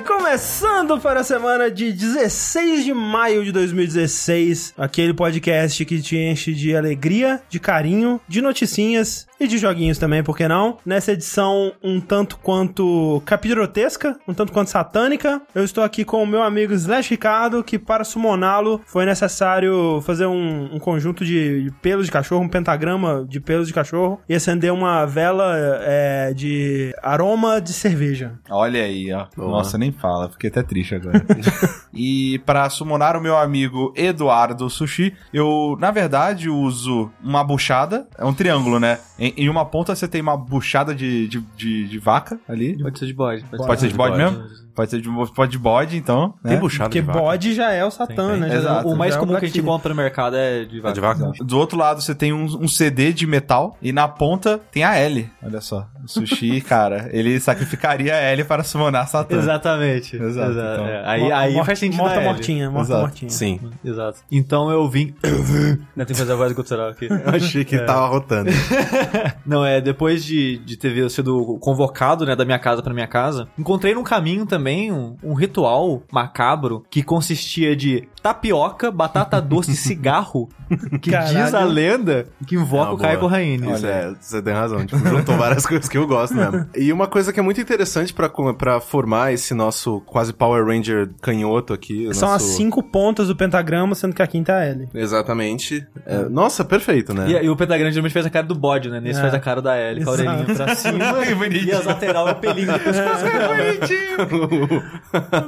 Começando para a semana de 16 de maio de 2016. Aquele podcast que te enche de alegria, de carinho, de noticinhas e de joguinhos também, por que não? Nessa edição um tanto quanto capirotesca, um tanto quanto satânica, eu estou aqui com o meu amigo Slash Ricardo, que para summoná-lo foi necessário fazer um, um conjunto de, pelos de cachorro, um pentagrama de pelos de cachorro e acender uma vela é, de aroma de cerveja. Olha aí, ó. Nossa, nem fala, fiquei até triste agora. e para summonar o meu amigo Eduardo Sushi, eu, na verdade, uso uma buchada, é um triângulo, né? Em, em uma ponta você tem uma buchada de, de, de, de vaca ali. Pode ser de bode. Pode ser de bode mesmo? Pode ser de, pode de bode, então. Tem né? buchada Porque de vaca. bode já é o Satã, Tem, né? tem. Já- Exato. O mais já é comum que a gente encontra no mercado é de É vaca. de vaca? Do outro lado você tem um, um CD de metal e na ponta tem a L. Olha só. O sushi, cara, ele sacrificaria a L para summonar Satã. Exatamente. Exato, Exato, então. é. Aí, aí morta- faz sentido Morta mortinha, morta Exato. mortinha. Sim. Exato. Então eu vim... Não, tem que fazer a voz gutural aqui. Eu achei que ele tava rotando. Não, é, depois de, de ter sido convocado, né, da minha casa pra minha casa, encontrei no caminho também um, um ritual macabro que consistia de tapioca, batata doce e cigarro, que Caralho. diz a lenda que invoca o. Caio Corraine. Isso é, você tem razão. Tipo, juntou várias coisas que eu gosto mesmo. E uma coisa que é muito interessante pra formar esse nosso quase Power Ranger canhoto aqui. São as nosso- cinco pontas do pentagrama, sendo que a quinta é a L. Exatamente. É, nossa, perfeito, né? E, e o pentagrama geralmente fez a cara do bode, né? Nesse É. faz a cara da Ellie, com a orelhinha pra cima e as lateral é o pelinho pescoço dela.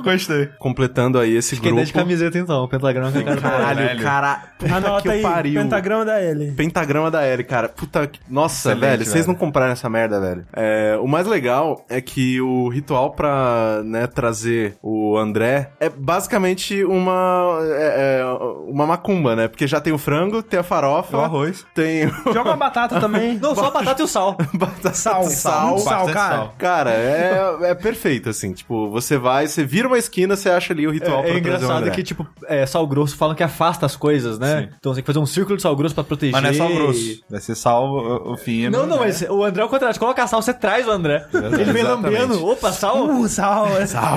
Gostei. Completando aí esse Quem grupo. de camiseta então, pentagrama Ellie. Caralho, Velho. cara. Puta Anota que aí, pariu. pentagrama da L. Pentagrama da L, cara. Puta que... Nossa, Excelente, velho, vocês não compraram essa merda, velho. É, o mais legal é que o ritual pra, né, trazer o André é basicamente uma é, é, uma macumba, né? Porque já tem o frango, tem a farofa, O arroz. tem o Joga uma batata também. Não, só a batata e o sal. batata, Sal, sal. sal, bastante cara. sal. Cara, é, é perfeito, assim. Tipo, você vai, você vira uma esquina, você acha ali o ritual É, pra é trazer o engraçado André. que, tipo, é, sal grosso falam que afasta as coisas, né? Sim. Então você tem que fazer um círculo de sal grosso pra proteger. Mas não é sal grosso. Vai ser sal o, o fino. Não, não, né? mas o André é o contrário. Coloca sal, você traz o André. Ele vem Exatamente. lambendo. Opa, sal. Uh, sal,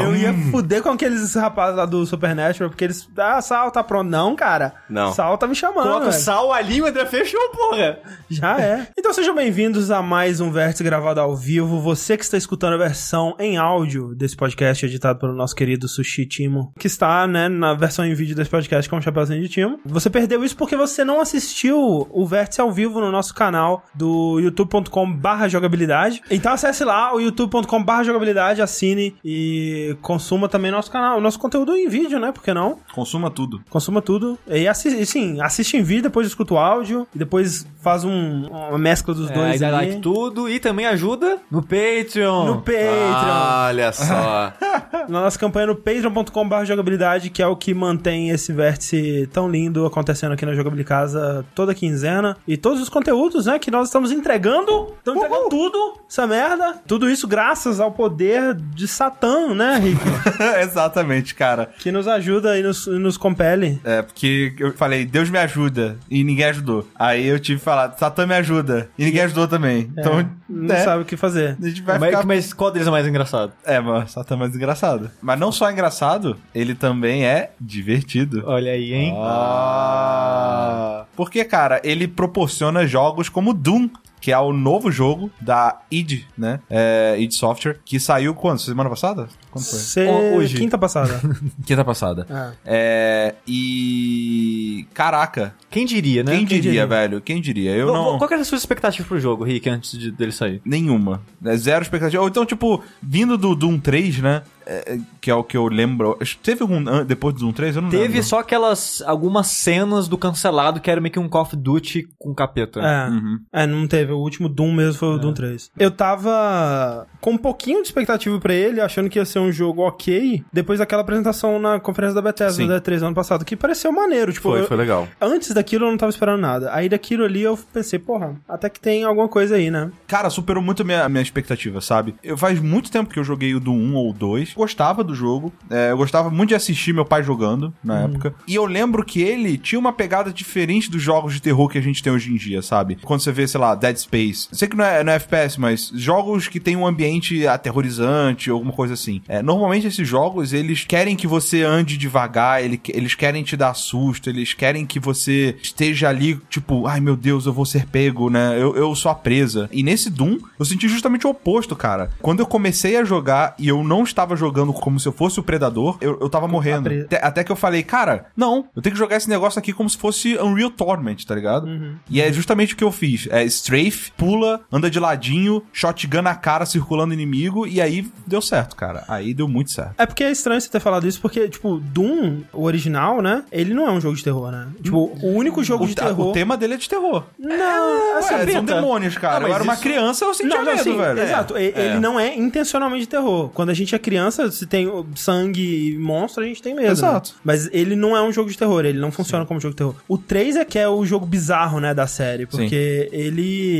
Eu ia fuder com aqueles rapazes lá do Supernatural, porque eles. Ah, sal, tá pronto. Não, cara. Não. Sal tá me chamando. Coloca o velho. sal, alinho, o André fechou, porra. Já é. Então sejam bem-vindos a mais um Vértice gravado ao vivo. Você que está escutando a versão em áudio desse podcast editado pelo nosso querido Sushi Timo, que está, né, na versão em vídeo desse podcast com o Chapeuzinho de Timo. Você perdeu isso porque você não assistiu o Vértice ao vivo no nosso canal do youtube.com barra jogabilidade. Então acesse lá o youtube.com barra jogabilidade, assine e consuma também nosso canal, nosso conteúdo em vídeo, né? Por que não? Consuma tudo. Consuma tudo. E assi sim, assiste em vídeo, depois escuta o áudio, e depois faz um- uma mescla dos É, dois aí dá ali. like tudo e também ajuda no Patreon. No Patreon. Olha só. Na nossa campanha no patreon.com.br jogabilidade, que é o que mantém esse vértice tão lindo acontecendo aqui na Jogabilidade Casa toda quinzena. E todos os conteúdos, né, que nós estamos entregando. Estamos entregando tudo, essa merda. Tudo isso graças ao poder de Satã, né, Rick? Exatamente, cara. que nos ajuda e nos, e nos compele. É, porque eu falei, Deus me ajuda, e ninguém ajudou. Aí eu tive que falar, Satã me ajuda, e ninguém ajudou também. Então, É, não né, sabe o que fazer. a gente vai Mas, ficar... mas qual deles é mais engraçado? É, mano, Satã é mais engraçado. Mas não só engraçado, ele também é divertido. Olha aí, hein? Ah. Porque, cara, ele proporciona jogos como Doom, que é o novo jogo da id, né? É, id Software, que saiu quando? Semana passada? Quando foi? Cê- Hoje. Quinta passada. Quinta passada. Ah. É, e. Caraca, Quem diria, né? quem diria, diria? velho? Quem diria? Eu Qual- não. Qual que era a sua expectativa pro jogo, Rick, antes de- dele sair? Nenhuma. É zero expectativa. Ou então, tipo, vindo do Doom 3, né? é, que é o que eu lembro. Teve algum. Depois do Doom 3? Eu não Teve lembro. só aquelas. algumas cenas do cancelado que era meio que um Call of Duty com capeta. É. Uhum. É, não teve. O último Doom mesmo foi o Doom 3. Eu tava com um pouquinho de expectativa pra ele, achando que ia ser um jogo ok, depois daquela apresentação na conferência da Bethesda Sim. da E3 ano passado, que pareceu maneiro. Tipo, Foi, eu- foi legal. antes daquilo eu não tava esperando nada. Aí daquilo ali eu pensei, porra, até que tem alguma coisa aí, né? Cara, superou muito a minha, a minha expectativa, sabe? Eu faz muito tempo que eu joguei o do 1 ou 2. Gostava do jogo. é, eu gostava muito de assistir meu pai jogando na época. E eu lembro que ele tinha uma pegada diferente dos jogos de terror que a gente tem hoje em dia, sabe? Quando você vê, sei lá, Dead Space. Sei que não é, não é FPS, mas jogos que tem um ambiente aterrorizante, alguma coisa assim. É, normalmente esses jogos, eles querem que você ande devagar, ele, eles querem te dar susto, eles querem que você esteja ali, tipo, ai meu Deus, eu vou ser pego, né? Eu, eu sou a presa. E nesse Doom, eu senti justamente o oposto, cara. Quando eu comecei a jogar e eu não estava jogando como se eu fosse o predador, eu, eu tava morrendo. Até, até, que eu falei, cara, não, eu tenho que jogar esse negócio aqui como se fosse Unreal Torment, tá ligado? Uhum. E é justamente o que eu fiz. É strafe, pula, anda de ladinho, shotgun na cara, circulando inimigo, e aí deu certo, cara. Aí deu muito certo. É porque é estranho você ter falado isso, porque, tipo, Doom, o original, né? Ele não é um jogo de terror, né? Tipo, o único jogo o, de terror. O tema dele é de terror. Não, assim, Ué, são demônios, cara. Não, eu era uma criança, eu sentia não, medo, assim, velho. Exato. É. Ele não é intencionalmente de terror. Quando a gente é criança, se tem sangue e monstro, a gente tem medo. Né? Exato. Né? Mas ele não é um jogo de terror, ele não funciona Sim. como jogo de terror. O 3 é que é o jogo bizarro, né, da série, porque Sim. ele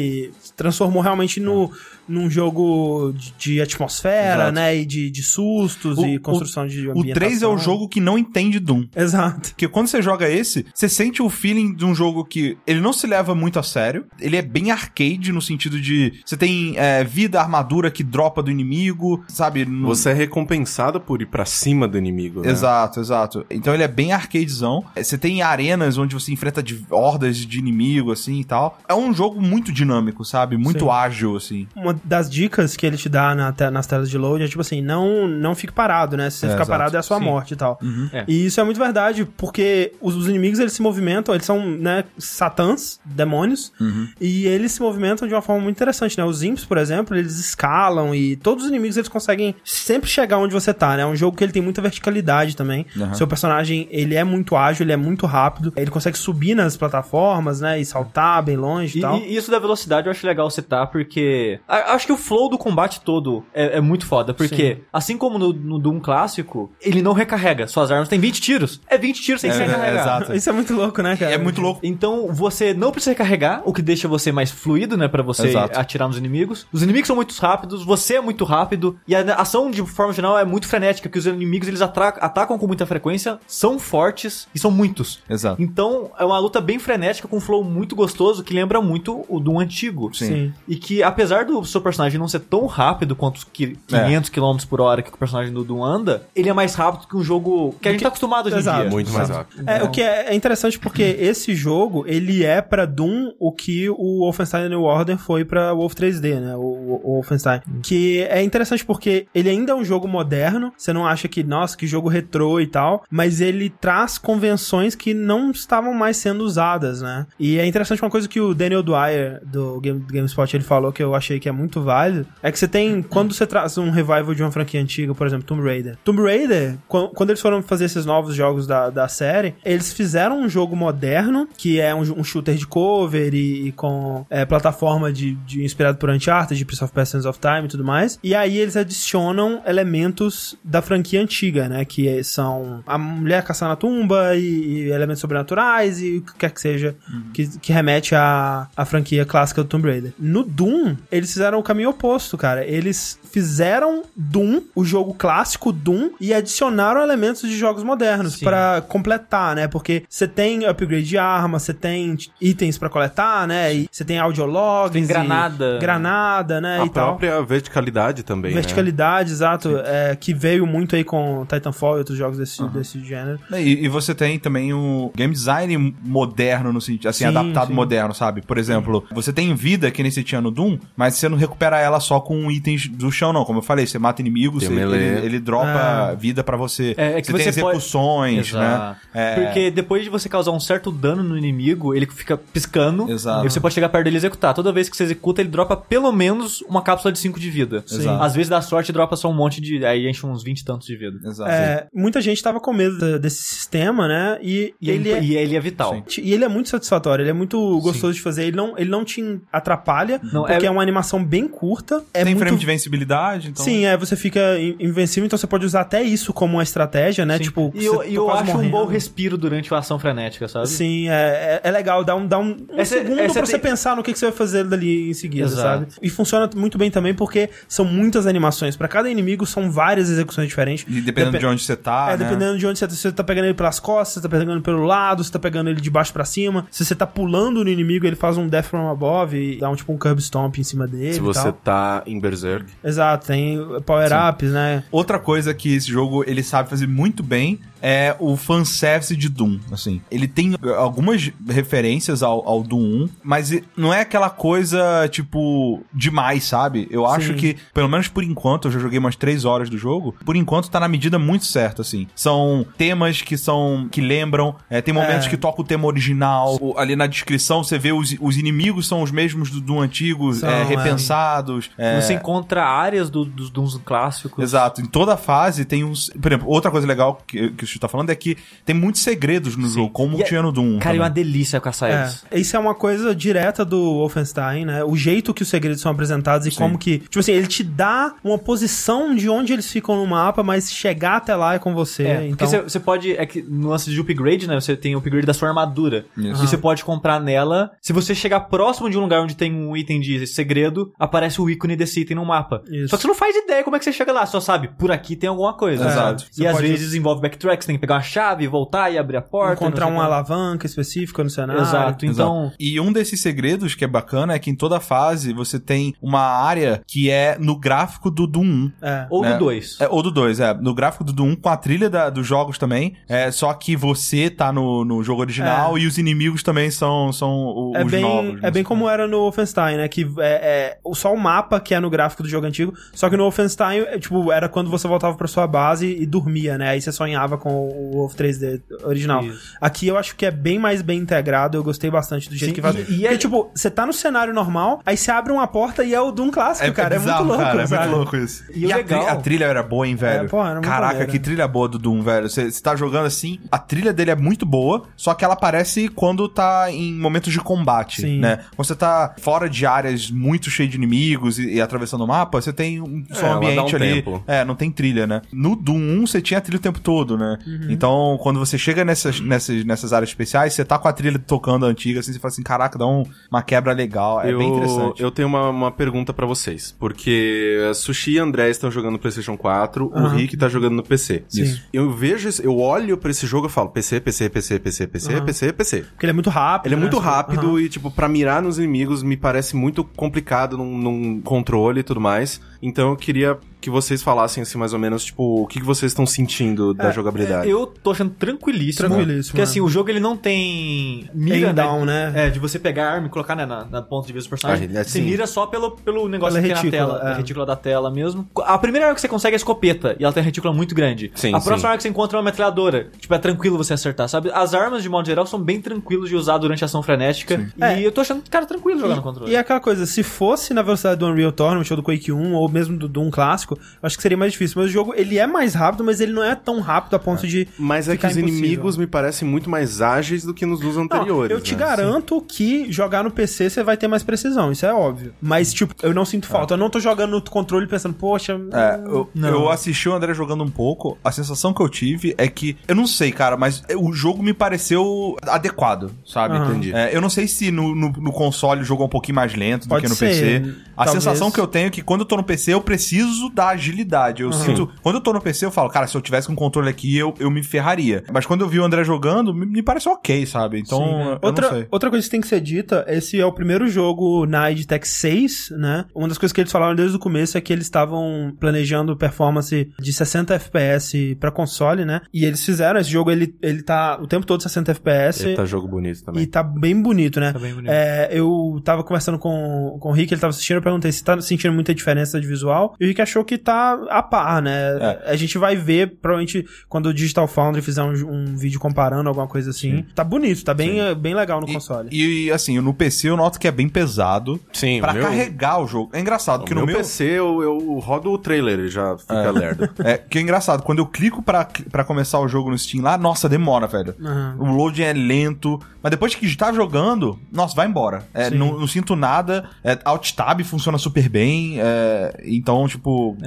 transformou realmente no num jogo de, de atmosfera, Exato. né? E de, de sustos o, e construção o, de ambientação. O 3 é o jogo que não entende Doom. Exato. Porque quando você joga esse, você sente o feeling de um jogo que ele não se leva muito a sério. Ele é bem arcade no sentido de você tem é, vida, armadura que dropa do inimigo, sabe? No... Você é recompensado por ir para cima do inimigo, né? Exato, exato. Então ele é bem arcadezão. É, você tem arenas onde você enfrenta de hordas de inimigo, assim e tal. É um jogo muito dinâmico, sabe? Muito Sim. ágil, assim. Uma das dicas que ele te dá na te nas telas de load é tipo assim, não, não fique parado, né? Se você é, ficar exato. parado é a sua Sim. morte e tal. Uhum. É. E isso é muito verdade, porque os, os, inimigos eles se movimentam, eles são, né, satãs, demônios, uhum. e eles se movimentam de uma forma muito interessante, né? Os imps, por exemplo, eles escalam e todos os inimigos eles conseguem sempre chegar onde você tá, né? É um jogo que ele tem muita verticalidade também. Uhum. Seu personagem, ele é muito ágil, ele é muito rápido, ele consegue subir nas plataformas, né? E saltar bem longe e, e tal. E isso da velocidade eu acho legal citar, porque acho que o flow do combate todo é, é muito foda, porque Sim. assim como no, no, Doom clássico, ele não recarrega. Suas armas têm 20 tiros. É 20 tiros sem é, se recarregar. É, exato. Isso é muito louco, né, cara? É muito louco. Então você não precisa recarregar, o que deixa você mais fluido, né, para você exato. atirar nos inimigos. Os inimigos são muito rápidos, você é muito rápido e a ação de forma geral é muito frenética, porque os inimigos eles atacam com muita frequência, são fortes e são muitos. Exato. Então é uma luta bem frenética com um flow muito gostoso que lembra muito o Doom antigo. Sim. Sim. E que apesar do seu personagem não ser tão rápido quanto os 500 é. km por hora que o personagem do Doom anda, ele é mais rápido que um jogo que a gente tá acostumado hoje Exato. em dia. Muito mais rápido. Então... É, o que é, é, interessante porque esse jogo, ele é pra Doom o que o Wolfenstein New Order foi pra Wolf 3D, né? O, o Wolfenstein. Hum. Que é interessante porque ele ainda é um jogo moderno, você não acha que, nossa, que jogo retrô e tal, mas ele traz convenções que não estavam mais sendo usadas, né? E é interessante uma coisa que o Daniel Dwyer, do Game, GameSpot, ele falou que eu achei que é muito válido, é que você tem, quando você traz um revival de uma franquia antiga, por exemplo, Tomb Raider. Tomb Raider, quando eles foram fazer esses novos jogos da, da série, eles fizeram um jogo moderno, que é um, um shooter de cover e, e com é, plataforma de, de, inspirado por Uncharted, de Prince of Persia of Time e tudo mais. E aí eles adicionam elementos da franquia antiga, né? Que são a mulher caçando a tumba e, e elementos sobrenaturais e o que quer que seja uhum. que, que remete à, à franquia clássica do Tomb Raider. No Doom, eles fizeram o caminho oposto, cara. Eles fizeram Doom, o jogo clássico Doom, e adicionaram elementos de jogos modernos para completar, né? Porque você tem upgrade de arma, você tem itens para coletar, né? E você tem audiologs, tem granada, granada, né? A própria tal. verticalidade também, né? Verticalidade, né? exato, é, que veio muito aí com Titanfall e outros jogos desse, uhum. desse gênero. E, e, você tem também o game design moderno no sentido, assim, sim, adaptado sim. moderno, sabe? Por exemplo, você tem vida que nem você tinha no Doom, mas você não recupera ela só com itens do chão, não. Como eu falei, você mata inimigos, você, ele, ele, dropa é. vida para você. É, é que você, você tem execuções, pode... né? É... Porque depois de você causar um certo dano no inimigo, ele fica piscando. Exato. E você pode chegar perto dele e executar. Toda vez que você executa, ele dropa pelo menos uma cápsula de 5 de vida. Exato. Às vezes dá sorte e dropa só um monte de. Aí enche uns 20 e tantos de vida. Exato. É, muita gente tava com medo desse sistema, né? E, e ele, é... e ele é vital. Sim. E ele é muito satisfatório, ele é muito gostoso Sim. de fazer. Ele não, ele não te atrapalha, não, porque é... é uma animação bem curta. É Tem muito... frame de vencibilidade, então. Sim, é, você fica invencível, então você pode usar até isso como uma estratégia, né? Sim. Tipo, e eu, eu acho morrendo. um bom respiro durante a ação frenética, sabe? Sim, é, é, é legal, dá um, dá um, um essa, segundo essa pra tem... você pensar no que, que você vai fazer dali em seguida, Exato. sabe? E funciona muito bem também porque são muitas animações. Para cada inimigo são várias execuções diferentes. E dependendo Dep de onde você tá. É, né? dependendo de onde você tá. Se você tá pegando ele pelas costas, você tá pegando pelo lado, você tá pegando ele de baixo para cima. Se você tá pulando no inimigo, ele faz um death from above e dá um tipo um curb stomp em cima dele Se e você tal. tá em Berserk. Exato, tem power-ups, né? Outra coisa que esse jogo ele sabe fazer muito bem é o fanservice de Doom, assim. Ele tem algumas referências ao, ao Doom 1, mas não é aquela coisa, tipo, demais, sabe? Eu acho Sim. que, pelo menos por enquanto, eu já joguei umas três horas do jogo, por enquanto tá na medida muito certa, assim. São temas que são, que lembram, é, tem momentos É. que toca o tema original, o- ali na descrição você vê os, os inimigos são os mesmos do Doom antigo, São, é, é. repensados. é, Você encontra áreas do- dos Dooms clássicos. Exato, em toda fase tem uns. Por exemplo, outra coisa legal que, que o Chico tá falando é que tem muitos segredos no jogo, como E é- tinha no Doom. Cara, e uma delícia caçar É, eles. isso é uma coisa direta do Wolfenstein, né? O jeito que os segredos são apresentados e como que. Tipo assim, ele te dá uma posição de onde eles ficam no mapa, mas chegar até lá é com você. É, então, porque você- você pode. É que no lance de upgrade, né? Você tem o upgrade da sua armadura. Isso. E você pode comprar nela. Se você chegar próximo de um lugar onde tem um item de segredo, aparece o ícone desse item no mapa. Isso. Só que você não faz ideia como é que você chega lá. Só sabe, por aqui tem alguma coisa. Exato. E às pode- vezes envolve backtrack, você tem que pegar uma chave, voltar e abrir a porta. encontrar uma o que. alavanca específica no cenário. Exato. Então. Exato. E um desses segredos que é bacana é que em toda fase você tem uma área que é no gráfico do Doom 1. É. Ou né? do 2. É, ou do 2, é. No gráfico do Doom 1 com a trilha da- dos jogos também. É, só que você tá no, no jogo original e os inimigos também são, são o- É os bem, novos. é né? bem como era no Wolfenstein, né? Que é, é só o mapa que é no gráfico do jogo antigo. Só que no Wolfenstein, é, tipo, era quando você voltava pra sua base e dormia, né? Aí você sonhava com o Wolf 3D original. Isso. Aqui eu acho que é bem mais bem integrado. Eu gostei bastante do jeito Sim, que faz. e- e Porque, é- tipo, você tá no cenário normal, aí você abre uma porta e é o Doom clássico, cara. É, bizarro, muito louco, cara, sabe? É muito louco isso. E o a, legal- a trilha era boa, hein, velho? É, era Caraca, maneiro. que trilha boa do Doom, velho. Você você tá jogando assim, a trilha dele é muito boa, só que ela aparece quando tá em momentos de combate, Sim. né? Quando você tá fora de áreas muito cheias de inimigos e, e atravessando o mapa, você tem um É, só dá ambiente um ali. tempo. É, não tem trilha, né? No Doom 1 você tinha a trilha o tempo todo, né? Uhum. Então, quando você chega nessas, nessas, nessas áreas especiais, você tá com a trilha tocando antiga, assim, você fala assim, caraca, dá um- uma quebra legal. É eu, bem interessante. Eu tenho uma, uma pergunta pra vocês. Porque a Sushi e André estão jogando no PlayStation 4, o Aham. Rick tá jogando no PC. Sim. Isso. Eu vejo, eu olho pra esse jogo e falo PC, PC, PC, PC, PC, Aham. PC, PC. Porque ele é muito rápido. Ele é né? muito Tipo, rápido e, tipo, pra mirar nos inimigos me parece muito complicado num, num controle e tudo mais. Então eu queria que vocês falassem, assim, mais ou menos, tipo, o que, que vocês estão sentindo da jogabilidade. Eu tô achando tranquilíssimo. Tranquilíssimo, Porque é. assim, o jogo ele não tem mira, Aim down, né? É, de você pegar a arma e colocar né, na, na ponta de vista do personagem. Ah, é, você sim. mira só pelo, pelo negócio Pela que tem na retícula, tela, é. a retícula da tela mesmo. A primeira arma que você consegue é a escopeta, e ela tem a retícula muito grande. Sim, a próxima sim. arma que você encontra é uma metralhadora. Tipo, é tranquilo você acertar, sabe? As armas, de modo geral, são bem tranquilos de usar durante a ação frenética. E É. eu tô achando, cara, tranquilo jogar no controle. E é aquela coisa, se fosse na velocidade do Unreal Tournament ou do Quake 1 ou mesmo do Doom clássico, eu acho que seria mais difícil. Mas o jogo, ele é mais rápido, mas ele não é tão rápido a ponto de Mas é que os impossível. inimigos me parecem muito mais ágeis do que nos dos Não, anteriores. eu te né? garanto que jogar no PC você vai ter mais precisão, isso é óbvio. Mas, tipo, eu não sinto falta. Eu não tô jogando no controle pensando, poxa. É, eu, Não. eu assisti o André jogando um pouco, a sensação que eu tive é que, eu não sei, cara, mas o jogo me pareceu adequado, sabe? Aham. Entendi. É, eu não sei se no, no- no console o jogo é um pouquinho mais lento Pode do que no ser, PC. A talvez. sensação que eu tenho é que quando eu tô no PC, eu preciso da agilidade. Eu sinto. Quando eu tô no PC, eu falo, cara, se eu tivesse um controle aqui, eu, eu me ferraria. Mas quando eu vi o André jogando, me, me pareceu ok, sabe? Então, Sim. eu não outra, sei. outra coisa que tem que ser dita, esse é o primeiro jogo na EdTech 6, né? Uma das coisas que eles falaram desde o começo é que eles estavam planejando performance de 60 FPS pra console, né? E eles fizeram esse jogo, ele, ele tá o tempo todo 60 FPS. Ele tá jogo bonito também. E tá bem bonito, né? Tá bem bonito. É, eu tava conversando com, com o Rick, ele tava assistindo, eu perguntei se tá sentindo muita diferença de visual. E o Rick achou que tá a par, né? É. A gente vai ver, provavelmente, quando o Digital Foundry fizer um, um vídeo comparando, alguma coisa assim. Tá bonito, tá bem, bem legal no console. E, e, assim, no PC eu noto que é bem pesado. Sim, Pra o meu, carregar o jogo. É engraçado, o meu, no meu. PC eu, eu rodo o trailer e já fica lerdo. É, que é engraçado, quando eu clico pra, pra começar o jogo no Steam lá, nossa, demora, velho. Aham. O loading é lento, mas depois que tá jogando, nossa, vai embora. É, Sim. não, não sinto nada. É, Alt Tab funciona super bem. é, então, tipo,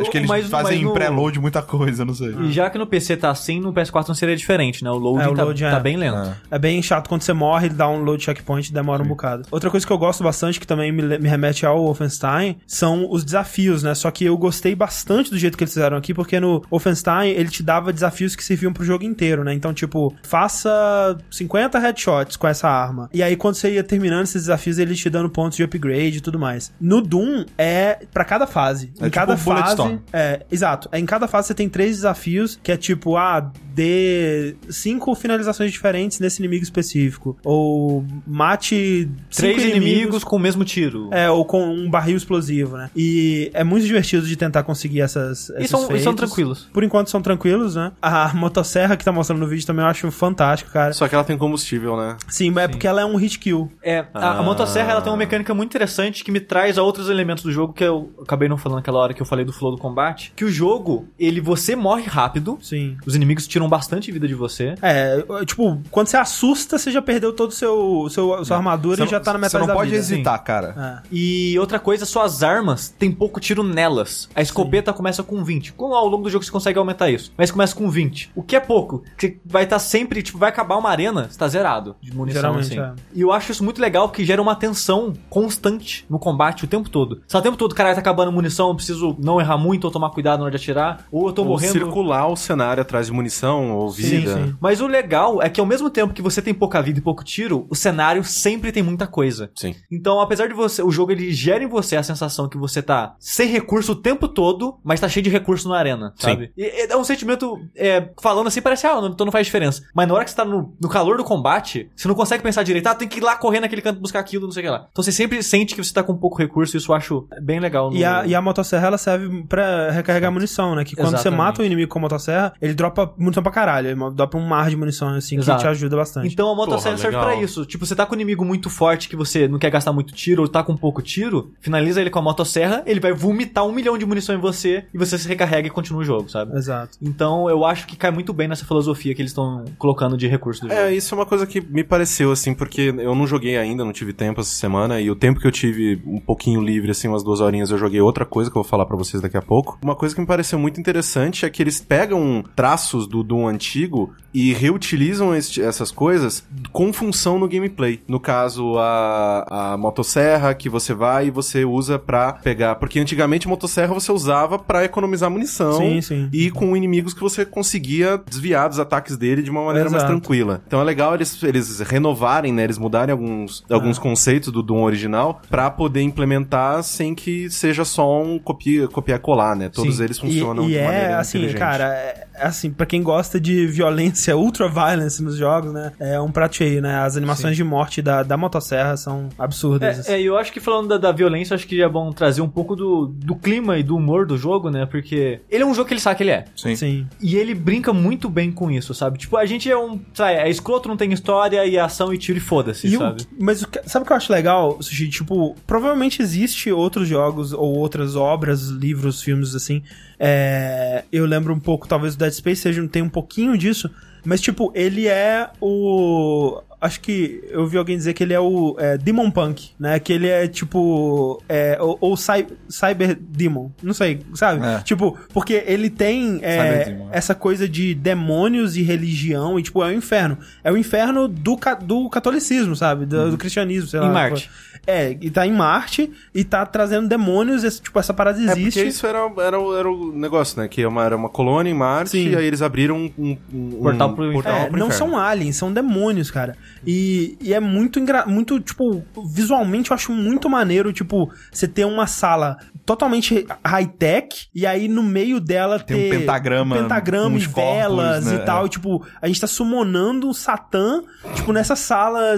Acho que eles Mas- fazem mas no- pré-load muita coisa, não sei. E já que no PC tá assim, no PS4 não seria diferente, né? O loading, É, o tá, loading é- tá bem lento. É. É bem chato quando você morre, ele dá um load checkpoint e demora um bocado. Outra coisa que eu gosto bastante, que também me, me remete ao Wolfenstein, são os desafios, né? Só que eu gostei bastante do jeito que eles fizeram aqui, porque no Wolfenstein ele te dava desafios que serviam pro jogo inteiro, né? Então, tipo, faça 50 headshots com essa arma. E aí, quando você ia terminando esses desafios, ele te dando pontos de upgrade e tudo mais. No Doom, é pra cada fase. É em cada tipo fase. Bulletstorm. É, exato. Em cada fase você tem três desafios, que é tipo, ah, dê cinco finalizações diferentes nesse inimigo específico. Ou mate Três cinco inimigos, com o mesmo tiro. É, ou com um barril explosivo, né? E é muito divertido de tentar conseguir essas. E são, e são tranquilos. Por enquanto são tranquilos, né? A motosserra que tá mostrando no vídeo também eu acho fantástico, cara. Só que ela tem combustível, né? Sim, é porque ela é um hit kill. É, a, a Ah. motosserra ela tem uma mecânica muito interessante que me traz a outros elementos do jogo que eu acabei não falando naquela hora que eu falei do flow do combate. Que o jogo, ele você morre rápido, Sim. os inimigos tiram bastante vida de você. É, tipo, quando você assusta, você já perdeu todo o seu, seu sua armadura Você e já não- tá na metade Você não da pode vida. hesitar, cara. É. E outra coisa, suas armas tem pouco tiro nelas. A escopeta começa com 20. Com ao longo do jogo você consegue aumentar isso. Mas começa com 20. O que é pouco. Você vai estar sempre, tipo, vai acabar uma arena, você tá zerado de munição Geralmente, assim. é. E eu acho isso muito legal que gera uma tensão constante no combate o tempo todo. Se o tempo todo, cara, tá acabando munição, eu preciso não errar muito ou tomar cuidado na hora de atirar, ou eu tô Ou morrendo. circular o cenário atrás de munição ou Sim, vida. sim. Mas o legal é que ao mesmo tempo que você tem pouca vida e pouco tiro, o cenário sempre tem muita coisa. Sim. Então, apesar de você, o jogo ele gera em você a sensação que você tá sem recurso o tempo todo, mas tá cheio de recurso na arena, Sim. sabe? E, e é um sentimento, é, falando assim, parece, ah, não, então não faz diferença. Mas na hora que você tá no, no calor do combate, você não consegue pensar direito, ah, tem que ir lá correr naquele canto buscar aquilo, não sei o que lá. Então você sempre sente que você tá com pouco recurso, e isso eu acho bem legal. no- E a, e a motosserra ela serve pra recarregar munição, né? Que quando você Exatamente. mata o inimigo com a motosserra, ele dropa munição pra caralho. Ele dropa um mar de munição, assim, Exato. que te ajuda bastante. Então a motosserra Porra, serve legal. pra isso. Tipo, você tá com um inimigo muito forte que você não quer gastar muito tiro ou tá com pouco tiro, finaliza ele com a motosserra, ele vai vomitar um milhão de munição em você e você se recarrega e continua o jogo, sabe? Exato. Então eu acho que cai muito bem nessa filosofia que eles estão colocando de recurso do jogo. É, isso é uma coisa que me pareceu, assim, porque eu não joguei ainda, não tive tempo essa semana, e o tempo que eu tive um pouquinho livre, assim, umas duas horinhas, eu joguei outra coisa que eu vou falar pra vocês daqui a pouco. Uma coisa que me pareceu muito interessante é que eles pegam traços do Doom antigo e reutilizam este- essas coisas com função no gameplay. No caso, a, a motosserra que você vai e você usa pra pegar. Porque antigamente motosserra você usava pra economizar munição Sim, sim. e com inimigos que você conseguia desviar dos ataques dele de uma maneira mais Exato. tranquila. Então é legal eles, eles renovarem, né? Eles mudarem alguns, alguns conceitos do Doom original pra poder implementar sem que seja só um copia, copiar colar, né? Todos Sim. eles funcionam e, e de é maneira assim, cara, é, é assim, pra quem gosta de violência, ultra violence nos jogos, né? É um prato cheio, né? As animações de morte da, da motosserra são absurdas. assim. É, é, e eu acho que falando da, da violência, acho que é bom trazer um pouco do, do clima e do humor do jogo, né? Porque ele é um jogo que ele sabe que ele é. Sim. Sim. E ele brinca muito bem com isso, sabe? Tipo, a gente é um. Sabe, é escroto, não tem história e ação e tiro e foda-se, E o- sabe? mas o que- sabe o que eu acho legal, Sushi? Tipo, provavelmente existe outros jogos ou outras obras, livros, filmes assim. É, eu lembro um pouco, talvez o Dead Space seja, tem um pouquinho disso. Mas, tipo, ele é o. Acho que eu vi alguém dizer que ele é o é, Demon Punk, né? Que ele é tipo. É, ou ou Cy- Cyber Demon. Não sei, sabe? É. Tipo, porque ele tem é, Demon, é. essa coisa de demônios e religião. E, tipo, é o inferno. É o inferno do, do catolicismo, sabe? Do, do cristianismo, sei lá. Em Marte. É, e tá em Marte e tá trazendo demônios. Esse, tipo, essa parada É existe. porque isso era, era, o- era o negócio, né? Que é uma- era uma colônia em Marte Sim. e aí eles abriram um, um, um Portal pro inferno. É, pro não inferno. são aliens, são demônios, cara. E, e é muito muito, tipo, visualmente eu acho muito maneiro, tipo, você ter uma sala totalmente high-tech e aí no meio dela Tem um ter pentagrama, um pentagrama e velas corpos, né? e tal. E, tipo, a gente tá summonando um Satã, tipo, nessa sala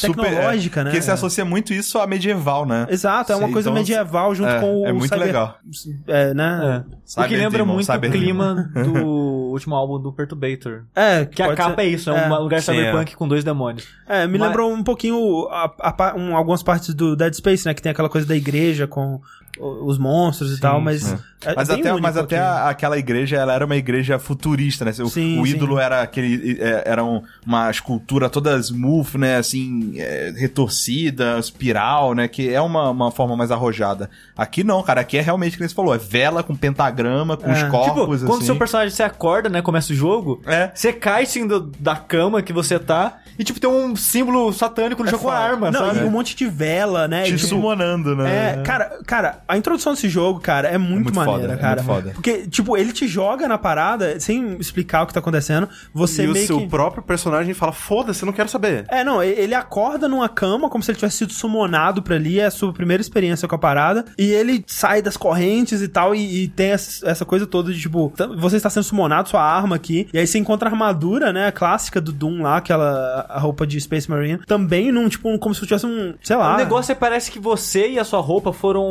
tecnológica, é, né? Porque se associa muito isso a medieval, né? Exato, é uma Sim, coisa então, medieval junto é, com o é muito cyber- legal. É, né? É. O que lembra Demon, muito o clima do último álbum do Perturbator. É, Que a pode capa ser- é isso, é um lugar sim, cyberpunk com dois demônios. É, me Mas- lembrou um pouquinho a- a um- algumas partes do Dead Space, né? Que tem aquela coisa da igreja com os monstros e tal, mas. é Mas bem até, único mas até aqui. a- aquela igreja, ela era uma igreja futurista, né? O, Sim, o sim. ídolo era aquele. é, Era um- uma escultura toda smooth, né? Assim, é, retorcida, espiral, né? Que é uma, uma forma mais arrojada. Aqui não, cara. Aqui é realmente o que você falou. É vela com pentagrama, com É. os Tipo, corpos, quando assim. seu personagem se acorda, né, começa o jogo, É. você cai assim do- da cama que você tá e tipo tem um símbolo satânico no jogo com a arma, Não, sabe? e um monte de vela, né? Te e, tipo, summonando, né? É, cara, cara, a introdução desse jogo, cara, é muito, muito maneira, foda, é cara. muito foda. Porque, tipo, ele te joga na parada sem explicar o que tá acontecendo. Você e o meio seu que. próprio personagem fala, foda-se, eu não quero saber. É, não, ele acorda numa cama como se ele tivesse sido summonado pra ali, é a sua primeira experiência com a parada, e ele sai das correntes e tal, e, e tem essa coisa toda de tipo, você está sendo summonado, sua arma aqui, e aí você encontra a armadura, né, a clássica do Doom lá, aquela a roupa de Space Marine, também num, tipo, um- como se tivesse um, sei lá. O negócio é parece que você e a sua roupa foram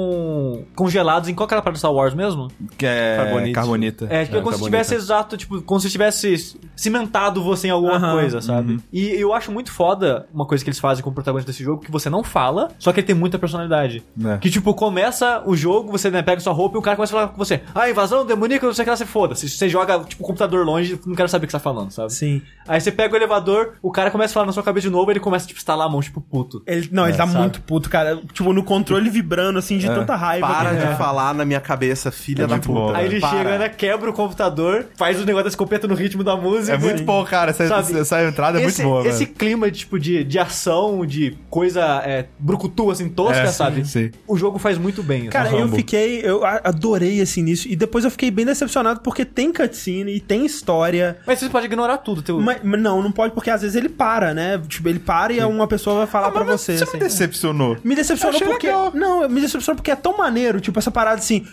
congelados em qual que era a parada do Star Wars mesmo? Que é Carbonite. carbonita. É, tipo, É, como se carbonita. tivesse exato, tipo, como se tivesse cimentado você em alguma Aham. coisa, sabe? E eu acho muito foda uma coisa que eles fazem com o protagonista desse jogo, que você não fala, só que ele tem muita personalidade. É. Que, tipo, começa o jogo, você né, pega sua roupa e o cara começa a falar com você. Ah, invasão demoníaca, não sei o que lá, você foda. Se você joga, tipo, o computador longe, não quero saber o que você tá falando, sabe? Sim. Aí você pega o elevador, o cara começa a falar na sua cabeça de novo, ele começa, tipo, estalar a mão, tipo, puto. Ele, não, ele tá sabe? muito puto, cara. Tipo, no controle vibrando, assim, de tanta raiva. Para que- de falar na minha cabeça, filha É da puta. bom, Aí ele Para. chega, né, quebra o computador, faz o negócio da escopeta no ritmo da música. É muito bom, cara. Essa, Sabe? essa entrada é esse, muito boa, Esse velho. clima, tipo, de, de ação, de coisa é, brucutu, assim, tosca, É, sabe? sim, sim. O jogo faz muito bem. Cara, eu Rambo. fiquei. Eu adorei esse início. E depois eu fiquei bem decepcionado porque tem cutscene e tem história. Mas você pode ignorar tudo. Teu... Mas, não, não pode porque às vezes ele para, né? Tipo, ele para e uma pessoa vai falar pra Mas você. Você assim. me decepcionou. Me decepcionou porque. legal. Não, me decepcionou porque é tão maneiro. Tipo, essa parada assim.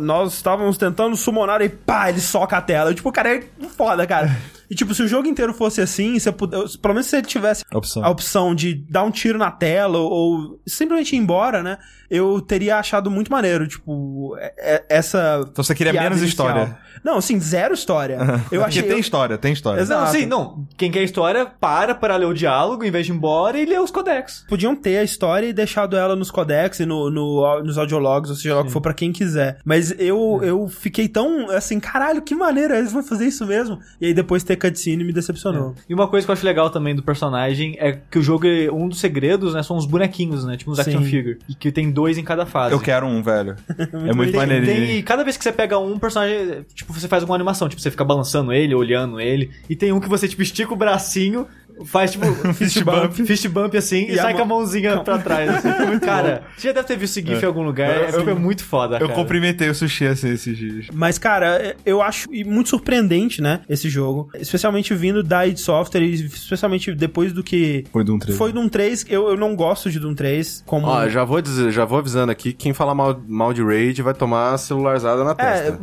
Nós estávamos tentando summonar e pá, ele soca a tela. Eu, tipo, cara, é foda, cara. E tipo, se o jogo inteiro fosse assim, você puder, pelo menos se você tivesse Opção. a opção de dar um tiro na tela ou, ou simplesmente ir embora, né? Eu teria achado muito maneiro, tipo, é- é- essa. Então você queria menos inicial. história. Não, assim, zero história. Eu Porque achei. tem eu- história, tem história. Exato. Não, sim, não. Quem quer história, para para ler o diálogo, em vez de ir embora, e lê os codex. Podiam ter a história e deixado ela nos codecs e no, no- nos audiologs, ou seja lá o que for pra quem quiser. Mas eu, eu fiquei tão assim, caralho, que maneira, eles vão fazer isso mesmo. E aí depois ter cutscene me decepcionou. E uma coisa que eu acho legal também do personagem é que o jogo, um dos segredos, né, são os bonequinhos, né? Tipo uns action Sim. figure. E que tem dois em cada fase. Eu quero um, velho. é muito Tem, maneirinho. tem- e cada vez que você pega um personagem, tipo, você faz alguma animação, tipo, você fica balançando ele, olhando ele, e tem um que você, tipo, estica o bracinho, faz, tipo, fist bump, fist bump assim, e, E sai mão- com a mãozinha pra trás, assim. Cara, você já deve ter visto esse GIF em algum lugar, é, Eu- tipo, é muito foda, Eu cara. cumprimentei o sushi assim, esses dias. Mas, cara, eu acho muito surpreendente, né, esse jogo. Especialmente vindo da id Software e especialmente depois do que... Foi Doom 3. Foi Doom 3, eu, eu não gosto de Doom 3 como... Ó, já vou dizer, já vou avisando aqui, quem falar mal, mal de Raid vai tomar celularzada na É, testa.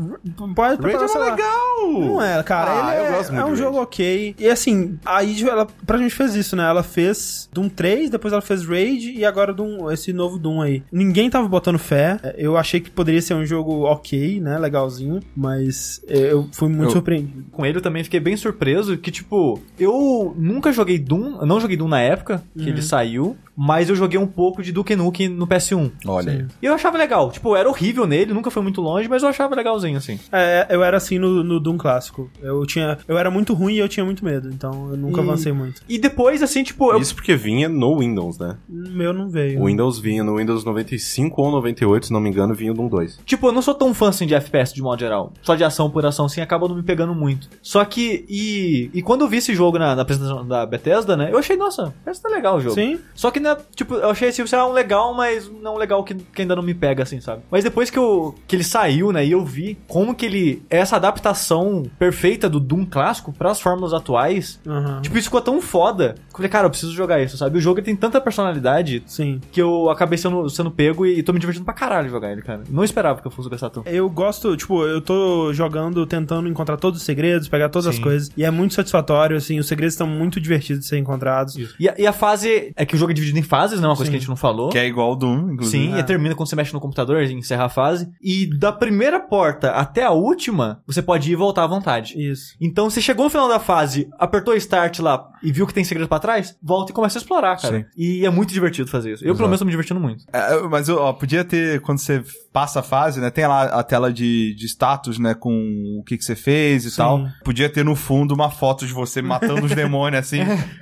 pode Raid é legal! Não é, cara. Ah, ele eu é, gosto muito é um de jogo Raid. ok. E assim, a id ela praticamente fez isso, né? Ela fez Doom 3, depois ela fez Raid e agora Doom, esse novo Doom aí. Ninguém tava botando fé. Eu achei que poderia ser um jogo ok, né? Legalzinho. Mas eu fui muito Eu- surpreendido. Com ele eu também fiquei bem surpreso que, tipo, eu nunca joguei Doom, eu não joguei Doom na época que ele saiu, mas eu joguei um pouco de Duke Nukem no PS1. Olha. E eu achava legal. Tipo, era horrível nele, nunca foi muito longe, mas eu achava legalzinho, assim. É, eu era assim no, no Doom clássico. Eu tinha. Eu era muito ruim e eu tinha muito medo. Então eu nunca E- avancei muito. E depois, assim, tipo, eu... Isso porque vinha no Windows, né? O meu não veio. O Windows vinha no Windows 95 ou 98, se não me engano, vinha o Doom 2. Tipo, eu não sou tão fã assim de FPS de modo geral. Só de ação por ação, assim, acaba não me pegando muito. Só que, e, e quando eu vi esse jogo na, na apresentação da Bethesda, né? Eu achei, nossa, parece que tá legal o jogo. Sim. Só que, né, tipo, eu achei assim, será um legal, mas não legal que, que ainda não me pega, assim, sabe? Mas depois que, eu, que ele saiu, né, e eu vi como que ele. Essa adaptação perfeita do Doom clássico pras fórmulas atuais. Aham. Tipo, isso ficou tão foda. Que eu falei, cara, eu preciso jogar isso, sabe? O jogo tem tanta personalidade Sim. que eu acabei sendo, sendo pego e, tô me divertindo pra caralho jogar ele, cara. Não esperava que eu fosse gostar tanto. Eu gosto, tipo, eu tô jogando, tentando encontrar todos os segredos, pegar todas as Sim. coisas. E é muito satisfatório, assim, os segredos estão muito divertidos de ser encontrados. E a, e a fase é que o jogo é dividido dividido em fases, né? Uma coisa Sim. que a gente não falou. Que é igual ao Doom, inclusive. Sim, É. e termina quando você mexe no computador e encerra a fase. E da primeira porta até a última, você pode ir e voltar à vontade. Isso. Então, você chegou no final da fase, apertou Start lá e viu que tem segredo pra trás, volta e começa a explorar, cara. Sim. E é muito divertido fazer isso. Eu, Exato. pelo menos, tô me divertindo muito. É, mas ó, podia ter, quando você passa a fase, né? Tem lá a tela de, de status, né? Com o que, que você fez e Sim. tal. Podia ter no fundo uma foto de você matando os demônios, assim.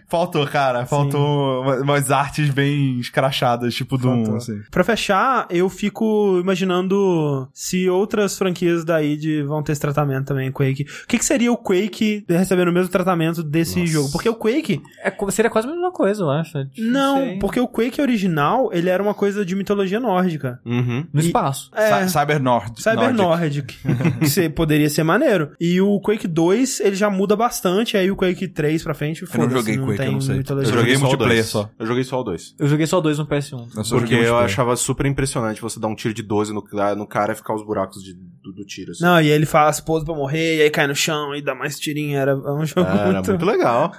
Faltou, cara. Faltou uma- umas artes bem escrachadas, tipo Doom, Faltou. assim. Pra fechar, eu fico imaginando se outras franquias da id vão ter esse tratamento também, Quake. O que, que seria o Quake recebendo o mesmo tratamento desse Nossa. jogo? Porque o Quake. É, seria quase a mesma coisa, eu acho. Não, sei. porque o Quake original, ele era uma coisa de mitologia nórdica. Uhum. No E- espaço. É. Cy- Cyber Nord. Cyber Nordic. Nordic. que se- poderia ser maneiro. E o Quake 2, ele já muda bastante. Aí o Quake 3 pra frente, não foda-se, joguei Quake, tem eu não sei. mitologia. Eu joguei só o multiplayer só. Eu joguei só o 2. Eu joguei só dois no PS1. Eu Porque eu achava super impressionante você dar um tiro de 12 no, no cara e ficar os buracos de- do, do tiro. Assim. Não, e aí ele faz pose pra morrer, e aí cai no chão, e dá mais tirinho. Era um jogo Era muito... muito legal.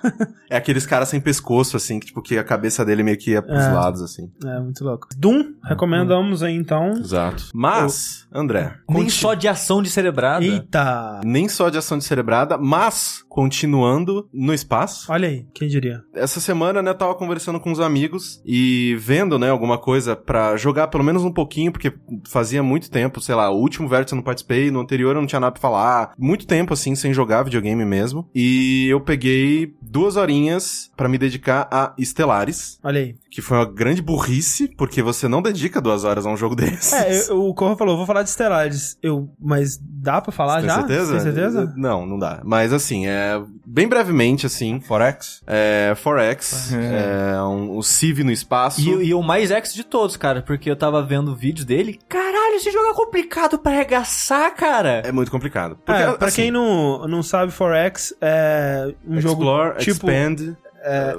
é aqueles caras sem pescoço, assim, que, tipo, que a cabeça dele meio que ia pros É. lados, assim. É, muito louco. Doom, recomendamos aí então. Exato. Mas, André, Nem conti- só de ação descerebrada. Eita! nem só de ação descerebrada, mas continuando no espaço. Olha aí, quem diria? Essa semana, né, eu tava conversando com uns amigos e vendo, né, alguma coisa pra jogar pelo menos um pouquinho, porque fazia muito tempo, sei lá, o último vértice eu não participei, no anterior eu não tinha nada pra falar. Muito tempo, assim, sem jogar videogame mesmo. E eu peguei duas horinhas pra me dedicar a Stellaris, Olha aí. que foi uma grande burrice, porque você não dedica duas horas a um jogo desses. É, eu- o Corra falou, vou falar de Stellaris. Eu, mas dá pra falar Tem já? certeza? Tem certeza? Não, não dá. Mas assim, é bem brevemente, assim, Forex? é Forex, é um, o Civ no espaço. E, e o mais ex de todos, cara, porque eu tava vendo vídeos dele. Caralho, esse jogo é complicado pra arregaçar, cara. É muito complicado. Porque, É, pra assim, quem não, não sabe, Forex é um jogo Explore, tipo... Expand.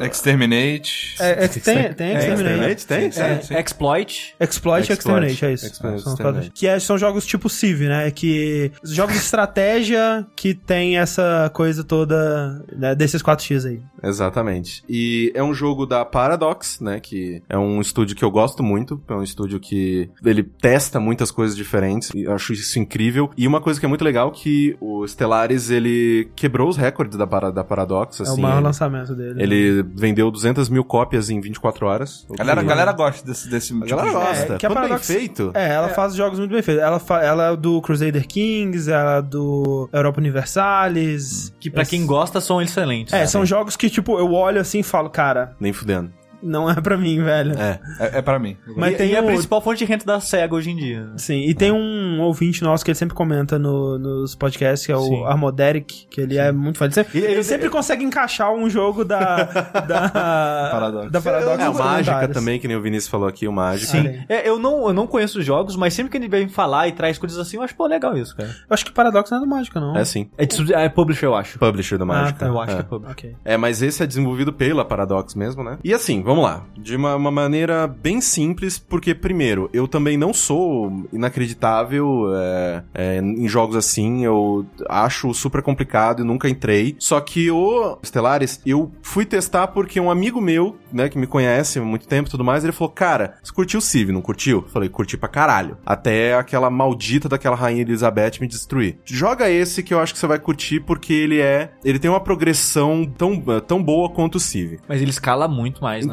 Exterminate. É, é, que tem, tem É, Exterminate. Exterminate? Tem? É, Sim, sim. Exploit. Exploit e. Exterminate, é isso. Exploit, São Exterminate. que é- são jogos tipo Civ, né? Que. Jogos de estratégia que tem essa coisa toda né, desses 4x aí. Exatamente. E é um jogo da Paradox, né? Que é um estúdio que eu gosto muito. É um estúdio que ele testa muitas coisas diferentes. E eu acho isso incrível. E uma coisa que é muito legal que o Stellaris, ele quebrou os recordes da, da Paradox, é assim. o maior ele- lançamento dele. Ele vendeu 200 mil cópias em 24 horas. o Galera, que- galera gosta desse, desse A galera de jogo. gosta. É, que a Quando bem feito. É, ela faz jogos muito bem feitos. Ela, fa- ela é do Crusader Kings, ela é do Europa Universalis. Que pra quem gosta são excelentes. É, são jogos que, tipo, eu olho assim e falo, cara, Nem fudendo. Não é pra mim, velho. É. É, é pra mim. Mas e, tem e a um- principal fonte de renda da SEGA hoje em dia. Sim, e tem um ouvinte nosso que ele sempre comenta no- nos podcasts, que é o Sim. Armoderic, que ele é muito fã. Ele sempre, Ele- ele ele- sempre consegue encaixar um jogo da. da Paradox. Da Paradox É, o Mágica também, que nem o Vinícius falou aqui, o Mágica. Sim. É, eu não, eu não conheço os jogos, mas sempre que ele vem falar e traz coisas assim, eu acho, pô, legal isso, cara. Eu acho que Paradox não é do Mágica, não. É sim. É, de- é publisher, eu acho. Publisher da Mágica. tá. Eu acho É. que é publisher. Ok. É, mas esse é desenvolvido pela Paradox mesmo, né? E assim, vamos lá. De uma, uma maneira bem simples, porque, primeiro, eu também não sou inacreditável é, é, em jogos assim. Eu acho super complicado e nunca entrei. Só que o Stellaris, eu fui testar porque um amigo meu, né, que me conhece há muito tempo e tudo mais, ele falou: Cara, você curtiu o Civ, não curtiu? Falei: Curti pra caralho. Até aquela maldita daquela rainha Elizabeth me destruir. Joga esse que eu acho que você vai curtir porque ele é. Ele tem uma progressão tão, tão boa quanto o Civ. Mas ele escala muito mais, né?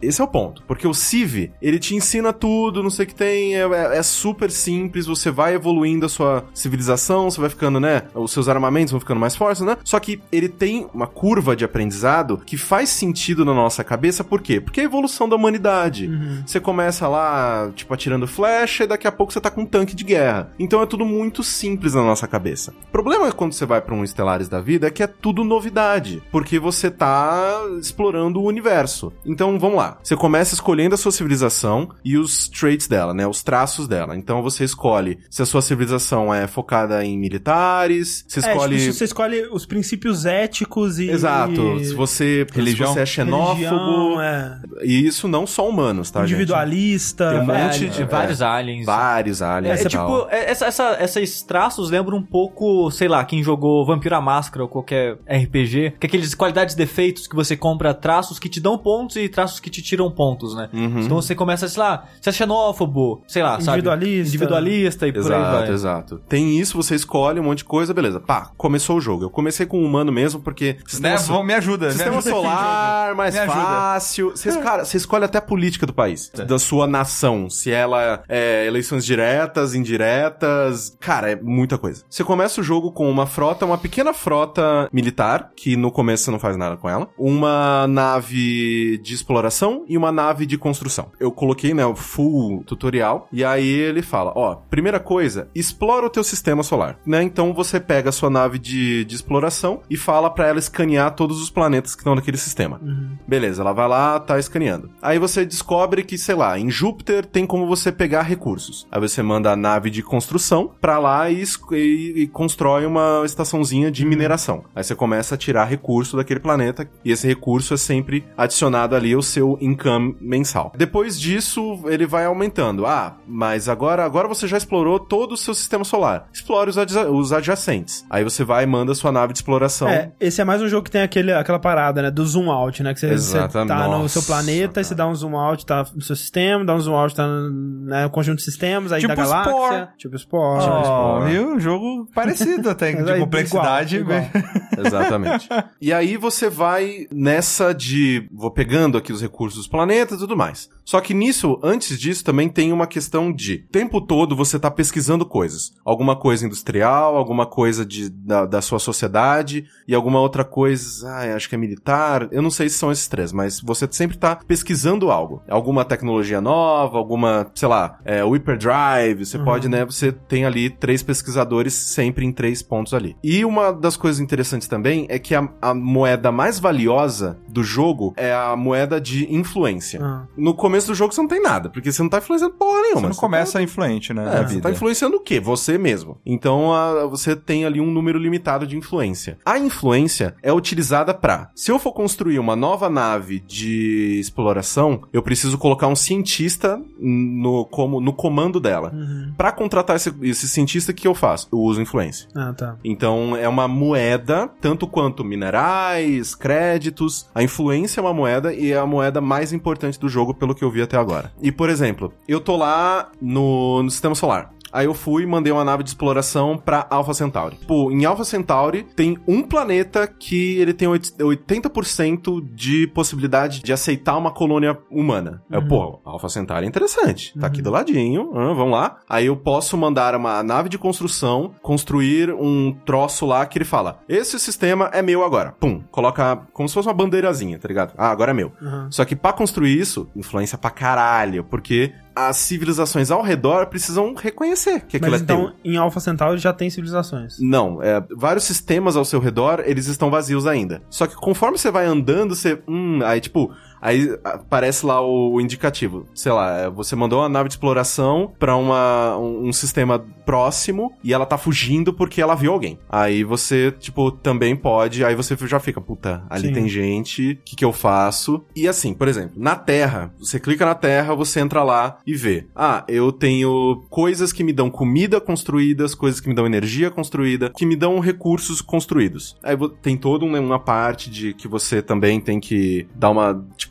Esse é o ponto. Porque o Civ, ele te ensina tudo, não sei o que tem, é, é- é super simples, você vai evoluindo a sua civilização, você vai ficando, né? Os seus armamentos vão ficando mais fortes, né? Só que ele tem uma curva de aprendizado que faz sentido na nossa cabeça, por quê? Porque é a evolução da humanidade. Você começa lá, tipo, atirando flecha e daqui a pouco você tá com um tanque de guerra. Então é tudo muito simples na nossa cabeça. O problema é quando você vai pra um Stellaris da vida é que é tudo novidade, porque você tá explorando o universo. Então vamos lá. Você começa escolhendo a sua civilização e os traits dela, né? Os traços dela. Então você escolhe se a sua civilização é focada em militares, você É, escolhe. tipo, você escolhe os princípios éticos e. Exato. Se você, Religião. se você é xenófobo. religião, é, E isso não só humanos, tá, gente? individualista. Tem um É, monte é, de- vários aliens. Vários É, aliens é tipo, é, essa, essa, esses traços lembram um pouco, sei lá, quem jogou Vampiro à Máscara ou qualquer RPG, que é aqueles qualidades e defeitos que você compra traços que te dão pontos e traços que te tiram pontos, né? Uhum. Então você começa, sei lá, você é xenófobo, sei lá, sabe? Individualista. Individualista e por aí Exato, vai. exato. Tem isso, você escolhe um monte de coisa, beleza. Pá, começou o jogo. Eu comecei com um humano mesmo, porque... Né? So- me ajuda. me sistema ajuda aqui, solar, mais Me ajuda. fácil. Vocês, cara, você escolhe até a política do país, da sua nação. Se ela é eleições diretas, indiretas. Cara, é muita coisa. Você começa o jogo com uma frota, uma pequena frota militar, que no começo você não faz nada com ela. Uma nave de exploração e uma nave de construção. Eu coloquei, né, o full tutorial. E aí ele fala: ó, primeira coisa, explora o teu sistema solar, né? Então você pega a sua nave de, de exploração e fala pra ela escanear todos os planetas que estão naquele sistema. Beleza, ela vai lá, tá escaneando. Aí você descobre que, sei lá, em Júpiter tem como você pegar recursos. Aí você manda a nave de construção pra lá e, e- e constrói uma estaçãozinha de mineração. Aí você começa a tirar recurso daquele planeta e esse recurso é sempre adicionado ali ao seu income mensal. Depois disso, ele vai aumentando. Ah, mas agora, agora você já explorou todo o seu sistema solar. Explore os, adja- os adjacentes. Aí você vai e manda sua nave de exploração. É, esse é mais um jogo que tem aquele, aquela parada, né? Do zoom out, né? Que você, você Exatamente. tá no seu planeta, e você dá um zoom out, tá no seu sistema, dá um zoom out, tá no né, conjunto de sistemas, aí Tipo da galáxia. Spore. Tipo Spore. Ó, viu? Um jogo parecido até, de aí, complexidade. igual, igual. Exatamente. e aí você vai nessa de vou pegando aqui os recursos dos planetas e tudo mais. Só que nisso, antes disso, também tem uma questão de o tempo todo você tá pesquisando coisas. Alguma coisa industrial, alguma coisa de, da, da sua sociedade e alguma outra coisa, ah, acho que é militar. Eu não sei se são esses três, mas você sempre tá pesquisando algo. Alguma tecnologia nova, alguma, sei lá, é, o hyperdrive, você pode, né, você tem ali três pesquisadores sempre em três pontos ali. E uma das coisas interessantes também é que a, a moeda mais valiosa do jogo é a moeda de influência. Ah. No começo do jogo você não tem nada, porque você não tá influenciando porra nenhuma. Você não Você começa influente, né? tá, na é, você vida. tá influenciando o quê? Você mesmo. Então a- você tem ali um número limitado de influência. A influência é utilizada pra, se eu for construir uma nova nave de exploração, eu preciso colocar um cientista no, como, no comando dela. Uhum. Pra contratar esse, esse cientista, o que eu faço? Eu uso influência. Ah, tá. Então é uma moeda, tanto quanto minerais, créditos. A influência é uma moeda e é a moeda mais importante do jogo, pelo que eu vi até agora. E por exemplo, eu tô lá no, no sistema solar. Aí eu fui e mandei uma nave de exploração pra Alpha Centauri. Pô, em Alpha Centauri tem um planeta que ele tem oit- 80% de possibilidade de aceitar uma colônia humana. É, pô, Alpha Centauri é interessante. Tá aqui do ladinho. ah, vamos lá. Aí eu posso mandar uma nave de construção construir um troço lá que ele fala: Esse sistema é meu agora. Pum. Coloca como se fosse uma bandeirazinha, tá ligado? Ah, agora é meu. Uhum. Só que pra construir isso, influência pra caralho, porque as civilizações ao redor precisam reconhecer que aquilo Mas é então, teu. em Alpha Centauri já tem civilizações. Não, é, vários sistemas ao seu redor, eles estão vazios ainda. Só que conforme você vai andando, você. Hum, aí tipo. Aí aparece lá o, indicativo. Sei lá, é, você mandou uma nave de exploração pra uma, um, um sistema próximo e ela tá fugindo porque ela viu alguém. Aí você, tipo, também pode. Aí você já fica, puta, ali Sim. tem gente, o que, que eu faço? E assim, por exemplo, na Terra, você clica na Terra, você entra lá e vê. Ah, eu tenho coisas que me dão comida construídas, coisas que me dão energia construída, que me dão recursos construídos. Aí tem toda uma, uma parte de que você também tem que dar uma, tipo,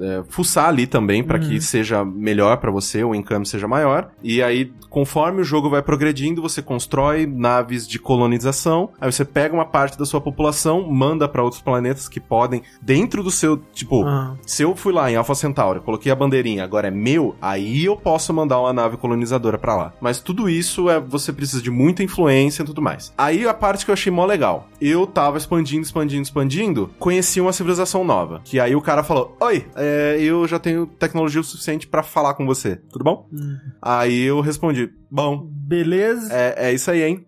é, fuçar ali também pra que seja melhor pra você, o income seja maior. E aí, conforme o jogo vai progredindo, você constrói naves de colonização. Aí você pega uma parte da sua população, manda pra outros planetas que podem, dentro do seu, tipo, Ah. se eu fui lá em Alpha Centauri, coloquei a bandeirinha, agora é meu, aí eu posso mandar uma nave colonizadora pra lá. Mas tudo isso é você precisa de muita influência e tudo mais. Aí a parte que eu achei mó legal. Eu tava expandindo, expandindo, expandindo, conheci uma civilização nova. Que aí o cara falou: Oi, é, eu já tenho tecnologia o suficiente pra falar com você. Tudo bom? Aí eu respondi: Bom, Beleza. é, é isso aí, hein?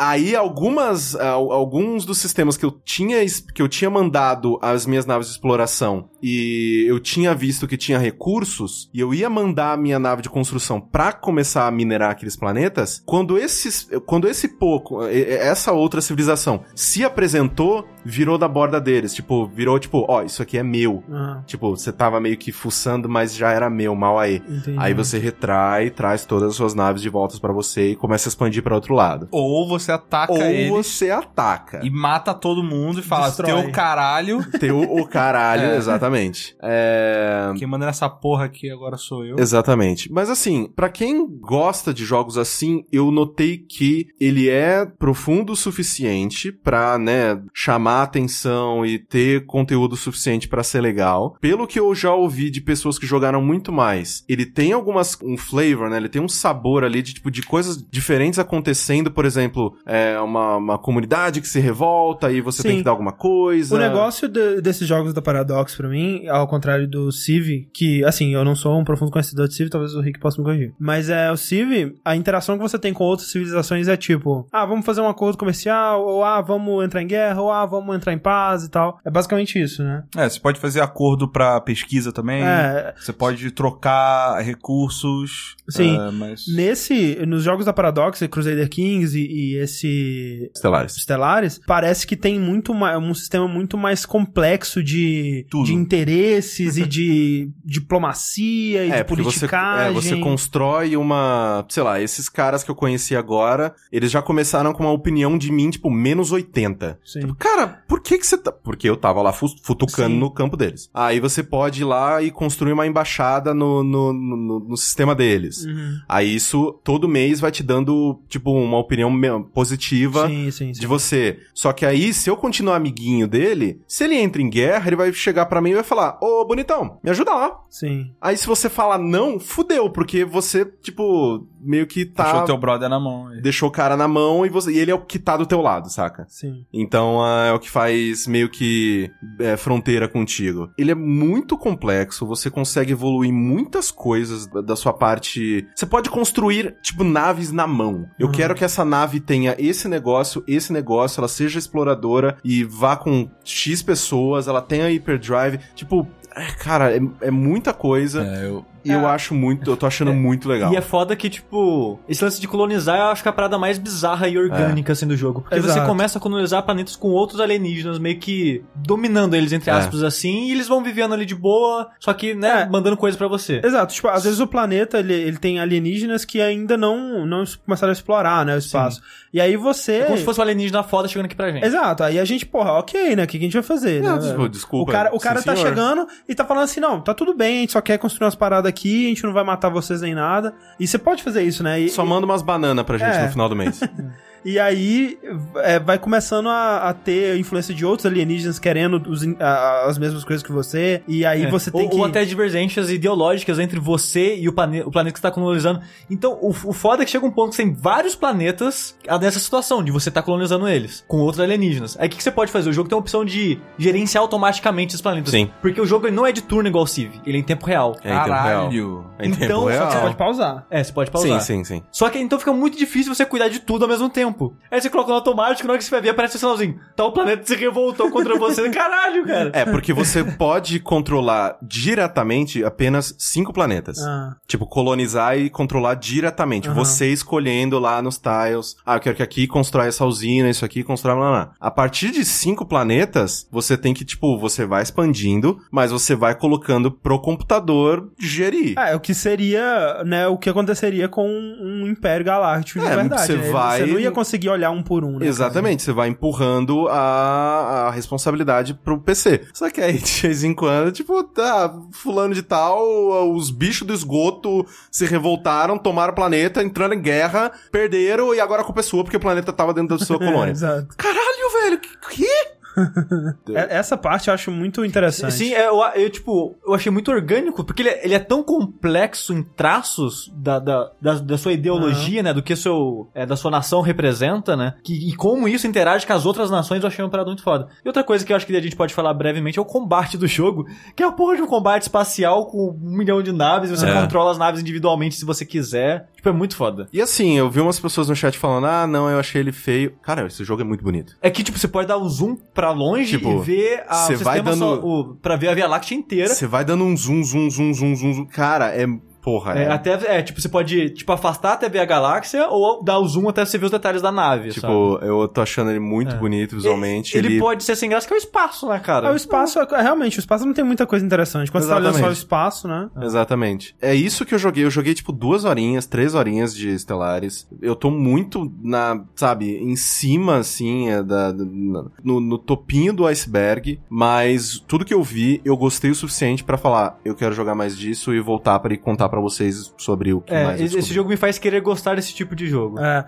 Aí algumas, al- alguns dos sistemas que eu tinha que eu tinha mandado as minhas naves de exploração e eu tinha visto que tinha recursos e eu ia mandar a minha nave de construção pra começar a minerar aqueles planetas, quando esses quando esse pouco essa outra civilização se apresentou, virou da borda deles, tipo, virou tipo, ó, isso aqui é meu. Ah, Tipo, você tava meio que fuçando, mas já era meu, mal aí. entendi. Aí você retrai, traz todas as suas naves de volta pra você e começa a expandir pra outro lado. Ou você ataca Ou eles você ataca. e mata todo mundo e fala, Destrói. teu caralho. Teu o caralho, É. exatamente. Exatamente. É... Quem manda nessa porra aqui agora sou eu. Exatamente. Mas assim, pra quem gosta de jogos assim, eu notei que ele é profundo o suficiente pra, né, chamar atenção e ter conteúdo suficiente pra ser legal. Pelo que eu já ouvi de pessoas que jogaram muito mais, ele tem algumas um flavor, né? Ele tem um sabor ali de tipo de coisas diferentes acontecendo, por exemplo, é uma, uma comunidade que se revolta e você Sim. tem que dar alguma coisa. O negócio de- desses jogos da Paradox, pra mim, ao contrário do Civ, que, assim, eu não sou um profundo conhecedor de Civ, talvez o Rick possa me corrigir. Mas é o Civ, a interação que você tem com outras civilizações é tipo, ah, vamos fazer um acordo comercial, ou ah, vamos entrar em guerra, ou ah, vamos entrar em paz e tal. É basicamente isso, né? É, você pode fazer acordo pra pesquisa também. É, Você pode trocar recursos. Sim. é, mas... nesse, nos jogos da Paradox, Crusader Kings e, e esse Estelares. Stellaris, parece que tem muito mais, um sistema muito mais complexo de, Tudo. de interesses e de diplomacia e É, de porque você, politicagem. é, você constrói uma. Sei lá, esses caras que eu conheci agora, eles já começaram com uma opinião de mim, tipo, menos 80. Sim. Tipo, cara, por que que você tá. Porque eu tava lá fu- futucando Sim. no campo deles. Aí você pode ir lá e construir uma embaixada no, no, no, no sistema deles. Uhum. Aí isso, todo mês, vai te dando, tipo, uma opinião positiva Sim, sim, sim. de você. Só que aí, se eu continuar amiguinho dele, se ele entra em guerra, ele vai chegar pra mim vai falar: Ô, bonitão, me ajuda lá. Sim. Aí se você falar não, fudeu, porque você, tipo, meio que tá. Deixou o teu brother na mão. aí. Deixou o cara na mão e, você, e ele é o que tá do teu lado, saca? Sim. Então ah, é o que faz meio que é, fronteira contigo. Ele é muito complexo, você consegue evoluir muitas coisas da- da sua parte. Você pode construir, tipo, naves na mão. Eu Uhum. quero que essa nave tenha esse negócio, esse negócio, ela seja exploradora e vá com X pessoas, ela tenha hyperdrive. Tipo, é, cara, é, é muita coisa. É, eu... E eu acho muito, eu tô achando muito legal. E é foda que, tipo, esse lance de colonizar eu acho que é a parada mais bizarra e orgânica, assim, do jogo. Porque você Exato. começa a colonizar planetas com outros alienígenas, meio que dominando eles, entre É. aspas, assim, e eles vão vivendo ali de boa, só que, né, É. mandando coisa pra você. Exato, tipo, às vezes o planeta ele, ele tem alienígenas que ainda não, não começaram a explorar, né, o espaço. E aí você. É como se fosse um alienígena foda chegando aqui pra gente. Exato, aí a gente, porra, ok, né? O que que a gente vai fazer? Não, né, velho? desculpa. O cara, o cara Sim, tá senhor. chegando e tá falando assim: não, tá tudo bem, a gente só quer construir umas paradas aqui, a gente não vai matar vocês nem nada. E você pode fazer isso, né? E, Só manda umas bananas pra gente É. no final do mês. E aí é, vai começando a, a ter influência de outros alienígenas querendo os a- as mesmas coisas que você. E aí É. você tem ou, que. ou até divergências ideológicas entre você e o, plane o planeta que você tá colonizando. Então, o, o foda é que chega um ponto que você tem vários planetas nessa situação, de você tá colonizando eles, com outros alienígenas. Aí o que, que você pode fazer? O jogo tem a opção de gerenciar automaticamente esses planetas. Sim. Porque o jogo ele não é de turno igual o Civ, ele é em tempo real. É em tempo real. É em tempo Então, só que Só que você real. pode pausar. É, você pode pausar. Sim, sim, sim. Só que então fica muito difícil você cuidar de tudo ao mesmo tempo. Aí você coloca no automático, na hora que você vai ver, aparece o sinalzinho. Tá, o planeta se revoltou contra você. Caralho, cara. É, porque você pode controlar diretamente apenas cinco planetas. Ah, Tipo, colonizar e controlar diretamente. Aham. Você escolhendo lá nos tiles. Ah, eu quero que aqui constrói essa usina, isso aqui constrói lá, lá. A partir de cinco planetas, você tem que, tipo, você vai expandindo, mas você vai colocando pro computador gerir. É, o que seria, né, o que aconteceria com um Império Galáctico de É, verdade. você né? vai- Você não ia conseguir olhar um por um, né? Exatamente, você vai empurrando a, a responsabilidade pro PC. Só que aí, de vez em quando, tipo, tá, fulano de tal, os bichos do esgoto se revoltaram, tomaram o planeta, entraram em guerra, perderam e agora a culpa é sua porque o planeta tava dentro da sua colônia. exato. Caralho, velho, que? É- Essa parte eu acho muito interessante. Sim, é, eu, eu, tipo, eu achei muito orgânico, porque ele é, ele é tão complexo em traços da, da, da, da sua ideologia, né? Do que seu, é, da sua nação representa, né? Que, e como isso interage com as outras nações, eu achei uma parada muito foda. E outra coisa que eu acho que a gente pode falar brevemente é o combate do jogo, que é a porra de um combate espacial com um milhão de naves, você É. controla as naves individualmente se você quiser. Tipo, é muito foda. E assim, eu vi umas pessoas no chat falando, ah, não, eu achei ele feio. Cara, esse jogo é muito bonito. É que, tipo, você pode dar um zoom pra longe Tipo, e ver a, o vai dando- só- o, pra ver a Via Láctea inteira. Você vai dando um zoom, zoom, zoom, zoom, zoom, zoom. Cara, é Porra, É, é. até, é, tipo, você pode, tipo, afastar até ver a galáxia ou dar o zoom até você ver os detalhes da nave, sabe? Tipo, eu tô achando ele muito É. bonito visualmente. Ele, Ele, pode ser sem graça, que é o espaço, né, cara? Ah, o espaço, é- realmente, o espaço não tem muita coisa interessante. Quando você tá olhando só o Exatamente. espaço, né? Exatamente. É isso que eu joguei. Eu joguei, tipo, duas horinhas, três horinhas de Stellaris. Eu tô muito na, sabe, em cima, assim, é, da, da- no, no topinho do iceberg. Mas tudo que eu vi, eu gostei o suficiente pra falar, eu quero jogar mais disso e voltar pra ir contar pra vocês sobre o que É, mais esse jogo me faz querer gostar desse tipo de jogo. É.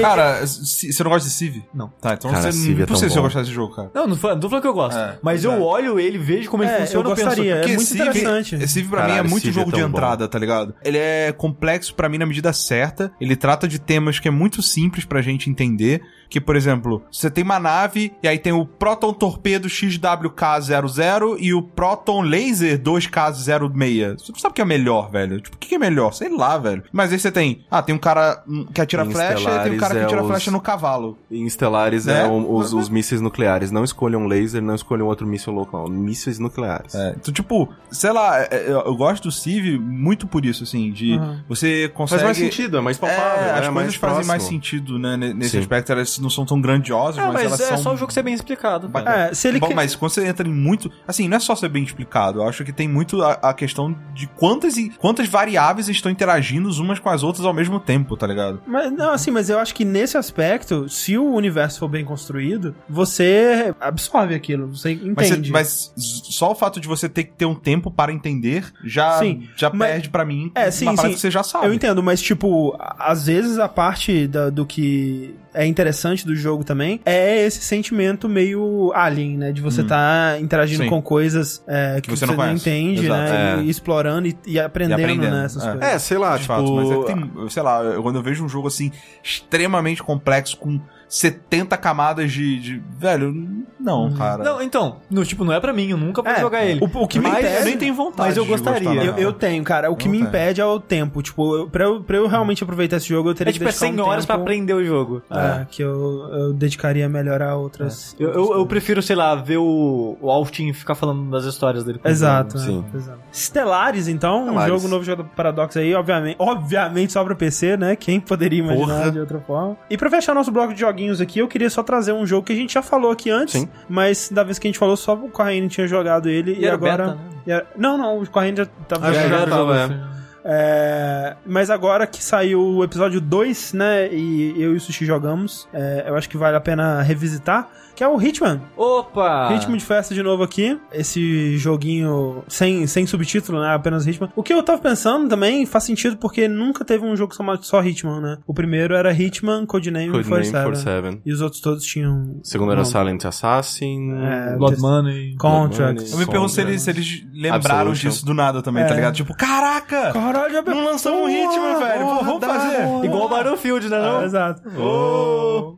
Cara, se- você não gosta de Civ? Não. Tá, então Cara, você Civ é não tão sei se eu gostar desse jogo, cara. Não, não, não tô falando que eu gosto. É, mas é. eu olho ele, vejo como ele É, funciona eu e penso, gostaria. É muito Civ- interessante. Civ pra mim é Caralho, muito Civ é jogo de tão bom. entrada, tá ligado? Ele é complexo pra mim na medida certa. Ele trata de temas que é muito simples pra gente entender. Que, por exemplo, você tem uma nave e aí tem o Proton Torpedo XWK00 e o Proton Laser 2K06. Você não sabe o que é melhor, velho. Tipo, o que é melhor? Sei lá, velho. Mas aí você tem. Ah, tem um cara hum, que atira Em flecha e tem um cara que é atira os- flecha no cavalo. Em Stellaris Né? é o- os, os mísseis nucleares. Não escolham laser, não escolham outro míssil louco, não. Mísseis nucleares. É, então, tipo, sei lá, é, é, eu gosto do Civ muito por isso, assim, de Uhum. você Faz consegue... mais sentido, é mais palpável. É, é, as mais coisas fazem mais próximo. sentido, né, ne- nesse Sim. aspecto, elas não são tão grandiosas, Ah, mas, mas elas é são... só o jogo ser bem explicado. Cara. É, se ele Bom, quer- mas quando você entra em muito... Assim, não é só ser bem explicado, eu acho que tem muito a, a questão de quantas, e- quantas variáveis estão interagindo umas com as outras ao mesmo tempo, tá ligado? Mas, não, assim, mas eu acho que nesse aspecto, se o universo for bem construído, você absorve aquilo, você Mas, você- entende. mas só o fato de você ter que ter um tempo para entender já, Sim, já mas- perde pra mim É, sim, uma sim. que você já sabe. Eu entendo, mas tipo, às vezes a parte da- do que é interessante do jogo também é esse sentimento meio alien, né? De você Hum. tá interagindo Sim. com coisas é, que, você, não, conhece. entende, Exato. né? É. E, explorando e, e aprendendo, E aprendendo, né? Essas é. coisas. É, sei lá, De tipo... fato, mas é que tem, sei lá, eu- quando eu vejo um jogo assim, extremamente complexo, com 70 camadas de. de- velho, não, cara. Não, então, no, tipo, não é pra mim, eu nunca vou É, jogar ele. o- o que me mas, impede- eu nem tenho vontade. mas eu gostaria. gostar, Eu, eu tenho, cara. O que me tenho. impede é o tempo. Tipo, eu, pra, eu, pra eu realmente aproveitar esse jogo, eu teria É tipo, é que dedicar 100 um horas pra tempo, aprender o jogo. É, que eu, eu dedicaria melhor a outras. Eu, eu, eu prefiro, sei lá, ver o, o Austin ficar falando das histórias dele. Exato, jogo. Sim. é, exato. Stellaris, então, um jogo novo jogo do Paradox aí, obviamente, obviamente só pra PC, né? Quem poderia imaginar Porra. de outra forma. E pra fechar nosso bloco de joguinhos aqui, eu queria só trazer um jogo que a gente já falou aqui antes, Sim. mas da vez que a gente falou, só o Corraine tinha jogado ele e, E era agora. beta, né? Não, não, o Corraine já tava Ah, jogando. já tava, é. assim. É, mas agora que saiu o episódio 2, né? E eu e o Sushi jogamos, é, eu acho que vale a pena revisitar. Que é o Hitman. Opa! Ritmo de festa de novo aqui. Esse joguinho sem, sem subtítulo, né? Apenas Hitman. O que eu tava pensando também faz sentido porque nunca teve um jogo chamado só Hitman, né? O primeiro era Hitman, Codename, Codename 47. 47. E os outros todos tinham. O segundo era nome. Silent Assassin. É, Blood Money. Contracts. Eu me pergunto se eles, se eles lembraram Absolution. disso do nada também, tá É. ligado? Tipo, caraca! Caralho, já Não lançamos um Hitman, velho. Vamos fazer. Igual o Battlefield, né? Não? Ah, exato.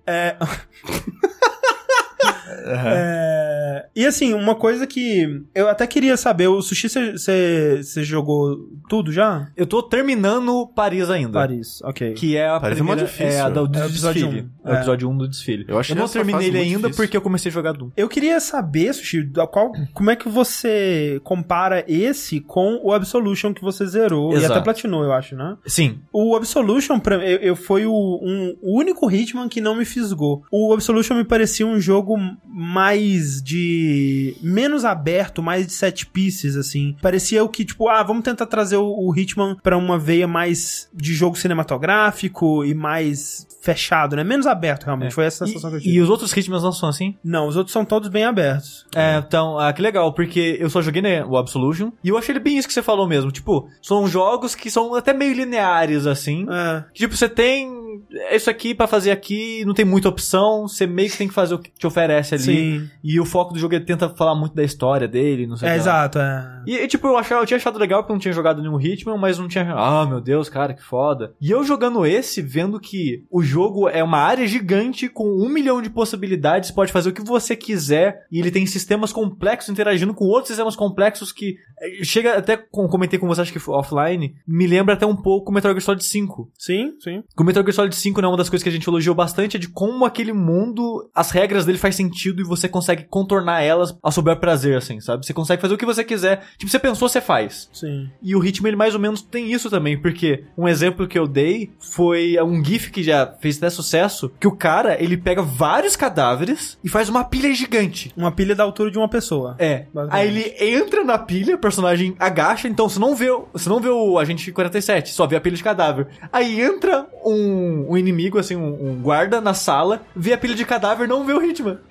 É. É, E assim, uma coisa que eu até queria saber, o Sushi, você jogou tudo já? Eu tô terminando Paris ainda. Paris, ok. Que é a Paris é primeira, difícil. é a do, do É o episódio desfile. um. É o É. episódio 1 do desfile. Eu achei não terminei ele ainda difícil. porque eu comecei a jogar Doom. Eu queria saber, Sushi, qual, como é que você compara esse com o Absolution que você zerou e Exato. até platinou, eu acho, né? Sim. O Absolution, pra, eu, eu foi o, um, o único Hitman que não me fisgou. O Absolution me parecia um jogo mais de... menos aberto, mais de set pieces, assim. Parecia o que, tipo, ah, vamos tentar trazer o, o Hitman pra uma veia mais de jogo cinematográfico e mais fechado, né? Menos aberto, realmente. É. Foi essa sensação que eu tive. E, e os outros ritmos não são assim? Não, os outros são todos bem abertos. É, então, ah, que legal, porque eu só joguei né, o Absolution e eu achei ele bem isso que você falou mesmo. Tipo, são jogos que são até meio lineares, assim. É. Tipo, você tem isso aqui pra fazer aqui, não tem muita opção, você meio que tem que fazer o que te oferece ali. Sim. E o foco do jogo ele tenta falar muito da história dele, não sei o É, que exato, é. E, e, tipo, eu, achava, eu tinha achado legal porque eu não tinha jogado nenhum Hitman, mas não tinha. Ah, meu Deus, cara, que foda. E eu jogando esse, vendo que o jogo é uma área gigante com um milhão de possibilidades, pode fazer o que você quiser, e ele tem sistemas complexos interagindo com outros sistemas complexos que. eh, Chega até, com, comentei com você, acho que offline, me lembra até um pouco o Metal Gear Solid 5. Sim, sim. O Metal Gear Solid 5, né, uma das coisas que a gente elogiou bastante é de como aquele mundo, as regras dele faz sentido e você consegue contornar elas seu bel prazer, assim, sabe? Você consegue fazer o que você quiser. Tipo, você pensou, você faz. Sim. E o ritmo, ele mais ou menos tem isso também, porque um exemplo que eu dei foi um GIF que já fez até sucesso, que o cara, ele pega vários cadáveres e faz uma pilha gigante. Uma pilha da altura de uma pessoa. É. Aí ele entra na pilha, o personagem agacha, então você não vê, você não vê o agente 47, só vê a pilha de cadáver. Aí entra um, um inimigo, assim, um, um guarda na sala, vê a pilha de cadáver, não vê o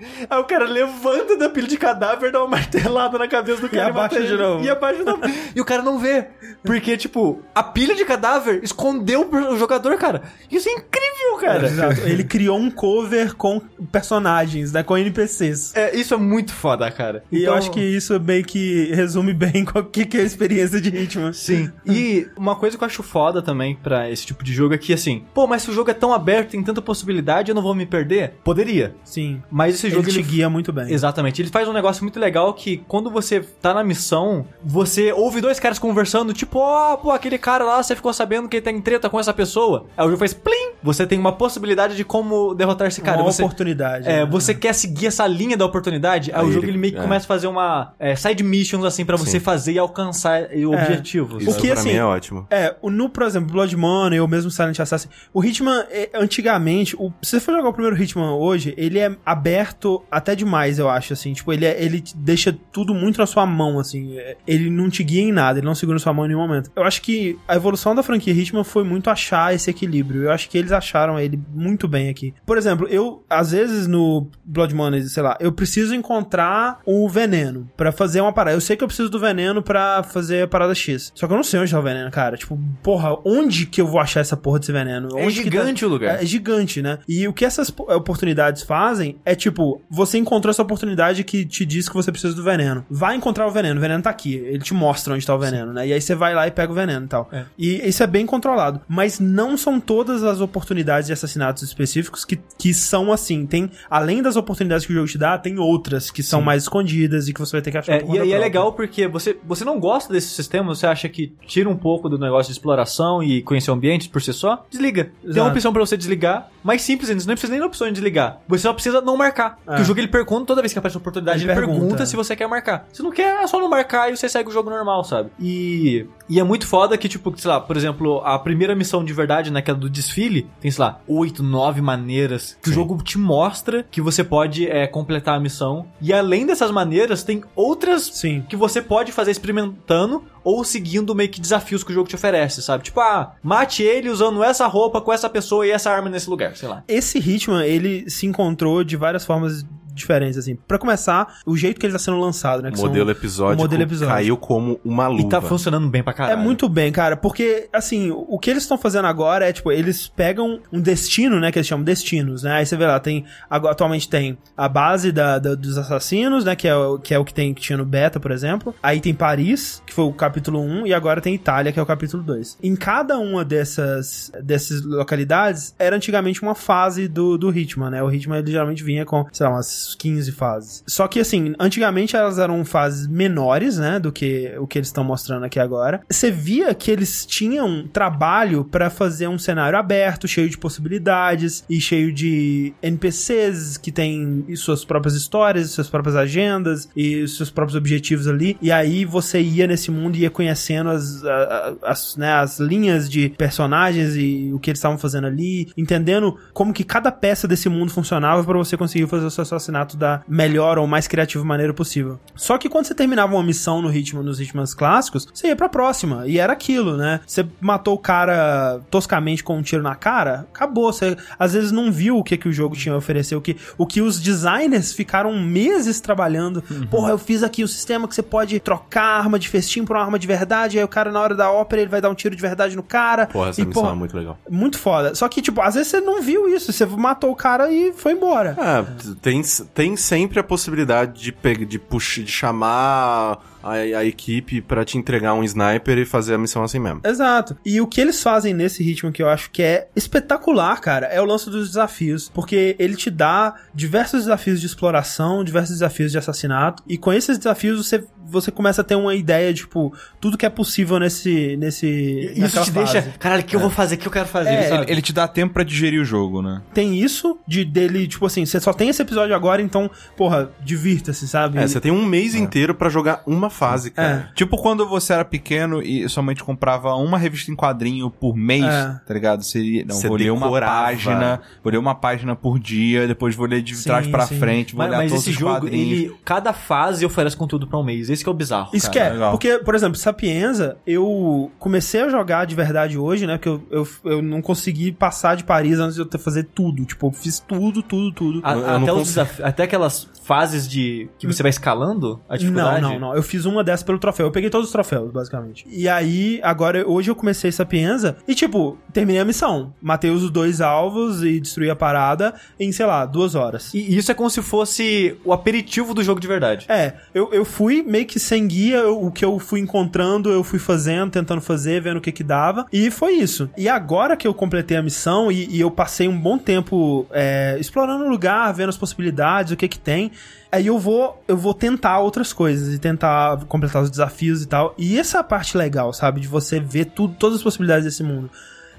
Aí o cara levanta da pilha de cadáver, dá uma martelada na cabeça do cara abaixa mata de novo. E abaixa novo. e o cara não vê. Porque, tipo, a pilha de cadáver escondeu o jogador, cara. Isso é incrível, cara. Exato. Ele criou um cover com personagens, né? Com NPCs. É, isso é muito foda, cara. E eu Então- acho que isso meio que resume bem qual que que é a experiência de Hitman. Sim. E uma coisa que eu acho foda também pra esse tipo de jogo é que, assim, pô, mas se o jogo é tão aberto, tem tanta possibilidade, eu não vou me perder? Poderia. Sim. Mas esse Ele jogo. te ele- guia muito bem. Exatamente. Ele faz um negócio muito legal que quando você tá na missão, você ouve dois caras conversando, tipo, ó, pô, aquele cara lá, você ficou sabendo que ele tá em treta com essa pessoa. Aí o jogo faz plim! Você tem uma possibilidade de como derrotar esse cara. Uma você, oportunidade. é, né? você quer seguir essa linha da oportunidade, aí, o Aí jogo ele- ele meio que é. começa a fazer uma é, side missions assim pra você Sim. fazer e alcançar o objetivo. Isso O que, pra assim, mim é ótimo. É, o- no, por exemplo, Blood Money ou mesmo Silent Assassin, o Hitman, é, antigamente, o- se você for jogar o primeiro Hitman hoje, ele é aberto até demais, eu acho, assim. Tipo, ele, é- ele deixa tudo muito na sua mão, assim. É, Ele não te guia em nada, ele não segura na sua mão em nenhum momento. Eu acho que a evolução da franquia Hitman foi muito achar esse equilíbrio. Eu acho que eles acharam ele muito bem aqui. Por exemplo, eu, às vezes, no Blood Money, sei lá, eu preciso encontrar o veneno pra fazer uma parada. Eu sei que eu preciso do veneno pra fazer a parada X. Só que eu não sei onde tá o veneno, cara. Tipo, porra, onde que eu vou achar essa porra desse veneno? É Onde tá- gigante o lugar. É, gigante, né? E o que essas po- oportunidades fazem é tipo, você encontrou essa oportunidade que te diz que você precisa do veneno. Vai encontrar o veneno, o veneno tá aqui. Ele te mostra onde tá o veneno, né? E aí você vai lá e pega o veneno e tal. É. E isso é bem controlado. Mas não são todas as oportunidades de assassinatos específicos que, que são assim. Tem, além das oportunidades que o jogo te dá, tem outras que são mais escondidas e que você vai ter que achar É, e, e é legal porque você, você não gosta desse sistema, você acha que tira um pouco do negócio de exploração e conhecer o ambiente por si só, desliga. Tem Exato. uma opção pra você desligar, mais simples ainda, você não precisa nem da opção de desligar. Você só precisa não marcar. Porque o jogo ele pergunta toda vez que aparece uma oportunidade, Ele ele, pergunta. pergunta. se você quer marcar. Se não quer, é só não marcar e você segue o jogo normal, sabe? E, e é muito foda que, tipo, sei lá, por exemplo, a primeira missão de verdade, né, que é do desfile, tem, sei lá, oito, nove maneiras que o jogo te mostra que você pode é, completar a missão. E além dessas maneiras, tem outras Sim. que você pode fazer experimentando ou seguindo meio que desafios que o jogo te oferece, sabe? Tipo, ah, mate ele usando essa roupa com essa pessoa e essa arma nesse lugar, sei lá. Esse Hitman, ele se encontrou de várias formas diferentes, assim. Pra começar, o jeito que ele tá sendo lançado, né? que O são- modelo episódico o modelo episódico. caiu como uma luva. E tá funcionando bem pra É caralho. muito bem, cara, porque, assim, o que eles estão fazendo agora é, tipo, eles pegam um destino, né, que eles chamam destinos, né, aí você vê lá, tem, atualmente tem a base da, da- dos assassinos, né, que é, o, que é o que tem, que tinha no beta, por exemplo, aí tem Paris, que foi o capítulo 1, e agora tem Itália, que é o capítulo 2. Em cada uma dessas, dessas localidades, era antigamente uma fase do, do Hitman, né, o Hitman, ele geralmente vinha com, sei lá, umas 15 fases. Só que, assim, antigamente elas eram fases menores, né, do que o que eles estão mostrando aqui agora. Você via que eles tinham trabalho pra fazer um cenário aberto, cheio de possibilidades e cheio de NPCs que tem suas próprias histórias, suas próprias agendas e seus próprios objetivos ali. E aí você ia nesse mundo e ia conhecendo as, a- a- as, né, as linhas de personagens e o que eles estavam fazendo ali, entendendo como que cada peça desse mundo funcionava pra você conseguir fazer o seu assassinato da melhor ou mais criativa maneira possível. Só que quando você terminava uma missão no Hitman, nos Hitmans clássicos, você ia pra próxima. E era aquilo, né? Você matou o cara toscamente com um tiro na cara, acabou. Você às vezes não viu o que, que o jogo tinha a oferecer, o que, o que os designers ficaram meses trabalhando. Porra, eu fiz aqui o sistema que você pode trocar arma de festim por uma arma de verdade, aí o cara na hora da ópera ele vai dar um tiro de verdade no cara. Porra, essa e, missão porra, é muito legal. muito foda. Só que, tipo, às vezes você não viu isso. Você matou o cara e foi embora. É, tem, tem sempre a possibilidade de, de, puxar, de chamar a, a equipe pra te entregar um sniper e fazer a missão assim mesmo. Exato. E o que eles fazem nesse ritmo que eu acho que é espetacular, cara, é o lance dos desafios. Porque ele te dá diversos desafios de exploração, diversos desafios de assassinato. E com esses desafios você você começa a ter uma ideia, tipo, tudo que é possível nesse. nesse Isso te fase. deixa. Caralho, o que eu vou fazer? O que eu quero fazer? É? Ele, ele te dá tempo pra digerir o jogo, né? Tem isso, de dele, tipo assim, você só tem esse episódio agora, então, porra, divirta-se, sabe? É, você tem um mês inteiro pra jogar uma fase, cara. Tipo quando você era pequeno e somente comprava uma revista em quadrinho por mês, É. tá ligado? Você ia, não, Você vou ler uma página, vou ler uma página por dia, depois vou ler de Sim, trás pra sim. frente, vou Mas, olhar mas todos esse os jogo, quadrinhos. ele. Cada fase oferece conteúdo pra um mês. Esse que é o bizarro. Isso cara. que é, legal. porque, por exemplo, Sapienza, eu comecei a jogar de verdade hoje, né? Porque eu, eu, eu não consegui passar de Paris antes de eu ter fazer tudo. Tipo, eu fiz tudo, tudo, tudo. A- Eu- até, não os desafi- até aquelas fases de. que você vai escalando a Não, dificuldade. não, não. Eu fiz uma dessas pelo troféu. Eu peguei todos os troféus, basicamente. E aí, agora, hoje eu comecei Sapienza e, tipo, terminei a missão. Matei os dois alvos e destruí a parada em, sei lá, duas horas. E isso é como se fosse o aperitivo do jogo de verdade. É, eu, eu fui meio que sem guia, eu- o que eu fui encontrando, eu fui fazendo, tentando fazer, vendo o que que dava, e foi isso. E agora que eu completei a missão e, e eu passei um bom tempo é, explorando o lugar, vendo as possibilidades, o que que tem, aí eu vou, eu vou tentar outras coisas e tentar completar os desafios e tal. E essa é parte legal, sabe, de você ver tudo, todas as possibilidades desse mundo.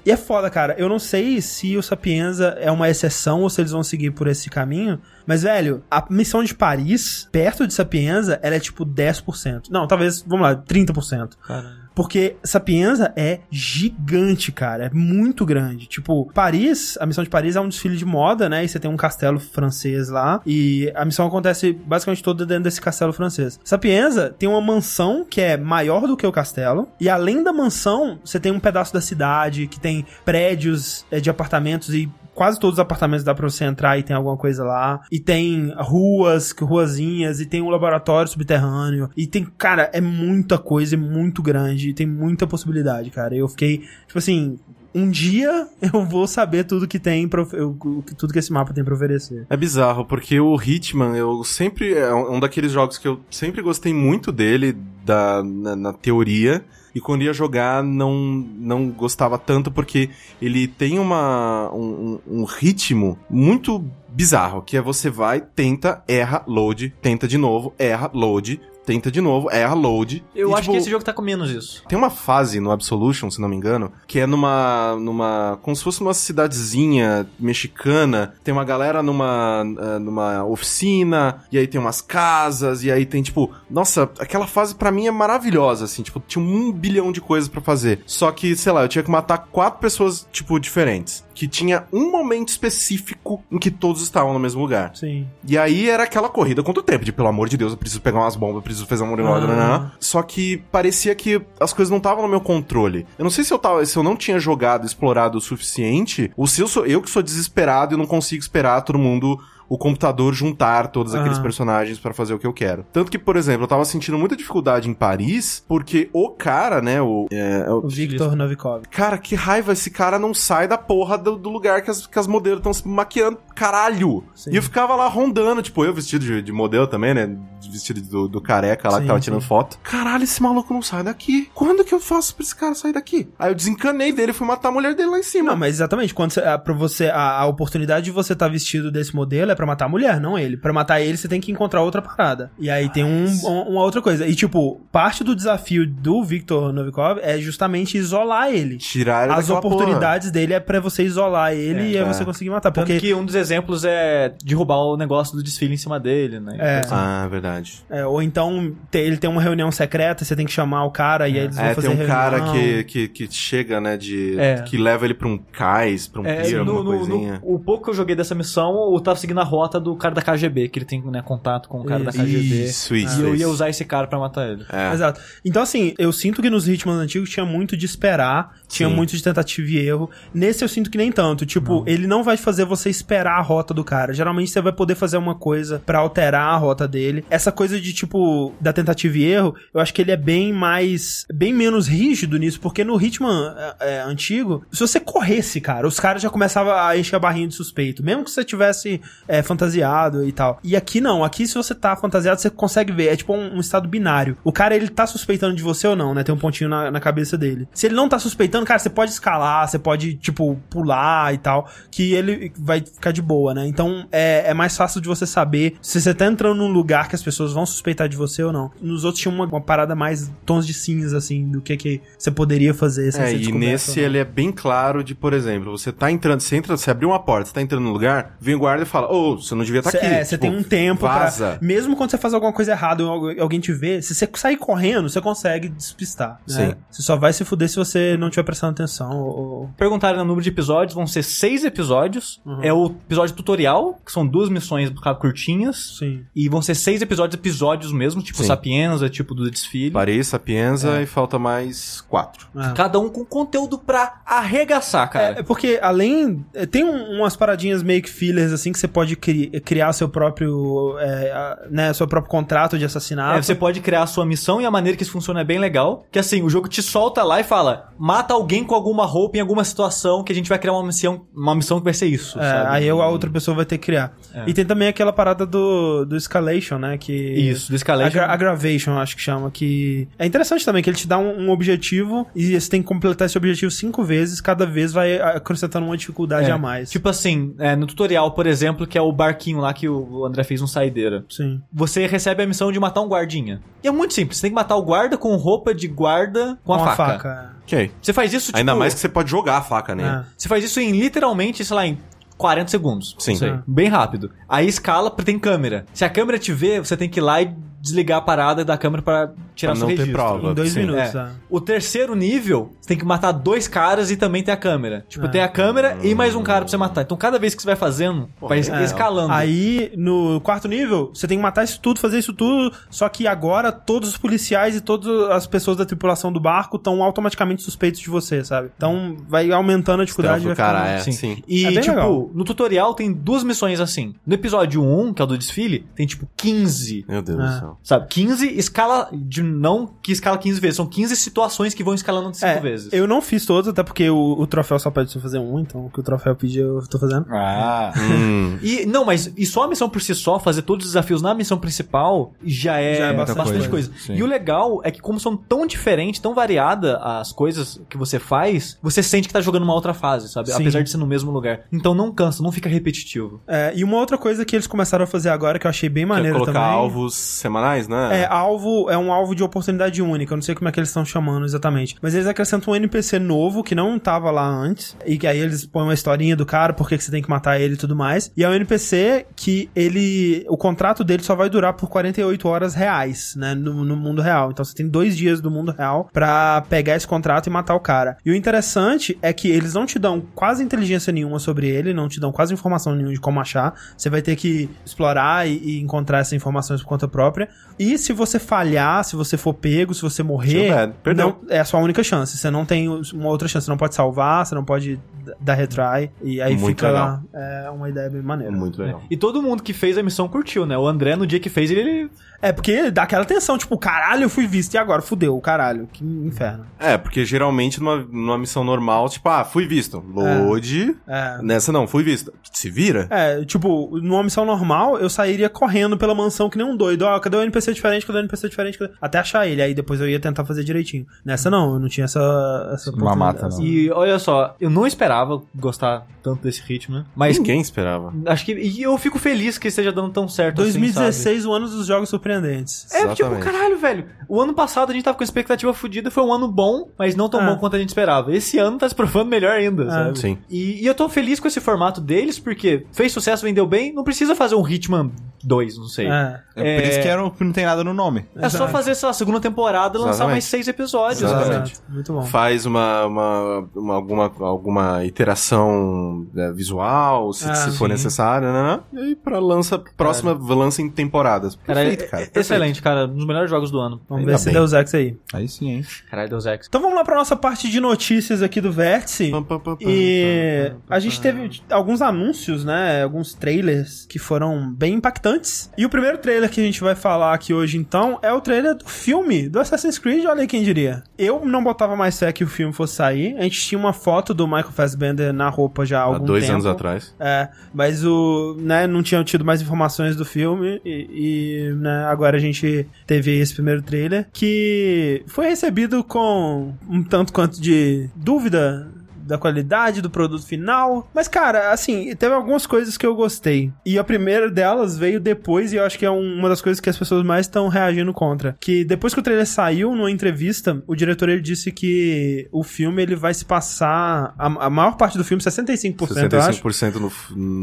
E é foda, cara. Eu não sei se o Sapienza é uma exceção ou se eles vão seguir por esse caminho. Mas, velho, a missão de Paris, perto de Sapienza, ela é tipo 10%. Não, talvez, vamos lá, 30%. Caralho. Porque Sapienza é gigante, cara. É muito grande. Tipo, Paris, a missão de Paris é um desfile de moda, né? E você tem um castelo francês lá. E a missão acontece basicamente toda dentro desse castelo francês. Sapienza tem uma mansão que é maior do que o castelo. E além da mansão, você tem um pedaço da cidade que tem prédios é, de apartamentos e quase todos os apartamentos dá pra você entrar e tem alguma coisa lá. E tem ruas, ruazinhas, e tem um laboratório subterrâneo. E tem, cara, é muita coisa, é muito grande, tem muita possibilidade, cara. Eu fiquei, tipo assim, um dia eu vou saber tudo que tem, pra, eu- tudo que esse mapa tem pra oferecer. É bizarro, porque o Hitman, eu sempre. É um daqueles jogos que eu sempre gostei muito dele, da, na, na teoria. E quando ia jogar, não, não gostava tanto, porque ele tem uma, um, um- ritmo muito bizarro, que é você vai, tenta, erra, load, tenta de novo, erra, load, tenta de novo, erra, load. Eu E, acho tipo, que esse jogo tá com menos isso. Tem uma fase no Absolution, se não me engano, que é numa. numa. como se fosse numa cidadezinha mexicana. Tem uma galera numa. ah, numa oficina, e aí tem umas casas, e aí tem, tipo. Nossa, aquela fase pra mim é maravilhosa, assim. Tipo, tinha um bilhão de coisas pra fazer. Só que, sei lá, eu tinha que matar quatro pessoas, tipo, diferentes. Que tinha um momento específico em que todos estavam no mesmo lugar. Sim. E aí era aquela corrida contra o tempo, de pelo amor de Deus, eu preciso pegar umas bombas, eu preciso fazer um reload, Ah. nananã. Só que parecia que as coisas não estavam no meu controle. Eu não sei se eu tava, se eu não tinha jogado, explorado o suficiente, ou se eu sou eu que sou desesperado e não consigo esperar todo mundo o computador juntar todos aqueles personagens pra fazer o que eu quero. Tanto que, por exemplo, eu tava sentindo muita dificuldade em Paris, porque o cara, né, o, é, é o- O Victor Novikov. Cara, que raiva, esse cara não sai da porra do, do lugar que as, que as modelos estão se maquiando. Caralho! Sim. E eu ficava lá rondando, tipo, eu vestido de, de modelo também, né? Vestido do, do careca lá Sim, que tava sim. tirando foto. Caralho, esse maluco não sai daqui. Quando que eu faço pra esse cara sair daqui? Aí eu desencanei dele e fui matar a mulher dele lá em cima. Não, mas exatamente, quando você, a, pra você, a, a oportunidade de você estar vestido desse modelo é pra matar a mulher, não ele. Pra matar ele, você tem que encontrar outra parada. E aí tem um, um- uma outra coisa. E, tipo, parte do desafio do Victor Novikov é justamente isolar ele. Tirar ele As oportunidades dele é pra você isolar ele É, e aí é. você conseguir matar. Tanto Porque que um dos exemplos é derrubar o negócio do desfile em cima dele, né? É. Então, porra. Ah, verdade. É, ou então ele tem uma reunião secreta, você tem que chamar o cara e aí eles vão É, fazer tem um cara reunião. que, que, que chega, né, de... É. Que leva ele pra um cais, pra um É, pier, no, alguma no- no- coisinha. o pouco que eu joguei dessa missão, eu tava seguindo a rota do cara da KGB, que ele tem né, contato com o cara da Isso. KGB. Isso, isso, E eu ia usar esse cara pra matar ele. É. Exato. Então, assim, eu sinto que nos ritmos antigos tinha muito de esperar, tinha Sim. muito de tentativa e erro. Nesse eu sinto que nem tanto. Tipo, ele não vai fazer você esperar a rota do cara. Geralmente você vai poder fazer uma coisa pra alterar a rota dele. Essa coisa de, tipo, da tentativa e erro, eu acho que ele é bem mais. bem menos rígido nisso, porque no Hitman é, é, antigo, se você corresse, cara, os caras já começavam a encher a barrinha de suspeito. Mesmo que você tivesse é, fantasiado e tal. E aqui não, aqui se você tá fantasiado, você consegue ver, é tipo um, um estado binário. O cara, ele tá suspeitando de você ou não, né? Tem um pontinho na, na cabeça dele. Se ele não tá suspeitando, cara, você pode escalar, você pode, tipo, pular e tal, que ele vai ficar de boa, né? Então é, é mais fácil de você saber se você tá entrando num lugar que as pessoas vão suspeitar de você ou não. Nos outros tinha uma, uma parada mais tons de cinza, assim, do que, que você poderia fazer sem É, ser e nesse ele é bem claro de, por exemplo, você tá entrando, você entra, você abriu uma porta, você tá entrando no lugar, vem o guarda e fala, ô, você não devia estar Cê- aqui. É, você Tipo, tem um tempo vaza. pra. Mesmo quando você faz alguma coisa errada algu- alguém te vê, se você sair correndo, você consegue despistar. né? Sim. Você só vai se fuder se você não estiver prestando atenção. Ou... Perguntaram o número de episódios, vão ser seis episódios. Uhum. É o episódio tutorial, que são duas missões curtinhas. Sim. E vão ser seis episódios, episódios mesmo, tipo Sim. Sapienza, tipo do desfile. Paris, Sapienza É. e falta mais quatro. É. Cada um com conteúdo pra arregaçar, cara. É, é porque além. é, Tem um- umas paradinhas meio que fillers, assim, que você pode cri- criar seu próprio. é, né, seu próprio contrato de assassinato. É, você pode criar a sua missão e a maneira que isso funciona é bem legal. Que assim, o jogo te solta lá e fala: mata alguém com alguma roupa em alguma situação que a gente vai criar uma missão, uma missão que vai ser isso. É, aí a outra pessoa vai ter que criar. É. E tem também aquela parada do, do escalation, né? Que Isso, do Escalation. Agra aggravation, acho que chama. Que é interessante também, que ele te dá um, um objetivo e você tem que completar esse objetivo cinco vezes, cada vez vai acrescentando uma dificuldade É, a mais. Tipo assim, é, no tutorial, por exemplo, que é o barquinho lá que o André fez um saideira. Sim. Você recebe a missão de matar um guardinha. E é muito simples, você tem que matar o guarda com roupa de guarda com, a faca. Ok. Você faz isso, tipo... Ainda mais que você pode jogar a faca nele. É. Você faz isso em literalmente, sei lá, em 40 segundos. Sim. É. Bem rápido. Aí escala, porque tem câmera. Se a câmera te vê, você tem que ir lá e desligar a parada da câmera pra tirar Pra seu não ter registro. prova. Em dois Sim. minutos, É. é. O terceiro nível, você tem que matar dois caras e também tem a câmera. Tipo, É. tem a câmera e mais um cara pra você matar. Então cada vez que você vai fazendo, vai É, escalando. Aí, no quarto nível, você tem que matar isso tudo, fazer isso tudo, só que agora todos os policiais e todas as pessoas da tripulação do barco estão automaticamente suspeitos de você, sabe? Então vai aumentando a dificuldade. Stealth, vai ficando- cara, é. Sim. Sim. E, É bem tipo, legal. no tutorial tem duas missões assim. No episódio 1, que é o do desfile, tem tipo 15 Meu Deus É. do céu. Sabe, 15 escala de não que escala 15 vezes, são 15 situações que vão escalando 5 É, vezes. eu não fiz todos, até porque o, o troféu só pede você fazer um, então o que o troféu pedir eu tô fazendo. Ah. Hum. E não, mas e só a missão por si só, fazer todos os desafios na missão principal já é, Já é bastante, bastante coisa. coisa. E o legal é que como são tão diferentes, tão variada as coisas que você faz, você sente que tá jogando uma outra fase, sabe? Sim. Apesar de ser no mesmo lugar. Então não cansa, não fica repetitivo. É, e uma outra coisa que eles começaram a fazer agora, que eu achei bem Quer maneiro colocar também... alvos semanais, né? É, alvo é um alvo de oportunidade única. Eu não sei como é que eles estão chamando exatamente. Mas eles acrescentam um NPC novo que não tava lá antes. E que aí eles põem uma historinha do cara, por que você tem que matar ele e tudo mais. E é um NPC que ele. O contrato dele só vai durar por 48 horas reais, né? No, no mundo real. Então você tem dois dias do mundo real pra pegar esse contrato e matar o cara. E o interessante é que eles não te dão quase inteligência nenhuma sobre ele, não te dão quase informação nenhuma de como achar. Você vai ter que explorar e, e encontrar essas informações por conta própria. E se você falhar, se você for pego, se você morrer. Perdeu. não, é a sua única chance. Você não tem uma outra chance. Você não pode salvar, você não pode dar retry. E aí Muito fica legal. é uma ideia bem maneira. Muito legal. E todo mundo que fez a missão curtiu, né? O André, no dia que fez, ele. ele- É, porque dá aquela tensão, tipo, caralho, eu fui visto e agora? Fudeu, caralho. Que inferno. É, porque geralmente numa, numa missão normal, tipo, ah, fui visto. Load. É. Nessa não, fui visto. Se vira? É, tipo, numa missão normal, eu sairia correndo pela mansão que nem um doido. Ó, cadê o NPC diferente? Cadê o NPC diferente? Cadê- Até achar ele. Aí depois eu ia tentar fazer direitinho. Nessa não, eu não tinha essa. essa Uma mata, não. E olha só, eu não esperava gostar tanto desse ritmo, né? Mas Ninguém esperava. acho que. E eu fico feliz que esteja dando tão certo assim, 2016, o ano dos jogos surpreendentes. É, tipo, Exatamente. caralho, velho. O ano passado a gente tava com expectativa fodida, foi um ano bom, mas não tão É. bom quanto a gente esperava. Esse ano tá se provando melhor ainda, sabe? Sim. E, e eu tô feliz com esse formato deles, porque fez sucesso, vendeu bem, não precisa fazer um Hitman 2, não sei. É, É. É, por isso que era, não tem nada no nome. só Exato. fazer essa segunda temporada e lançar Exatamente. mais seis episódios, Exatamente. né? Exato. Muito bom. Faz uma, uma, uma- alguma, alguma iteração é, visual, se, Ah, se for necessário, né? E aí pra lança, próxima lança em temporadas. Cara, Perfeito, é- cara. é- perfeito. excelente, cara. Um dos melhores jogos do ano. Vamos Ainda ver se bem. deu Zex aí. Aí sim, hein? Caralho, Deus Ex. Então vamos lá pra nossa parte de notícias aqui do Vértice. Pam, pam, pam, E a gente teve alguns anúncios, né? Alguns trailers que foram bem impactantes. E o primeiro trailer que a gente vai falar aqui hoje, então, é o trailer do filme do Assassin's Creed, olha aí quem diria. Eu não botava mais fé que o filme fosse sair. A gente tinha uma foto do Michael Fassbender na roupa já há algum Há dois tempo. anos atrás. É, mas o, né, não tinham tido mais informações do filme e, e, né, agora a gente teve esse primeiro trailer que foi recebido com um tanto quanto de dúvida da qualidade do produto final. Mas, cara, assim, teve algumas coisas que eu gostei. E a primeira delas veio depois, e eu acho que é um- uma das coisas que as pessoas mais estão reagindo contra. Que depois que o trailer saiu, numa entrevista, o diretor ele disse que o filme ele vai se passar. A, a maior parte do filme, 65%, eu acho. 65% no,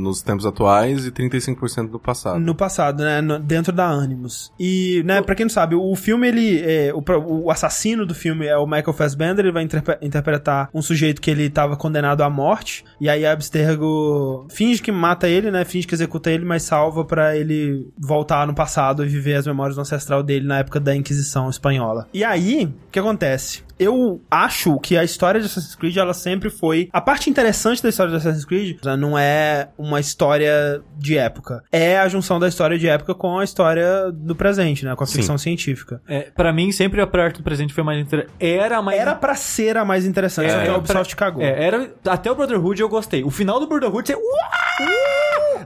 nos tempos atuais e 35% no passado. No passado, né? no- dentro da Animus. E, né, pra quem não sabe, o filme, ele. É, o, o assassino do filme é o Michael Fassbender, ele vai interpre- interpretar um sujeito que ele tava condenado à morte. E aí Abstergo finge que mata ele, né? Finge que executa ele, mas salva pra ele voltar no passado e viver as memórias do ancestral dele na época da Inquisição espanhola. E aí, o que acontece? Eu acho que a história de Assassin's Creed, ela sempre foi... A parte interessante da história de Assassin's Creed né, não é uma história de época. É a junção da história de época com a história do presente, né? Com a Sim. ficção científica. É, pra mim, sempre a parte do presente foi mais interessante. Era mais. Era pra ser a mais interessante, só que a Ubisoft cagou. É, era. Até o Brotherhood eu gostei. O final do Brotherhood você.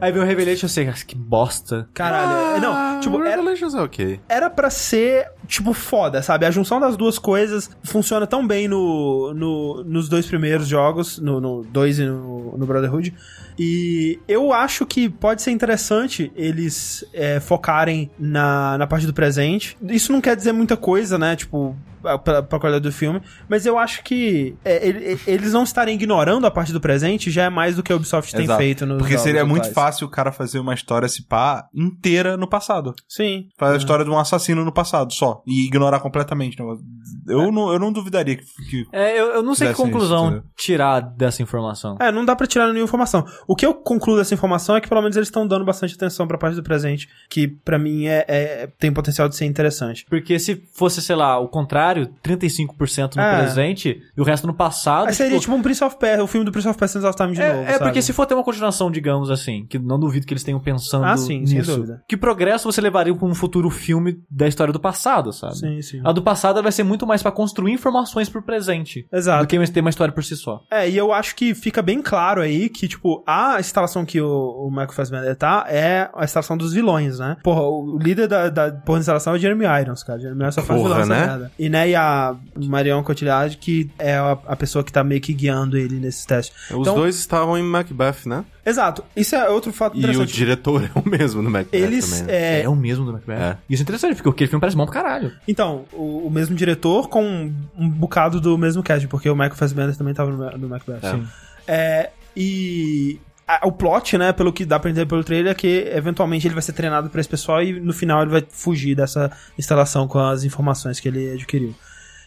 Aí veio o Revelation eu sei, "Ah, que bosta. Caralho. é, não, tipo, o era, Revelations é ok. era pra ser, tipo, foda, sabe? A junção das duas coisas funciona tão bem no, no- nos dois primeiros jogos, no 2 e no, no Brotherhood. E eu acho que pode ser interessante eles é, focarem na, na parte do presente. Isso não quer dizer muita coisa, né? Tipo, pra, pra qualidade do filme. Mas eu acho que é, ele- eles não estarem ignorando a parte do presente já é mais do que a Ubisoft tem Exato. feito nos Porque seria muito atuais. fácil o cara fazer uma história se pá inteira no passado. Sim. Fazer a história de um assassino no passado só. E ignorar completamente. o negócio. Eu, não, eu não duvidaria que. que- É, eu, eu não sei que isso, conclusão entendeu? tirar dessa informação. É, não dá pra tirar nenhuma informação. O que eu concluo dessa informação é que pelo menos eles estão dando bastante atenção pra parte do presente, que pra mim é, é- tem potencial de ser interessante. Porque se fosse, sei lá, o contrário, 35% no É. presente e o resto no passado. Aí seria tipo, tipo um Prince of Persia, o filme do Prince of Persia Sands of Time de é, novo, é sabe? porque se for ter uma continuação, digamos assim, que não duvido que eles tenham pensando Ah, sim, sem nisso. dúvida. Que progresso você levaria pra um futuro filme da história do passado, sabe? Sim, sim. A do passado vai ser muito mais pra construir informações pro presente. Exato. Do que ter uma história por si só. É, e eu acho que fica bem claro aí que, tipo, a instalação que o, o Michael Fassbender tá é a instalação dos vilões, né? Porra, o líder da, da porra da instalação é Jeremy Irons, cara. Jeremy Irons só faz Porra, vilão essa né? merda. E, né, e a Marion Cotillard, que é a, a pessoa que tá meio que guiando ele nesses testes. Os Então- dois estavam em Macbeth, né? Exato. Isso é outro fato E o interessante. diretor é o mesmo no Macbeth Eles, também. né? é, É, o mesmo do Macbeth. É. Isso é interessante, porque aquele filme parece bom pra caralho. Então, o, o mesmo diretor com um, um bocado do mesmo cast, porque o Michael Fassbender também tava no, no Macbeth. É. É, e o plot, né, pelo que dá pra entender pelo trailer, é que eventualmente ele vai ser treinado pra esse pessoal e no final ele vai fugir dessa instalação com as informações que ele adquiriu.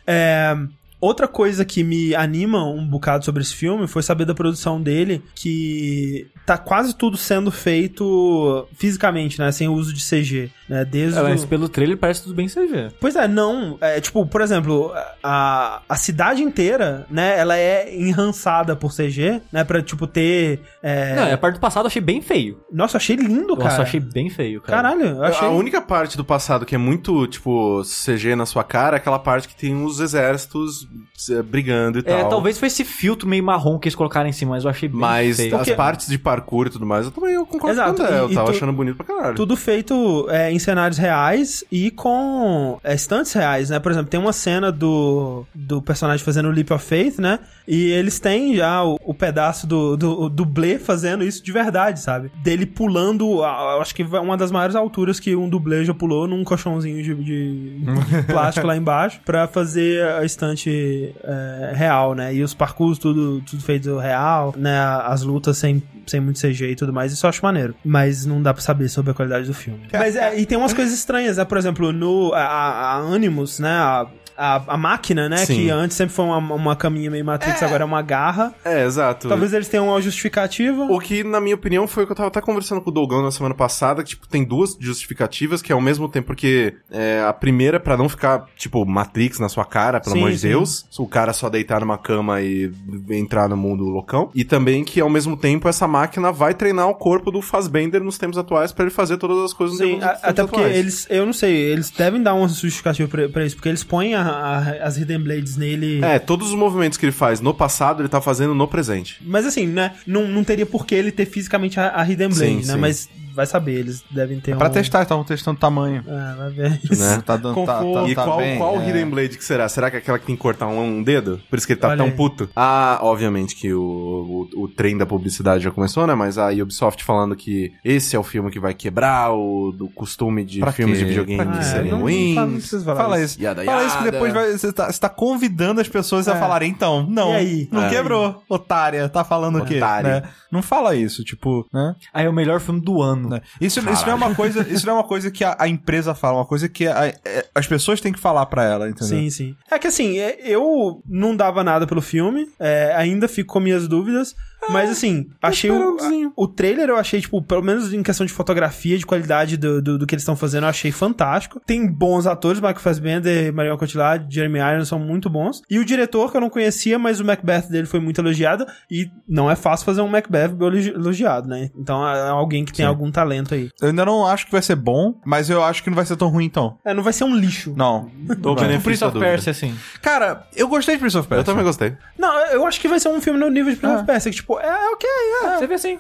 É, Outra coisa que me anima um bocado sobre esse filme foi saber da produção dele, que tá quase tudo sendo feito fisicamente, né? Sem o uso de CG, né? Desde É, o... mas pelo trailer parece tudo bem CG. Pois é, não. É, tipo, por exemplo, a, a cidade inteira, né, ela é enrançada por CG, né, pra, tipo, ter... é- Não, a parte do passado eu achei bem feio. Nossa, eu achei lindo, cara. Nossa, eu achei bem feio, cara. Caralho, eu achei... A única parte do passado que é muito, tipo, CG na sua cara é aquela parte que tem os exércitos eh, brigando e É, tal. talvez foi esse filtro meio marrom que eles colocaram em cima, mas eu achei bem Mas feio. as Porque- partes de parkour e tudo mais, eu também eu concordo Exato, com o André. Eu e tava tu- achando bonito pra caralho. Tudo feito é, em cenários reais e com é, estantes reais, né? Por exemplo, tem uma cena do, do personagem fazendo o Leap of Faith, né? E eles têm já o, o pedaço do, do, dublê fazendo isso de verdade, sabe? Dele pulando, acho que uma das maiores alturas que um dublê já pulou num colchãozinho de, de- plástico lá embaixo pra fazer a estante é, real, né? E os parkours tudo, tudo feito real, né? As lutas sem, sem muito CG e tudo mais, isso eu acho maneiro. Mas não dá pra saber sobre a qualidade do filme. Mas é, e tem umas coisas estranhas, né? Por exemplo, no a, a Animus, né? A, a, a máquina, né? Sim. Que antes sempre foi uma, uma caminha meio Matrix, agora é uma garra. É, exato. Talvez eles tenham uma justificativa. O que, na minha opinião, foi o que eu tava até conversando com o Dogão na semana passada, que, tipo, tem duas justificativas, que é ao mesmo tempo porque é, a primeira é pra não ficar, tipo, Matrix na sua cara, pelo Sim, amor de sim. Deus, o cara só deitar numa cama e entrar no mundo loucão. E também que, ao mesmo tempo, essa máquina vai treinar o corpo do Fassbender nos tempos atuais pra ele fazer todas as coisas Sim, nos a- tempos até porque atuais. eles, eu não sei, eles devem dar uma justificativa pra, pra isso, porque eles põem a- a- as Hidden Blades nele. É, todos os movimentos que ele faz no passado, ele tá fazendo no presente. Mas assim, né? Não, não teria por que ele ter fisicamente a, a Hidden Blade, Sim, né? sim. Mas vai saber, eles devem ter Pra um... testar, estavam testando tamanho. É, vai ver. Né? Tá dando. Tá, Conforto. tá, E tá qual, bem, qual é. Hidden Blade que será? Será que é aquela que tem que cortar um, um dedo? Por isso que ele tá Olha tão aí. puto? Ah, obviamente que o, o, o trem da publicidade já começou, né? Mas a Ubisoft falando que esse é o filme que vai quebrar o do costume de Pra filmes quê? de videogame Pra que quê? serem não, não, ruins. fala- não precisa falar Fala isso. isso. Yada, Fala isso que yada. depois vai, você, tá, você tá convidando as pessoas a É. falarem, então, não. E aí? Não É. quebrou, otária. Tá falando o quê? Otária. Né? Não fala isso, tipo, né? Aí é o melhor filme do ano. Né? Isso, isso não é uma coisa, isso não é uma coisa que a, a empresa fala, uma coisa que a- é- as pessoas têm que falar pra ela, entendeu? Sim, sim. É que assim, é- eu não dava nada pelo filme, é, ainda fico com minhas dúvidas, mas assim, achei o, esperandozinho. o trailer, eu achei, tipo, pelo menos em questão de fotografia, de qualidade do, do, do que eles estão fazendo, eu achei fantástico. Tem bons atores, Michael Fassbender, Marion Cotillard, Jeremy Irons são muito bons. E o diretor, que eu não conhecia, mas o Macbeth dele foi muito elogiado, e não é fácil fazer um Macbeth elogiado, né? Então é alguém que tem Sim. algum talento aí. Eu ainda não acho que vai ser bom, mas eu acho que não vai ser tão ruim, então. É, não vai ser um lixo. Não. Tô O benefício Prince of. Persia, assim. Cara, eu gostei de Prince of Persia. Eu também gostei. Não, eu acho que vai ser um filme no nível de Prince of Persia, que tipo, é ok, é. Você vê assim.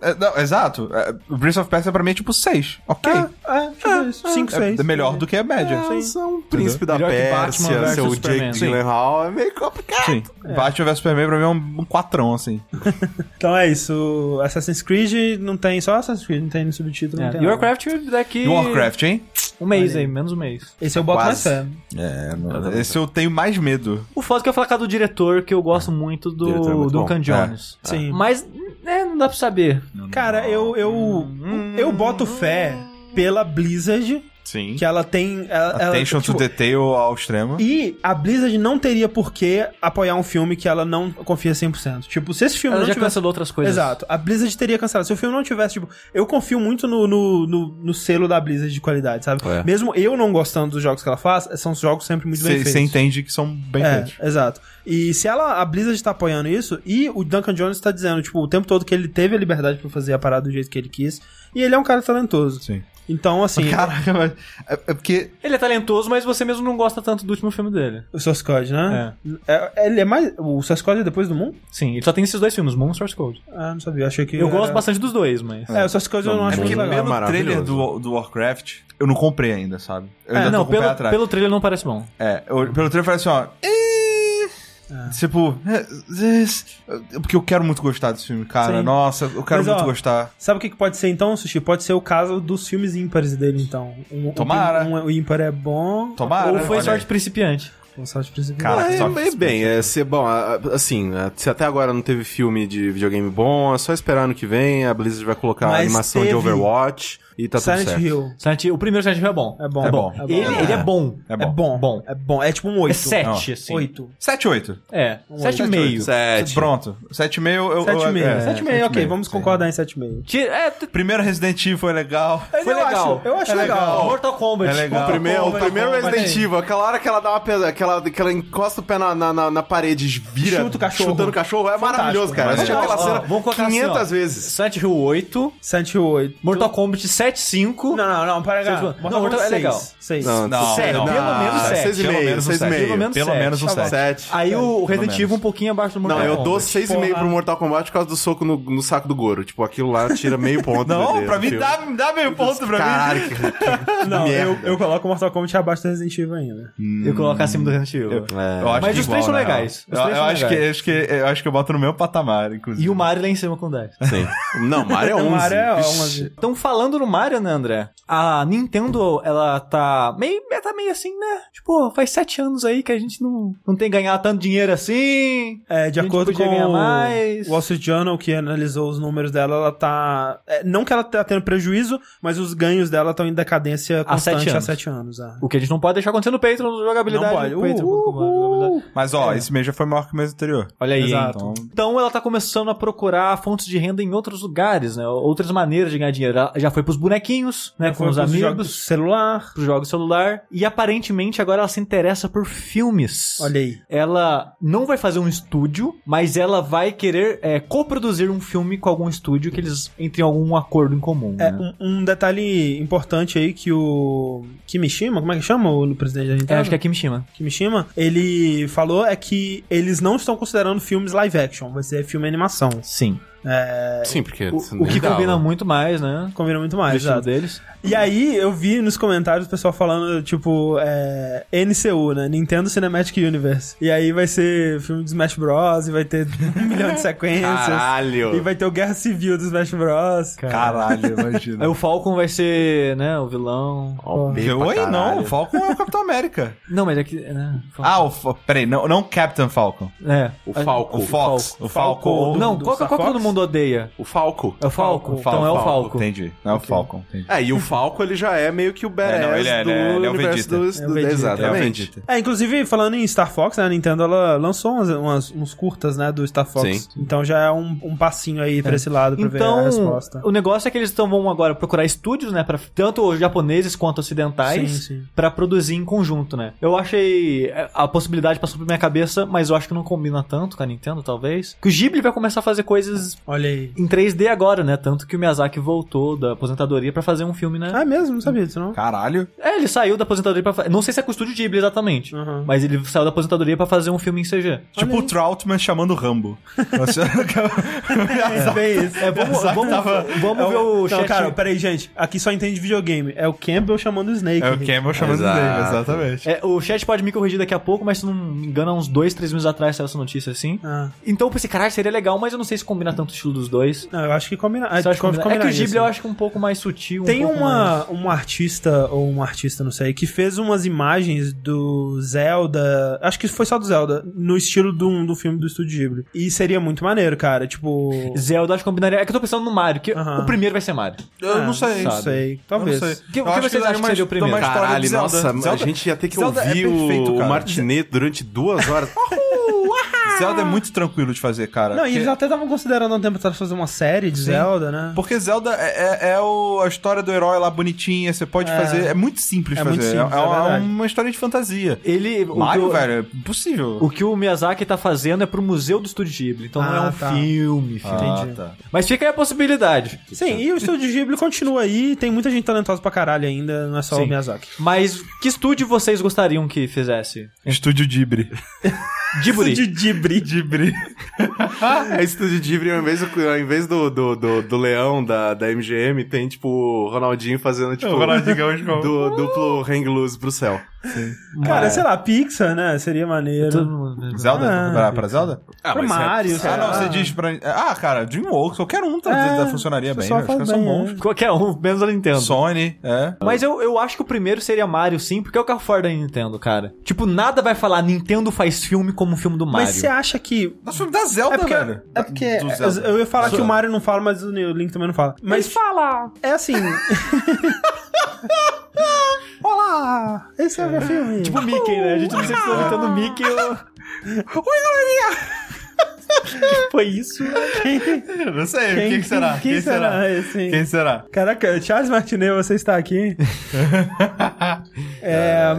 É, não, exato. É, Prince of Persia pra mim é tipo 6. Ok. É, é, tipo isso. 5, É, 6. melhor do que a média. É, são um príncipe da Pérsia, seu. Jake. Gyllenhaal, é meio complicado. Sim. Batman vs Superman pra mim é um, um quatrão, assim. Então é isso. Assassin's Creed não tem só Assassin's Creed, não tem no subtítulo. Não É. E. Warcraft daqui... Warcraft, hein? Um mês Olha aí. menos um mês. Esse eu boto mais Quase. fé. É, não, esse eu tenho mais medo. O foda é que eu ia falar com a do diretor, que eu gosto muito Diretor é do muito bom. Jones. Sim. Mas, é, não dá pra saber. Cara, eu, eu, eu boto fé pela Blizzard, Sim. que ela tem. Ela, ela, Attention tipo, to detail ao extremo. E a Blizzard não teria por que apoiar um filme que ela não confia 100%. Tipo, se esse filme Ela não já tivesse... cancelou outras coisas. Exato. A Blizzard teria cancelado. Se o filme não tivesse, tipo, eu confio muito no, no, no, no selo da Blizzard de qualidade, sabe? É. Mesmo eu não gostando dos jogos que ela faz, são jogos sempre muito bem feitos. Você entende que são bem É, feitos. exato. E se ela, a Blizzard tá apoiando isso, e o Duncan Jones tá dizendo, tipo, o tempo todo que ele teve a liberdade pra fazer a parada do jeito que ele quis, e ele é um cara talentoso. Sim. Então, assim, Caraca, mas. É, é porque. Ele é talentoso, mas você mesmo não gosta tanto do último filme dele. o Source Code, né? É, ele é mais. O Source Code é depois do Moon? Sim, ele só tem esses dois filmes, Moon e Source Code. Ah, não sabia. Achei que. Eu era- gosto bastante dos dois, mas... É, o Source Code eu não acho é muito que legal. pelo maravilhoso. trailer do, do Warcraft, eu não comprei ainda, sabe? Eu É, ainda não, tô com o pé pelo, atrás. pelo trailer não parece bom. É, eu- pelo trailer parece assim, ó. "Ih", Tipo, é, é, porque eu quero muito gostar desse filme, cara. Sim. Nossa, eu quero Mas, muito ó, gostar. Sabe o que, pode ser então, Sushi? Pode ser o caso dos filmes ímpares dele, então. Um, um- Tomara. Um, o ímpar é bom. Tomara. Ou foi olha sorte principiante. Sorte principal. Cara, É, só- é bem, é ser bom. a- a- Assim, a- se até agora não teve filme de videogame bom, é só esperar ano que vem. A Blizzard vai colocar a Mas animação de teve Overwatch e tá tudo Silent certo. Hill. Silent Hill- O primeiro Silent Hill é bom. É bom. É bom. Ele, ele é bom. É É bom. bom. Bom. É bom. É tipo um 8. É sete, assim. 8. 7 8. É, Um sete e oito. meio. Sete. Pronto. 7,5 eu. eu 7,5. eu- é, 7,5, ok. 7,5. Vamos concordar em 7,5. Ti- É, Primeiro Resident Evil foi legal. foi eu legal. acho- eu acho É legal. legal. Mortal Kombat. É legal. O primeiro, o primeiro Kombat. Resident Evil, aquela hora que ela dá uma pesa, que ela, que ela encosta o pé na, na, na, na parede e vira Chuta o cachorro. chutando o cachorro, é maravilhoso, cara. Eu assisti Legal. aquela cena vamos colocar assim, 500 ó. vezes. Silent Hill 8, Silent Hill 8. Mortal Kombat 7.5. Não, não, não, para cá. Não, Mortal Kombat é legal. 6. Não, Não, Sete, não. pelo menos Ah, sete. seis e Pelo meio, menos um seis e sete. meio. Pelo menos Pelo sete. menos um Tá bom. 7. Sete. Aí o Resident menos. Evil um pouquinho abaixo do Mortal Não, eu Kombat. dou 6,5 Porra. pro Mortal Kombat por causa do soco no, no saco do Goro. Tipo, aquilo lá tira meio ponto. Não, pra mim dá, dá meio ponto pra Caralho, mim. que, que Não, eu, merda. eu coloco o Mortal Kombat abaixo do Resident Evil ainda. Eu coloco acima do Resident Evil. É. Eu Mas os três são legais. real. Os três Eu, acho que, legais. acho que eu acho que eu boto no meu patamar, inclusive. E o Mario lá em cima com 10. Sim. Não, Mario é 11. O Mario é Vixe. 11. Então, falando no Mario, né, André? A Nintendo, ela tá meio, tá meio assim, né? Tipo, faz sete anos aí que a gente não, não tem ganhado tanto dinheiro assim. É, de acordo com o. Wall Street Journal, que analisou os números dela, ela tá... é, não que ela tá tendo prejuízo, mas os ganhos dela estão em decadência constante sete há anos. sete anos. é. O que a gente não pode deixar acontecer no Patreon, no jogabilidade. Não pode. no Uh, jogabilidade. Mas ó, É. esse mês já foi maior que o mês anterior. Olha aí, Exato. Então, então ela tá começando a procurar fontes de renda em outros lugares, né? Outras maneiras de ganhar dinheiro. Ela já foi pros bonequinhos, né? com os amigos, jogos celular. pros jogos celular. E aparentemente agora ela se interessa por filmes. Olha aí. Ela não vai fazer um estúdio, mas ela vai querer é, coproduzir um filme com algum estúdio que eles entrem em algum acordo em comum. É, né? um, um detalhe importante aí que o Kimishima, como é que chama o presidente da É, Nintendo? acho que é Kimishima. Kimishima, ele falou é que eles não estão considerando filmes live action, vai ser filme animação. Sim. Sim, porque... O, o que combina muito mais, né? Combina muito O mais, exato. deles. E aí eu vi nos comentários o pessoal falando, tipo, é, NCU, né? Nintendo Cinematic Universe. E aí vai ser filme de Smash Bros. E vai ter um milhão de sequências. Caralho. E vai ter o Guerra Civil do Smash Bros. Caralho, imagina. Aí o Falcon vai ser, né, o vilão. Pra Oi, não, o Falcon é o Capitão América. Não, mas é que. Né, Falcon. Ah, o. Peraí, não, não Captain Falcon. é. O Falco. O Fox. O Falcon. do- Não, do qual que é qual que todo Fox? Mundo odeia? O Falco. É o Falco? Falco. Então é o Falco. Falco. Entendi. Não é o Falcon. Entendi. É, e o Falco, ele já é meio que o badass É, não, ele é- do ele é- ele é o universo do... É o Vegeta. É Exatamente. É, inclusive, falando em Star Fox, né, a Nintendo ela lançou umas, umas- uns curtas, né, do Star Fox. Sim. Então já é um, um passinho aí pra esse lado pra ver a Então, resposta. o negócio é que eles tão, vão agora procurar estúdios, né, pra, tanto os japoneses quanto ocidentais, Sim, sim. pra produzir em conjunto, né. Eu achei é, a possibilidade passou por minha cabeça, mas eu acho que não combina tanto com a Nintendo, talvez. Que o Ghibli vai começar a fazer coisas Olha aí. em 3D agora, né, tanto que o Miyazaki voltou da aposentadoria pra fazer um filme, né. Ah, mesmo? Não sabia disso, não? Caralho. É, ele saiu da aposentadoria pra Não sei se é com o estúdio Ghibli exatamente, Uhum. mas ele saiu da aposentadoria pra fazer um filme em CG. Tipo o Troutman chamando o Rambo. É bem isso. É, vamos, vamos, vamos É ver o Não, chat. cara, peraí, gente. Aqui só entende videogame. É o Campbell chamando o Snake. é o Campbell chamando Exato. dele, exatamente. É, o chat pode me corrigir daqui a pouco, mas se não me engano, há uns dois, três meses atrás saiu essa notícia assim. Ah, Então eu pensei, caralho, seria legal, mas eu não sei se combina tanto o estilo dos dois. não, eu acho que combina. Você acha que combina? É que o combinaria, Ghibli eu acho que é um pouco mais sutil. um Tem pouco uma, mais- uma artista, ou um artista, não sei, que fez umas imagens do Zelda. Acho que foi só do Zelda, no estilo do, do filme do Estúdio Ghibli. E seria muito maneiro, cara. Tipo. Zelda acho que combinaria. É que eu tô pensando no Mario, que Aham. o primeiro vai ser Mario. Eu não Ah, sei. Não sei. Talvez. Não sei. Que- Eu o que vocês acham que seria o primeiro? Caralho, de Zelda. nossa, a gente ia ter que Zelda é ouvir perfeito, o. Martinet durante duas horas. Zelda é muito tranquilo de fazer, cara. Não, e Porque- eles até estavam considerando há um tempo atrás fazer uma série de Sim. Zelda, né? Porque Zelda é, é- é o- a história do herói lá bonitinha, você pode É. fazer. É muito simples É fazer. muito simples, é, é uma- verdade. uma história de fantasia. Ele. o Mario, que o- velho, é impossível. O que o Miyazaki tá fazendo é pro Museu do Estúdio Ghibli. Então não é Ah, um tá. filme, filme. Ah, entendi. tá. Mas fica aí a possibilidade. Sim, e o Estúdio Ghibli continua aí, tem muita gente talentosa pra caralho ainda, não é só Sim. o Miyazaki. Mas que estúdio vocês gostariam que fizesse? Estúdio Ghibli. Ghibli. Estúdio Ghibli. Ghibli. É Estúdio Ghibli, ao invés, do, ao invés do, do, do, do leão da, da MGM, tem, tipo, o Ronaldinho fazendo, tipo, O Ronaldinho Gaúcho do, duplo hang loose pro céu. Cara, sei lá, Pixar, né? Seria maneiro. Todo mundo- Zelda? Ah, pra, pra Zelda? Ah, Pra mas é- Mario, Ah, não, você diz pra. Ah, cara, Dreamworks, qualquer um tá, É, tá- funcionaria bem, velho. Os caras são bons. né? Qualquer um, menos a Nintendo. Sony, é. Mas eu, eu acho que o primeiro seria Mario, sim, porque é o carro forte da Nintendo, cara. Tipo, nada vai falar Nintendo faz filme como o filme do Mario. Mas você acha que. Nós filme da Zelda, É porque, velho. é porque eu ia falar que o Mario não fala, mas o Link também não fala. Mas fala! É assim. Olá! Esse é o meu filme. Tipo o Mickey, né? A gente não sei se tá imitando o Mickey ou... oi, galerinha! Foi isso? Eu Não sei, quem, que será? Quem, será? esse? Quem será? Caraca, Charles Martinet, você está aqui? é,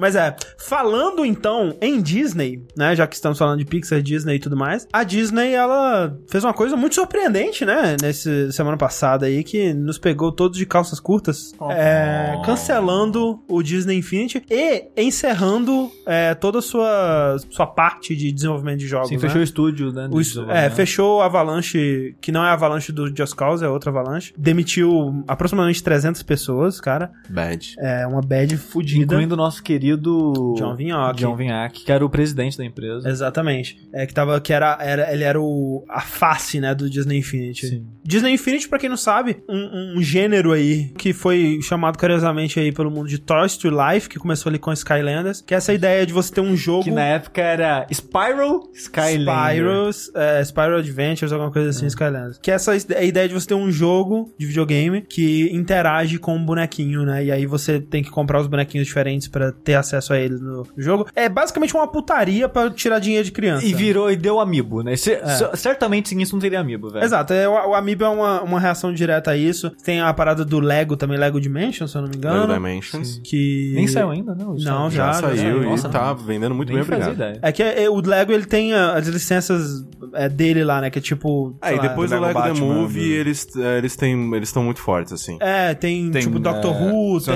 mas é, falando então em Disney, né, já que estamos falando de Pixar, Disney e tudo mais, a Disney, ela fez uma coisa muito surpreendente, né, nesse semana passada aí, que nos pegou todos de calças curtas, é, cancelando o Disney Infinity e encerrando é, toda a sua, sua parte de desenvolvimento de jogos, Sim, né? fechou o estúdio, né? O est- é, fechou a Avalanche, que não é a Avalanche do Just Cause, é outra Avalanche. Demitiu aproximadamente 300 pessoas, cara. Bad. É uma bad fudida. Incluindo o nosso querido falecido John Vinhoque. John Vinhoque, que era o presidente da empresa. Exatamente. É que tava que era, era ele era o a face, né, do Disney Infinity. Sim. Disney Infinity, pra quem não sabe, um, um gênero aí que foi chamado carinhosamente aí pelo mundo de Toy Story Life, que começou ali com Skylanders, que é essa ideia de você ter um jogo Que na época era Spiral Skylander. Spyros, é, Spyro Adventures, alguma coisa assim, Skylanders. Que é essa a ideia de você ter um jogo de videogame que interage com um bonequinho, né? E aí você tem que comprar os bonequinhos diferentes pra ter acesso a eles no jogo. É basicamente uma putaria pra tirar dinheiro de criança. E virou e deu amiibo, né? C- Certamente sem isso não teria amiibo, velho. Exato, é, o, o Amiibo é uma, uma reação direta a isso. Tem a parada do Lego também, Lego Dimension, se eu não me engano. Lego Dimensions. Que... Nem saiu ainda, não? Não, Já, já, já saiu Nossa, e tá vendendo muito Nem bem, obrigado. ideia. É que é- é, o Lego ele tem a- as licenças é, dele lá, né? Que é tipo. É, e depois do do Lego Lego, The Batman, Movie, do- eles é, eles têm eles estão muito fortes, assim. É, tem, Tem, tipo Doctor é, Who, tem.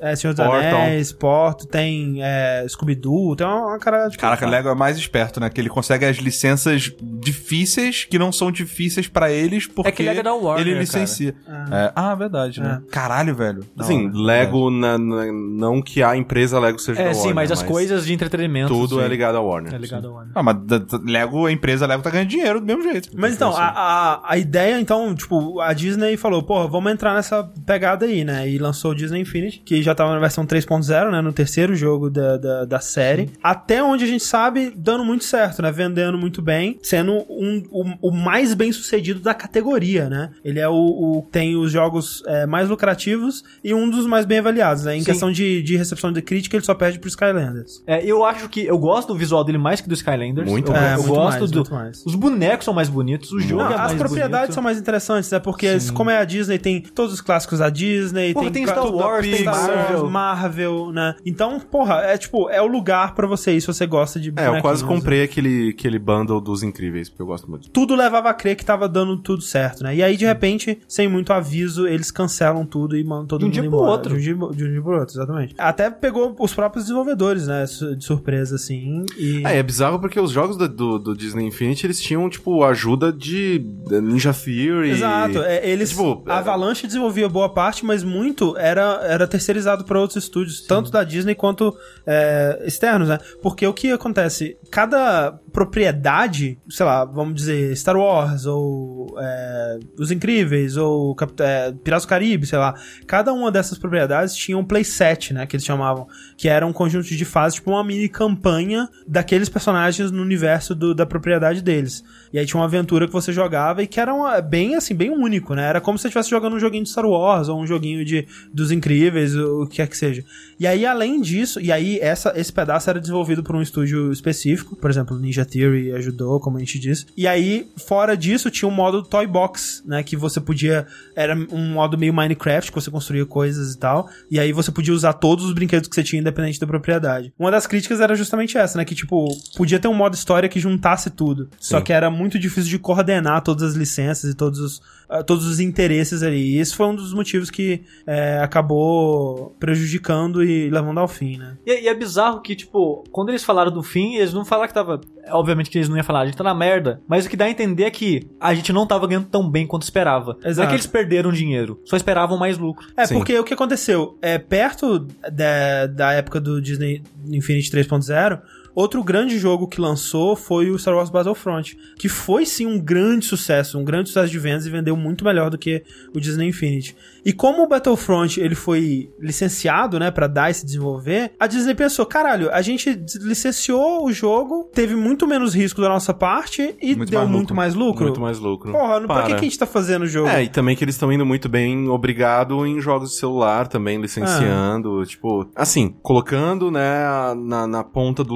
É, Senhor dos Portal. Anéis, Porto, tem é, Scooby-Doo, tem uma, uma cara de. Caraca, o. Lego é mais esperto, né? Que ele consegue as licenças difíceis que não são difíceis pra eles porque É que Lego é da Warner, ele licencia. É. Ah, verdade, né? Caralho, velho. Da Assim. Lego, na- na- não que a empresa Lego seja É, da sim, Warner, mas as coisas de entretenimento. Tudo sim. é ligado à Warner. É ligado ao Warner. Ah, mas Lego, a empresa Lego tá ganhando dinheiro do mesmo jeito. Mas então, a, a, a ideia, então, tipo, a Disney falou, pô, vamos entrar nessa pegada aí, né? E lançou o Disney Infinity, que já tava na versão 3.0, né? No terceiro jogo da, da, da série. Até onde a gente sabe, dando muito certo, né? Vendendo muito bem, sendo um, o, o mais bem sucedido da categoria, né? Ele é o, o- tem os jogos é, mais lucrativos e um dos mais bem avaliados, né? Em Sim. questão de, de recepção de crítica, ele só perde pro Skylanders. É, eu acho que eu gosto do visual dele mais que do Skylanders. Muito eu, mais. É, eu muito gosto mais, do. muito mais. Os bonecos são mais bonitos, o jogo Não, é mais as propriedades bonito. são mais interessantes, né? Porque eles- como é a Disney, tem todos os clássicos da Disney, Porra, tem, tem Star Wars, tem Pixar, Marvel. Marvel, né? Então, porra, é tipo, é o lugar pra você ir se você gosta de É, eu quase né? comprei aquele, aquele bundle dos incríveis, porque eu gosto muito. Tudo levava a crer que tava dando tudo certo, né? E aí, de repente, sem muito aviso, eles cancelam tudo e mandam todo De um mundo dia pro embora. outro. De um dia, de um dia pro outro, exatamente. Até pegou os próprios desenvolvedores, né? De surpresa, assim. E... É, é bizarro porque os jogos do, do, do Disney Infinity, eles tinham, tipo, ajuda de Ninja Theory. Exato, é, eles, Tipo, a Avalanche desenvolvia boa parte, mas muito era, era terceirizado para outros estúdios, tanto da Disney quanto é, externos, né? Porque o que acontece, cada propriedade, sei lá, vamos dizer, Star Wars, ou é, Os Incríveis, ou Cap- é, Piratas do Caribe, sei lá, cada uma dessas propriedades tinha um playset, né, que eles chamavam, que era um conjunto de fases, tipo uma mini campanha daqueles personagens no universo do- da propriedade deles. E aí tinha uma aventura que você jogava e que era uma- bem assim, bem único, né? Era como se você estivesse jogando um joguinho de Star Wars ou um joguinho de dos Incríveis, o que quer que seja. E aí, além disso, e aí essa, esse pedaço era desenvolvido por um estúdio específico, por exemplo, Ninja Theory ajudou, como a gente disse. E aí, fora disso, tinha um modo Toy Box, né? Que você podia. Era um modo meio Minecraft, que você construía coisas e tal. E aí você podia usar todos os brinquedos que você tinha, independente da propriedade. Uma das críticas era justamente essa, né? Que, tipo, podia ter um modo história que juntasse tudo. Só que era muito difícil de coordenar todas as licenças e todos os, todos os interesses ali. E esse foi um dos motivos que é, acabou prejudicando e levando ao fim, né? E, e é bizarro que, tipo, quando eles falaram do fim, eles não falaram que tava. Obviamente que eles não iam falar, a gente tá na merda. Mas o que dá a entender é que a gente não tava ganhando tão bem quanto esperava. Não é Exato. que eles perderam dinheiro, só esperavam mais lucro. É, Sim. porque o que aconteceu? É, perto da, da época do Disney Infinity 3.0, outro grande jogo que lançou foi o Star Wars Battlefront, que foi sim um grande sucesso, um grande sucesso de vendas e vendeu muito melhor do que o Disney Infinity. E como o Battlefront ele foi licenciado, né, pra DICE desenvolver, a Disney pensou, caralho, a gente licenciou o jogo, teve muito menos risco da nossa parte e Muito deu mais muito lucro. mais lucro. Muito mais lucro. Porra, não- pra que, Para. que a gente tá fazendo o jogo? É, e também que eles estão indo muito bem, obrigado, em jogos de celular também, licenciando, tipo, assim, colocando, né, na, na ponta do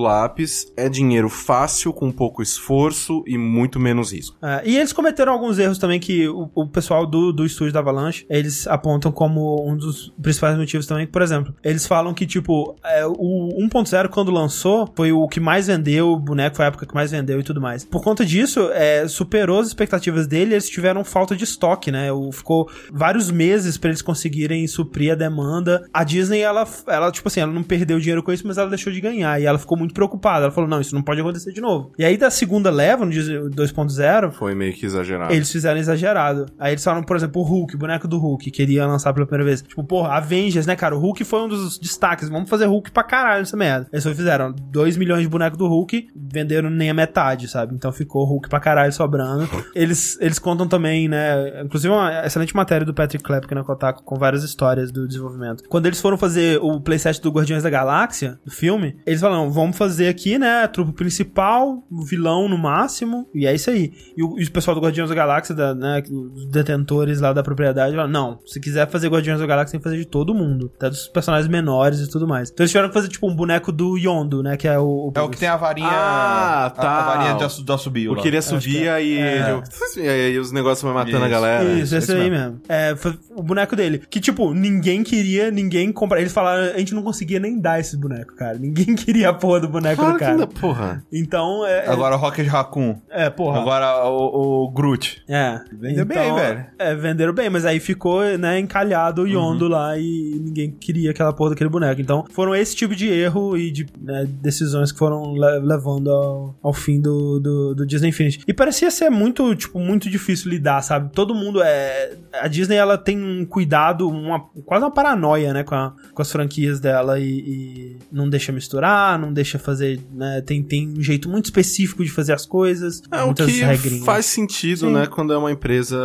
é dinheiro fácil, com pouco esforço e muito menos risco. É, e eles cometeram alguns erros também que o, o pessoal do, do estúdio da Avalanche, eles apontam como um dos principais motivos também. Por exemplo, eles falam que, tipo, é, o 1.0 quando lançou, foi o que mais vendeu, o boneco foi a época que mais vendeu e tudo mais. Por conta disso, é, superou as expectativas dele, eles tiveram falta de estoque, né? O, ficou vários meses pra eles conseguirem suprir a demanda. A Disney, ela, ela, tipo assim, ela não perdeu dinheiro com isso, mas ela deixou de ganhar. E ela ficou muito preocupada preocupada. Ela falou, não, isso não pode acontecer de novo. E aí da segunda leva, no Disney 2.0, Foi meio que exagerado. eles fizeram exagerado. Aí eles falaram, por exemplo, o Hulk, o boneco do Hulk, que iria lançar pela primeira vez. Tipo, porra, Avengers, né, cara? O Hulk foi um dos destaques. Vamos fazer Hulk pra caralho nessa merda. Eles só fizeram 2 milhões de bonecos do Hulk, venderam nem a metade, sabe? Então ficou Hulk pra caralho sobrando. Eles, eles contam também, né? Inclusive, uma excelente matéria do Patrick Klepke na Kotaku com várias histórias do desenvolvimento. Quando eles foram fazer o playset do Guardiões da Galáxia, do filme, eles falaram: vamos fazer aqui, né? A trupe principal, o vilão no máximo, e é isso aí. E o, e o pessoal do Guardiões da Galáxia, da, né, os detentores lá da propriedade, falaram: não, se quiser fazer Guardiões da Galáxia, tem que fazer de todo mundo, até dos personagens menores e tudo mais. Então eles tiveram que fazer, tipo, um boneco do Yondo, né? Que é o. É o que tem a varinha. Ah, a- tá. A, varinha de, assu- de assobio. O lá. que ele assobia e, é. e aí os negócios vão matando a Isso. galera. Isso, é esse isso aí mesmo. É, foi o boneco dele. Que, tipo, ninguém queria, ninguém comprar. Eles falaram, a gente não conseguia nem dar esse boneco, cara. Ninguém queria a porra do boneco Claro cara. ainda, porra. Então, é. é- Agora o Rocket Raccoon. É, porra. Agora o, o Groot. É. Vendeu bem, velho. É, venderam bem, mas aí ficou, né, encalhado o Yondo lá e ninguém queria aquela porra daquele boneco. Então, foram esse tipo de erro e de né, decisões que foram le- levando ao, ao fim do, do, do Disney Infinity. E parecia ser muito, tipo, muito difícil lidar, sabe? Todo mundo é. A Disney, ela tem um cuidado, uma, quase uma paranoia, né, com, a- com as franquias dela e, e não deixa misturar, não deixa fazer, né? Tem, tem um jeito muito específico de fazer as coisas. É o muitas que regrinhas. faz sentido, Sim. né? Quando é uma empresa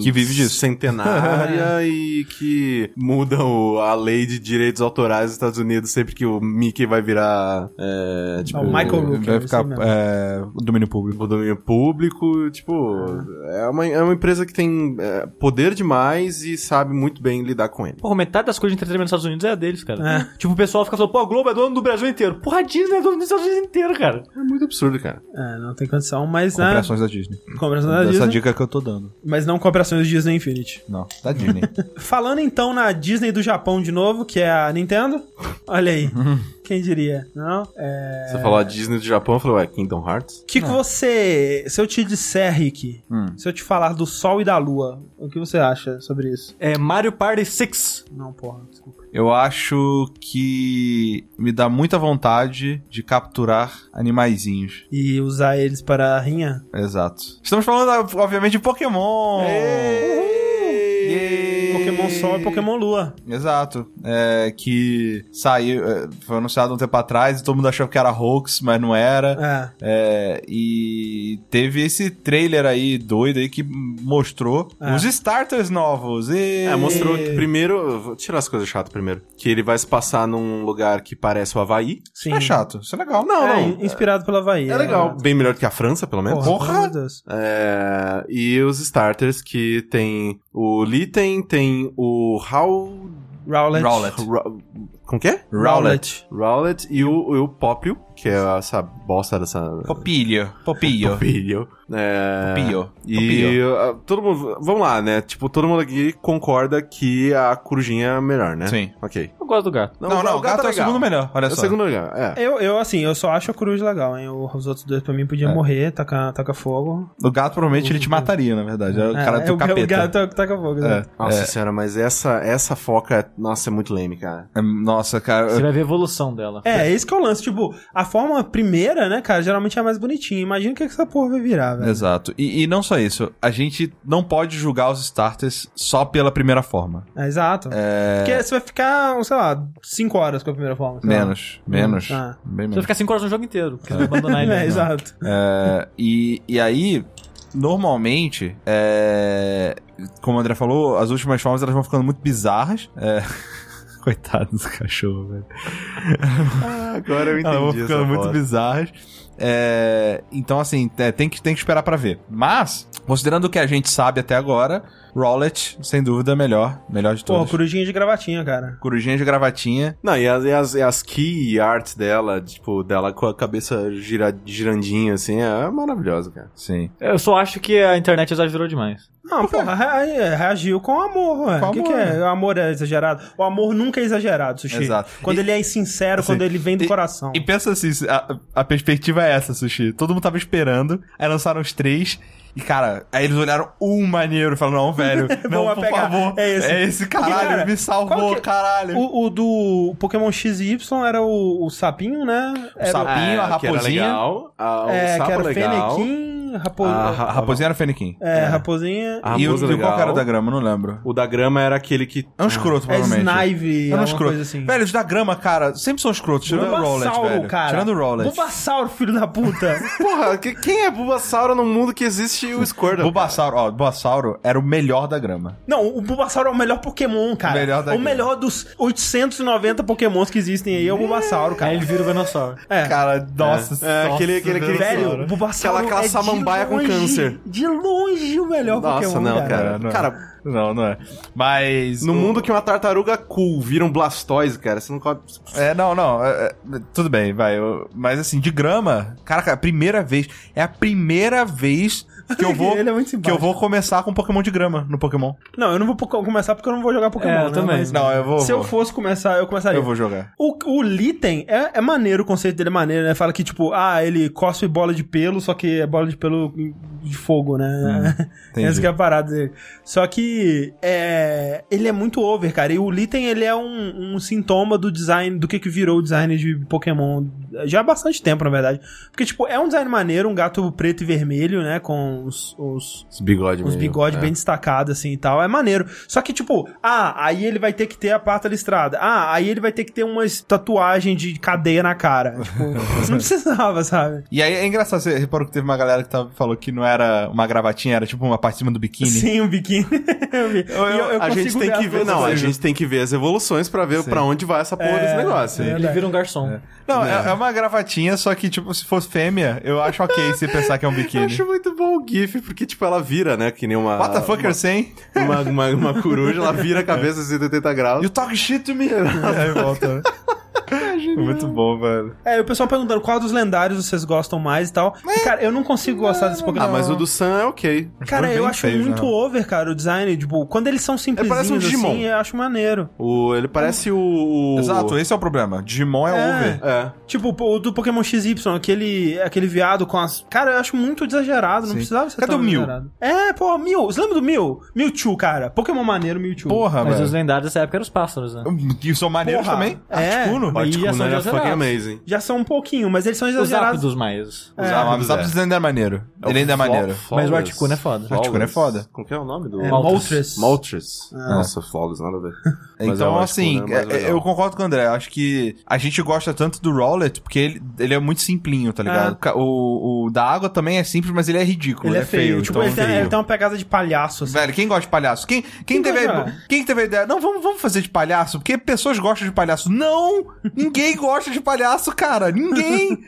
Que vive disso. centenária e que muda o- a lei de direitos autorais dos Estados Unidos sempre que o Mickey vai virar. É, tipo, É o Michael Rooker, Vai ficar é, domínio público. o domínio público, tipo, é, uma, é uma empresa que tem é, poder demais e sabe muito bem lidar com ele. Porra, metade das coisas de entretenimento dos Estados Unidos é a deles, cara. É. Tipo, o pessoal fica falando, pô, a Globo é dono do Brasil inteiro. Porra, a Disney é dono dos Estados Unidos inteiro, cara. É muito absurdo, cara. É, não tem condição, mas né? Comprações da Disney. Comprações da Essa Disney, dica que eu tô dando. mas não comprações Disney Infinity. Não, da Disney. Falando então na Disney do Japão de novo, que é a Nintendo. Olha aí. Quem diria? Não? É... Você falou a Disney do Japão, eu falei, ué, Kingdom Hearts? O que, que você. Se eu te disser, Rick, Hum. se eu te falar do Sol e da Lua, o que você acha sobre isso? É Mario Party 6. Não, porra, desculpa. Eu acho que me dá muita vontade de capturar animaizinhos. E usar eles para a rinha? Exato. Estamos falando, obviamente, de Pokémon. Sol e Pokémon Lua. Exato. É, que saiu, é, foi anunciado um tempo atrás e todo mundo achou que era hoax, mas não era. É. É, e teve esse trailer aí doido aí que mostrou É. os starters novos. E... É, mostrou que primeiro. Vou tirar as coisas chatas primeiro. Que ele vai se passar num lugar que parece o Havaí. Sim. Não é chato, isso é legal. Não, É, não. inspirado pela Havaí. É legal. Bem melhor do que a França, pelo menos. Porra, Porra! pelo. É, e os starters que tem o Litten, tem o How... Rowlet. Rowlet. Ra- Como que é? Rowlet. Rowlet e o, e o Popio, que é essa bosta dessa... Popilho. Popilho. Popilho. É... Popilho. E uh, todo mundo... Vamos lá, né? Tipo, todo mundo aqui concorda que a corujinha é melhor, né? Sim. Ok. Eu gosto do gato. Não, não, o gato, é o legal. segundo melhor. Olha É o só. segundo lugar, é. Eu, eu, assim, eu só acho a coruja legal, hein? Os outros dois pra mim podiam É. morrer, tacar taca fogo. O gato provavelmente ele te mataria, na verdade. É o cara é, do o, capeta. o gato taca fogo, É. né? Nossa senhora, mas essa, essa foca, é- nossa, é muito lame, cara. É, Nossa, cara. Você vai ver a evolução dela. É, esse que é o lance. Tipo, a forma primeira, né, cara, geralmente é mais bonitinha. Imagina o que que essa porra vai virar, velho. Exato. E, e não só isso, a gente não pode julgar os starters só pela primeira forma. É, exato. É. Porque você vai ficar, sei lá, 5 horas com a primeira forma. sei lá. Menos, menos. Ah. Bem Você vai menos. ficar 5 horas no jogo inteiro, porque você vai abandonar ele. É, Não. exato. É, e, e aí, normalmente, é, como o André falou, as últimas formas elas vão ficando muito bizarras. É, Coitado dos cachorros, velho. Ah, agora eu Elas vão ficando muito bizarras. É, então, assim, é, tem, que, tem que esperar pra ver. Mas, considerando o que a gente sabe até agora, Rowlet, sem dúvida, é melhor. Melhor de Pô, todos. corujinha de gravatinha, cara. Corujinha de gravatinha. Não, e as, e as, e as key arts dela, tipo, dela com a cabeça gira, girandinha, assim, é maravilhosa, cara. Sim. Eu só acho que a internet exagerou demais. Não, porra, rea- reagiu com amor, ué. Com O que, amor, que é? né? O amor é exagerado? O amor nunca é exagerado, Sushi. Exato. Quando E- ele é sincero, assim, quando ele vem do e- coração. E pensa assim, a, a perspectiva é essa, Sushi. Todo mundo tava esperando, aí lançaram os três, E, cara, aí eles olharam um maneiro e falaram, não, velho, não, Vamos por pegar. favor. É esse. É esse caralho, Porque, cara, me salvou, que- caralho. O, o do Pokémon X e Y era o, o sapinho, né? Era o- sapinho. a É, que era raposinha. legal, a, o É, sapo que era o legal. Fenequim, rapo... A A raposinha era Feniquim. é, raposinha. A E o, e qual legal. que era da grama? Não lembro. O da grama era aquele que... É um escroto, É provavelmente. Snive, É um alguma escroto. coisa assim. Velho, os da grama, cara, sempre são escrotos. Tirando o Rowlet, Bulbasauro, velho. cara. Tirando o Rowlet. Bulbasauro, filho da puta. Porra, que- quem é Bulbasauro no mundo que existe o Squirtle? Bulbasauro, ó, Bulbasauro era o melhor da grama. Não, o Bulbasauro é o melhor Pokémon, cara. O melhor da o grama. melhor dos 890 Pokémons que existem aí é o Bulbasauro, cara. Aí ele vira o Venossauro. É. Cara, nossa. É, nossa, aquele- aquele- aquele- Velho, o Bulbasauro Aquela- aquela é de samambaia com longe- câncer. De longe o melhor Nossa, Pokémon, não, cara. cara. não é. Cara, Não, não é. Mas. no o- mundo que uma tartaruga cool vira um Blastoise, cara, você não. É, não, não. é, é, tudo bem, vai. eu- mas assim, de grama, cara, cara, primeira vez. É a primeira vez que eu vou. Ele é muito que eu vou começar com Pokémon de grama no Pokémon. Não, eu não vou po- começar porque eu não vou jogar Pokémon, É, eu né? também. Mas Não, eu vou. Se eu vou. fosse começar, eu começaria. Eu vou jogar. O, o Litten é, é maneiro, o conceito dele é maneiro, né? Fala que, tipo, ah, ele cospe bola de pelo, só que é bola de pelo de fogo, né? entendi. Essa que é a parada dele. Só que é, ele é muito over, cara. E o Litten, ele é um, um sintoma do design, do que que virou o design de Pokémon já há bastante tempo, na verdade. Porque, tipo, é um design maneiro, um gato preto e vermelho, né? Com os, os, Os bigodes os bigodes bem destacados, assim, e tal. É maneiro. Só que, tipo, ah, aí ele vai ter que ter a pata listrada. Ah, aí ele vai ter que ter uma tatuagem de cadeia na cara. Tipo, não precisava, sabe? E aí é engraçado, você reparou que teve uma galera que tava, falou que não era uma gravatinha, era tipo uma parte de cima do biquíni. Sim, o biquíni. eu vi. Eu- eu a gente tem que ver, não, a coisas. gente tem que ver as evoluções pra ver Sim. pra onde vai essa porra desse negócio. é. Ele vira um garçom. Não, é. é uma gravatinha, só que, tipo, se fosse fêmea, eu acho ok se pensar que é um Eu biquíni. acho muito bom o GIF, porque, tipo, ela vira, né? Que nem uma. What the fuck you're saying? Uma, uma, uma coruja, ela vira a cabeça a 180 graus. You talk shit to me? aí volta. né? Muito bom, velho. É, o pessoal perguntando qual dos lendários vocês gostam mais e tal. E, cara, eu não consigo gostar desse Pokémon. Ah, mas o do Sam é ok. Cara, Foi eu acho feio, muito né? over, cara, o design. Tipo, quando eles são parece um Digimon. assim, eu acho maneiro. O, ele parece o. o- Exato, esse é o problema. Digimon é, É. over. É. Tipo, o do Pokémon XY, aquele, aquele viado com as. Cara, eu acho muito exagerado, não Sim. Precisava ser Cadê tão o Mew? exagerado. É, pô, Mew. Você lembra do Mew? Mewtwo, cara. Pokémon maneiro, Mewtwo. Porra, Mas velho. os lendários dessa época eram os pássaros, né? E são maneiros Porra, também. é. Articuno. Mas- Articuno já são era exagerados. fucking amazing. Já são um pouquinho, mas eles são Os exagerados. ápidos mais. Os Rápidos é. ainda é maneiro. Ele ainda é maneiro. Mas o Articuno é foda. O Articuno é foda. Como que é o nome do? É, Moltres. Moltres. Moltres. Nossa, Flawless, nada a ver. É Então, assim, é é- legal. eu concordo com o André. Acho que a gente gosta tanto do Rowlet porque ele, ele é muito simplinho, tá ligado? O da água também é simples, mas ele é ridículo. Ele é feio. Tipo, então ele, tem, feio. ele tem uma pegada de palhaço, assim. Velho, quem gosta de palhaço? Quem, quem, Quem teve, a, quem teve a ideia? Não, vamos, vamos fazer de palhaço, porque pessoas gostam de palhaço. Não! Ninguém gosta de palhaço, cara. Ninguém!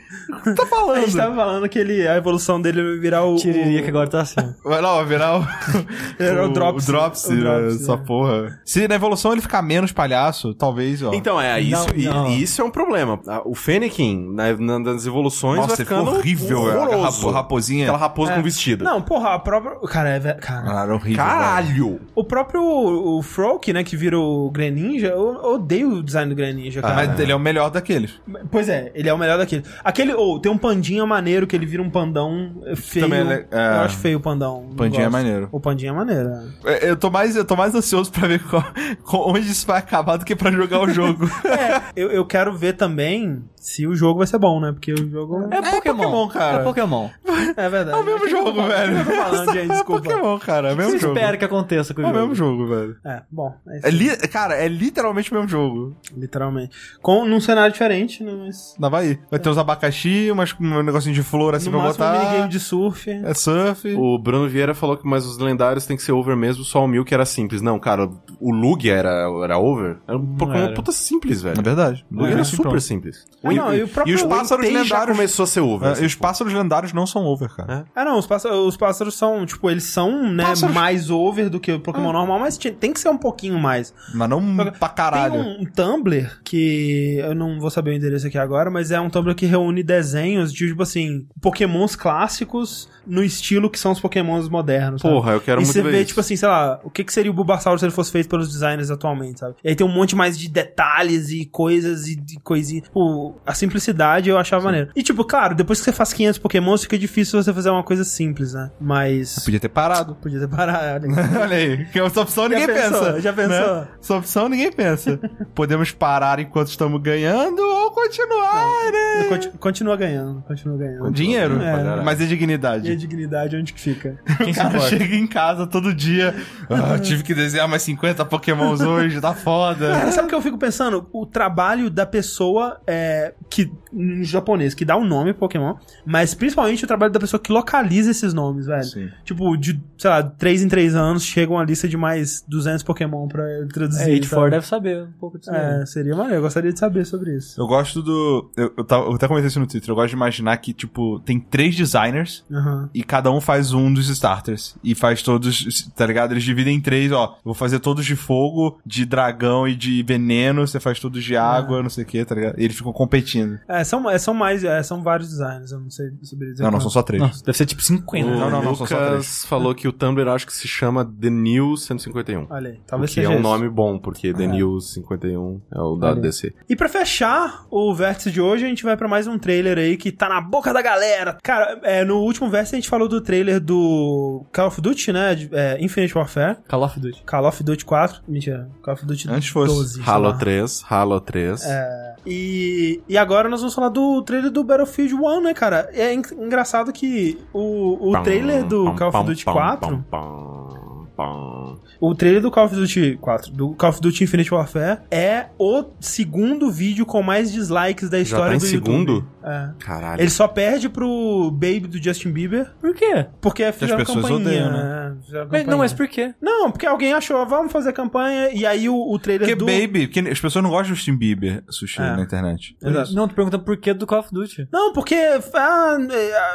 Tá A falando? gente tava falando que ele, a evolução dele vai virar o. Tiririca o- que agora tá assim. Vai lá, vai virar o, Era o Dropsy. O Dropsy, O né? Essa é. porra. Se na evolução ele ficar menos palhaço, talvez, ó. Então, é, isso, Não, e- não. isso é um problema. O Fennekin, na, na- nas evoluções, Nossa, vai ficou ficando horrível, a horroroso. rapo- raposinha. Aquela raposa É. com vestido. Não, porra, a própria. Cara, é. ve- Cara. Cara, horrível. velho. Caralho! O próprio o Froak, né, que vira o Greninja, eu odeio o design do Greninja, cara. Mas ele é o melhor daqueles. Pois é, ele é o melhor daquele. Aquele, ou tem um pandinha maneiro que ele vira um pandão feio. Também é é. Eu acho feio o pandão. Pandinha é maneiro. O pandinha é maneiro. é. É, Eu tô mais, eu tô mais ansioso pra ver qual- onde isso vai acabar do que pra jogar o jogo. É, eu, eu quero ver também se o jogo vai ser bom, né? Porque o jogo. É Pokémon, Pokémon, cara. É Pokémon. É verdade. É o mesmo jogo, velho. Eu tô falando, gente, É desculpa. Pokémon, cara. É o mesmo Você jogo. espera que aconteça com o É o jogo. mesmo jogo, velho. É, bom. É É li... Cara, é literalmente o mesmo jogo. literalmente. Com, num cenário diferente, né? Mas. Na Havaí. Vai ter uns abacaxi, umas, um negocinho de flor assim no pra máximo, um botar. minigame de surf. É surf. O Bruno Vieira falou que mas os lendários tem que ser over mesmo, só o Milk era simples. Não, cara, o Lug era, era over. Era um Pokémon era. puta simples, velho. É verdade. O Lug É, era super pronto. simples. Ah, não, e o próprio- E os pássaros lendários. começou a ser over. É, assim, e os pô. pássaros lendários não são over, cara. Ah, não, os pássaros, os pássaros são, tipo, eles são, né, Pássaros- mais over do que o Pokémon normal, mas tem que ser um pouquinho mais. Mas não pra caralho. Tem um Tumblr que eu não vou saber o endereço aqui agora, mas é um Tumblr que reúne desenhos de, tipo assim, Pokémons clássicos no estilo que são os Pokémons modernos. sabe? Porra, eu quero e muito você ver vê, isso. tipo assim, sei lá, o que, que seria o Bulbasaur se ele fosse feito pelos designers atualmente, sabe? E aí tem um monte mais de detalhes e coisas e de coisinhas. Tipo, a simplicidade eu achava maneiro. E tipo, claro, depois que você faz 500 pokémons, fica difícil você fazer uma coisa simples, né? Mas... Podia ter parado. Podia ter parado. Olha aí, que essa opção ninguém pensou, pensa. já pensou. Né? Essa opção ninguém pensa. Podemos parar enquanto estamos ganhando ou continuar, né? Conti- Continua ganhando, continua ganhando. Dinheiro, É. mas e E a dignidade? dignidade onde que fica? O cara chega em casa todo dia. Ah, tive que desenhar mais 50 pokémons hoje, tá foda. Cara, sabe o que eu fico pensando? O trabalho da pessoa é, que em japonês, que dá um nome pro Pokémon, mas principalmente o trabalho da pessoa que localiza esses nomes, velho. Sim. Tipo, de, sei lá, 3 em 3 anos chega uma lista de mais 200 Pokémon pra ele traduzir. É, 84 sabe? deve saber um pouco disso. É, seria maneiro. Eu gostaria de saber sobre isso. Eu gosto do. Eu, eu, tava- eu até comentei isso no Twitter. Eu gosto de imaginar que, tipo, tem três designers Aham. e cada um faz um dos starters. E faz todos, tá ligado? Eles dividem em três, ó. Eu vou fazer todos de fogo, de dragão e de veneno. Você faz todos de água, não sei o que, tá ligado? E eles ficam competindo. É, são, é, são mais, é, são vários designers, eu não sei saber dizer. Não, não, são só três. Nossa, deve ser tipo 50. O Não, não, não, são só Lucas falou que o Tumblr acho que se chama The New 151. Olha aí, talvez que é seja um nome bom, porque The New 51 é o da Olha aí. DC. E pra fechar o vértice de hoje, a gente vai pra mais um trailer aí que tá na boca da galera. Cara, é, no último vértice a gente falou do trailer do Call of Duty, né? de- é, Infinite Warfare. Call of Duty. Call of Duty 4. Mentira. Call of Duty Antes fosse 12. sei Halo lá. 3, Halo 3. É, e, e agora nós vamos falar do trailer do Battlefield 1, né, cara? É en- engraçado que o, o trailer do Call of Duty pam, 4 pam, pam, pam. O trailer do Call of Duty 4, do Call of Duty Infinite Warfare, é o segundo vídeo com mais dislikes da Já história tá em do segundo? YouTube. É. Caralho. Ele só perde pro Baby do Justin Bieber, Por quê? porque fizeram pessoas campainha, odeiam, né? Fizeram Mas, campanha. não, mas por quê? Não, porque alguém achou, vamos fazer campanha, e aí o, o trailer Porque do... Baby, porque as pessoas não gostam do Justin Bieber sushi É. na internet. Exato. Não, tô perguntando por que do Call of Duty. Não, porque ah,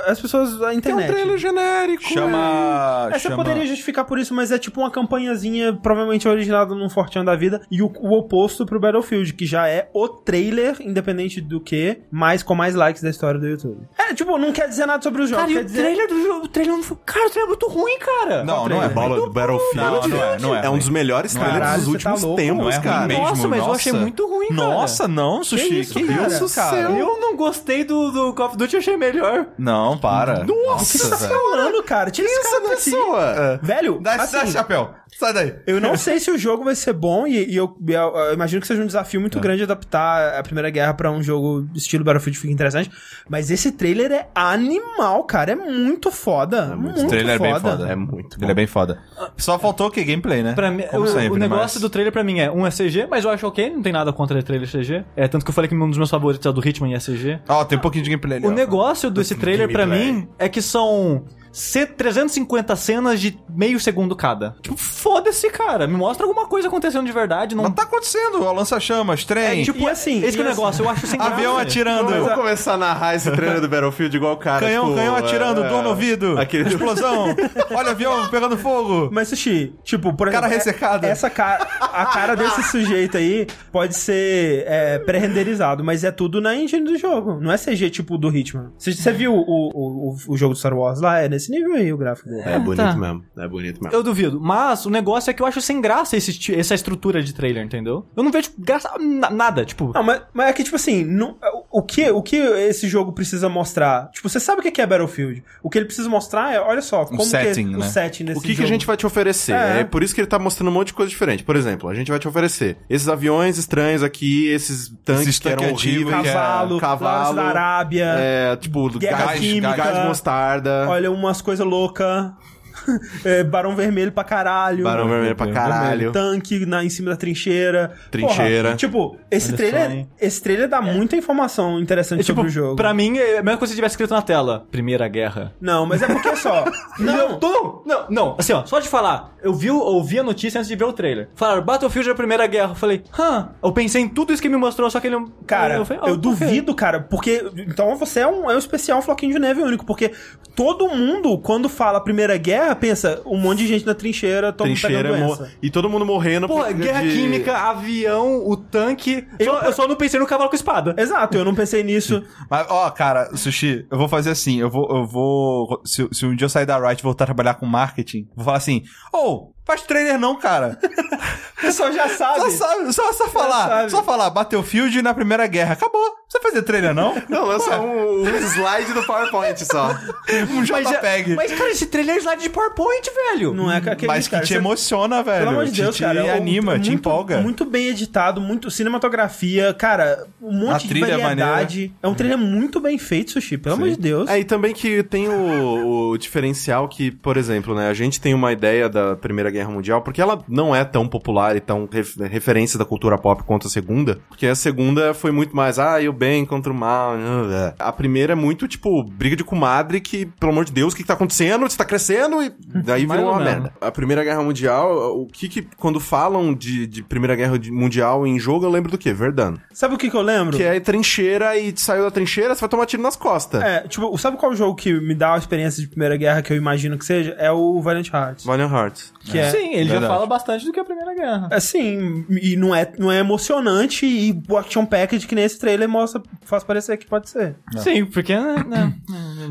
as pessoas, a É um internet... trailer genérico. Chama. É, você chama... poderia justificar por isso, mas é tipo uma campanhazinha provavelmente originada num Fortean da vida e o, o oposto pro Battlefield, que já é o trailer, independente do que, mas com mais likes da história do YouTube. É, tipo, não quer dizer nada sobre os jogos, Cara, e quer o dizer... trailer do jogo, o trailer não foi... Cara, o trailer é muito ruim, cara. Não, não é. Do Battlefield Não, não é, não é. é um dos melhores Não é. trailers Caralho, dos tá últimos louco, tempos, é cara. mesmo. Nossa, mas eu nossa. achei muito ruim, cara. Nossa, não, sushi. isso, Que cara? isso, cara? Eu não gostei do, do Call of Duty, achei melhor. Não, para. O que você tá falando, cara? Tira esse Essa cara daqui. pessoa. Velho, Dá assim, chapéu. Sai daí. Eu não sei se o jogo vai ser bom e, e eu, eu- eu imagino que seja um desafio muito grande adaptar a Primeira Guerra pra um jogo estilo Battlefield fica interessante. Mas esse trailer é animal, cara. É muito foda. muito Esse trailer é bem foda. É muito bom. Ele é bem foda. Só faltou o quê? Gameplay, né? Pra mim, Como o, sempre, o negócio mas- do trailer pra mim é, um é CG, mas eu acho ok, não tem nada contra trailer CG. É, tanto que eu falei que um dos meus favoritos é o do Hitman e é CG. Ó, tem um pouquinho de gameplay ali, O ó. negócio desse trailer pra gameplay. mim é que são 350 cenas de meio segundo cada. Tipo, foda-se, cara. Me mostra alguma coisa acontecendo de verdade. Não... Não tá acontecendo, ó, lança-chamas, trem, É, tipo, e assim, esse que é o negócio, eu acho sem graça. avião atirando, Eu vou começar a narrar esse trailer do Battlefield igual o cara. canhão, tipo, canhão atirando, é, dor no ouvido, Aquele... explosão, olha o avião pegando fogo. Mas, Sushi, tipo, por exemplo. Cara é- ressecada. Essa cara, a cara desse sujeito aí pode ser é, pré-renderizado, mas é tudo na engine do jogo. Não é CG tipo do Hitman. Você, você viu o, o, o, o jogo do Star Wars lá? É nesse nível aí o gráfico dele. É bonito tá. mesmo. É bonito mesmo. Eu duvido. Mas o negócio é que eu acho sem graça esse, essa estrutura de trailer, entendeu? Eu não vejo graça na- nada, tipo. Não, mas, mas é que, tipo assim, não- o, que, o que esse jogo precisa mostrar? Tipo, você sabe o que é Battlefield. O que ele precisa mostrar é, olha só, como setting, que é né? o setting nesse O que, que a jogo. gente vai te oferecer? É. É. por isso que ele tá mostrando um monte de coisa diferente. Por exemplo, a gente vai te oferecer esses aviões estranhos aqui, esses tanques Esses que eram horríveis. é Cavalo, cavalo, Lawrence da Arábia, É, tipo, gás, Química. gás mostarda. olha umas coisas loucas. é, Barão Vermelho pra caralho. Barão vermelho pra caralho. Tanque na, em cima da trincheira. Trincheira. Porra, tipo, esse Olha trailer, só, esse trailer dá muita informação interessante É, tipo, sobre o jogo. pra mim, é a mesma coisa se tivesse escrito na tela. Primeira Guerra. Não, mas é porque só. Não, não, tô, não, não, assim, ó, só de falar, eu vi, ouvi a notícia antes de ver o trailer. Falaram, Battlefield é a Primeira Guerra. Eu falei, hã? Eu pensei em tudo isso que me mostrou, só que ele. Cara, eu, falei, ah, ok. duvido, cara, porque. Então você é um, é um especial floquinho de neve único, porque todo mundo, quando fala Primeira Guerra, pensa um monte de gente na trincheira, todo mundo Trincheira pegando mo- doença. e todo mundo morrendo Pô, por- guerra de- química, avião, o tanque. Eu, eu só não pensei no cavalo com espada. Exato, eu não pensei nisso. Mas, ó, cara, Sushi, eu vou fazer assim, eu vou, eu vou, se, se um dia eu sair da Riot e voltar a trabalhar com marketing, vou falar assim, ô, faz trailer não, cara. O pessoal já sabe. Só, sabe, só, só falar, sabe. só falar Battlefield na Primeira Guerra. Acabou. Você vai fazer trailer, não? Não, lança um, um slide do PowerPoint só. Um JPEG. Mas, cara, esse trailer é slide de PowerPoint, velho. Não é aquele Mas que cara, te você- emociona, velho. Pelo amor de Te- Deus, te cara. anima, te muito- empolga. Muito bem editado, muito cinematografia, cara, um monte de trilha é variedade. É um trailer muito bem feito, Sushi, pelo amor de Deus. É, e também que tem o, o diferencial que, por exemplo, né, a gente tem uma ideia da Primeira Guerra Mundial, porque ela não é tão popular e tão ref- referência da cultura pop quanto a segunda, porque a segunda foi muito mais, ah, e o bem contra o mal. né, A primeira é muito, tipo, briga de comadre que, pelo amor de Deus, o que, que tá acontecendo? Você tá crescendo e daí virou ou uma menos. merda. A Primeira Guerra Mundial, o que que, quando falam de, de Primeira Guerra Mundial em jogo, eu lembro do quê? Verdun. Sabe o que que eu lembro? Que é trincheira e saiu da trincheira, você vai tomar tiro nas costas. É, tipo, sabe qual jogo que me dá a experiência de Primeira Guerra que eu imagino que seja? É o Valiant Hearts. Valiant Hearts. Que é, Sim, ele já verdade. fala bastante do que a Primeira Guerra. Assim, e não é, não é emocionante e o action package que nesse trailer mostra, faz parecer que pode ser. Sim, porque... Né, né.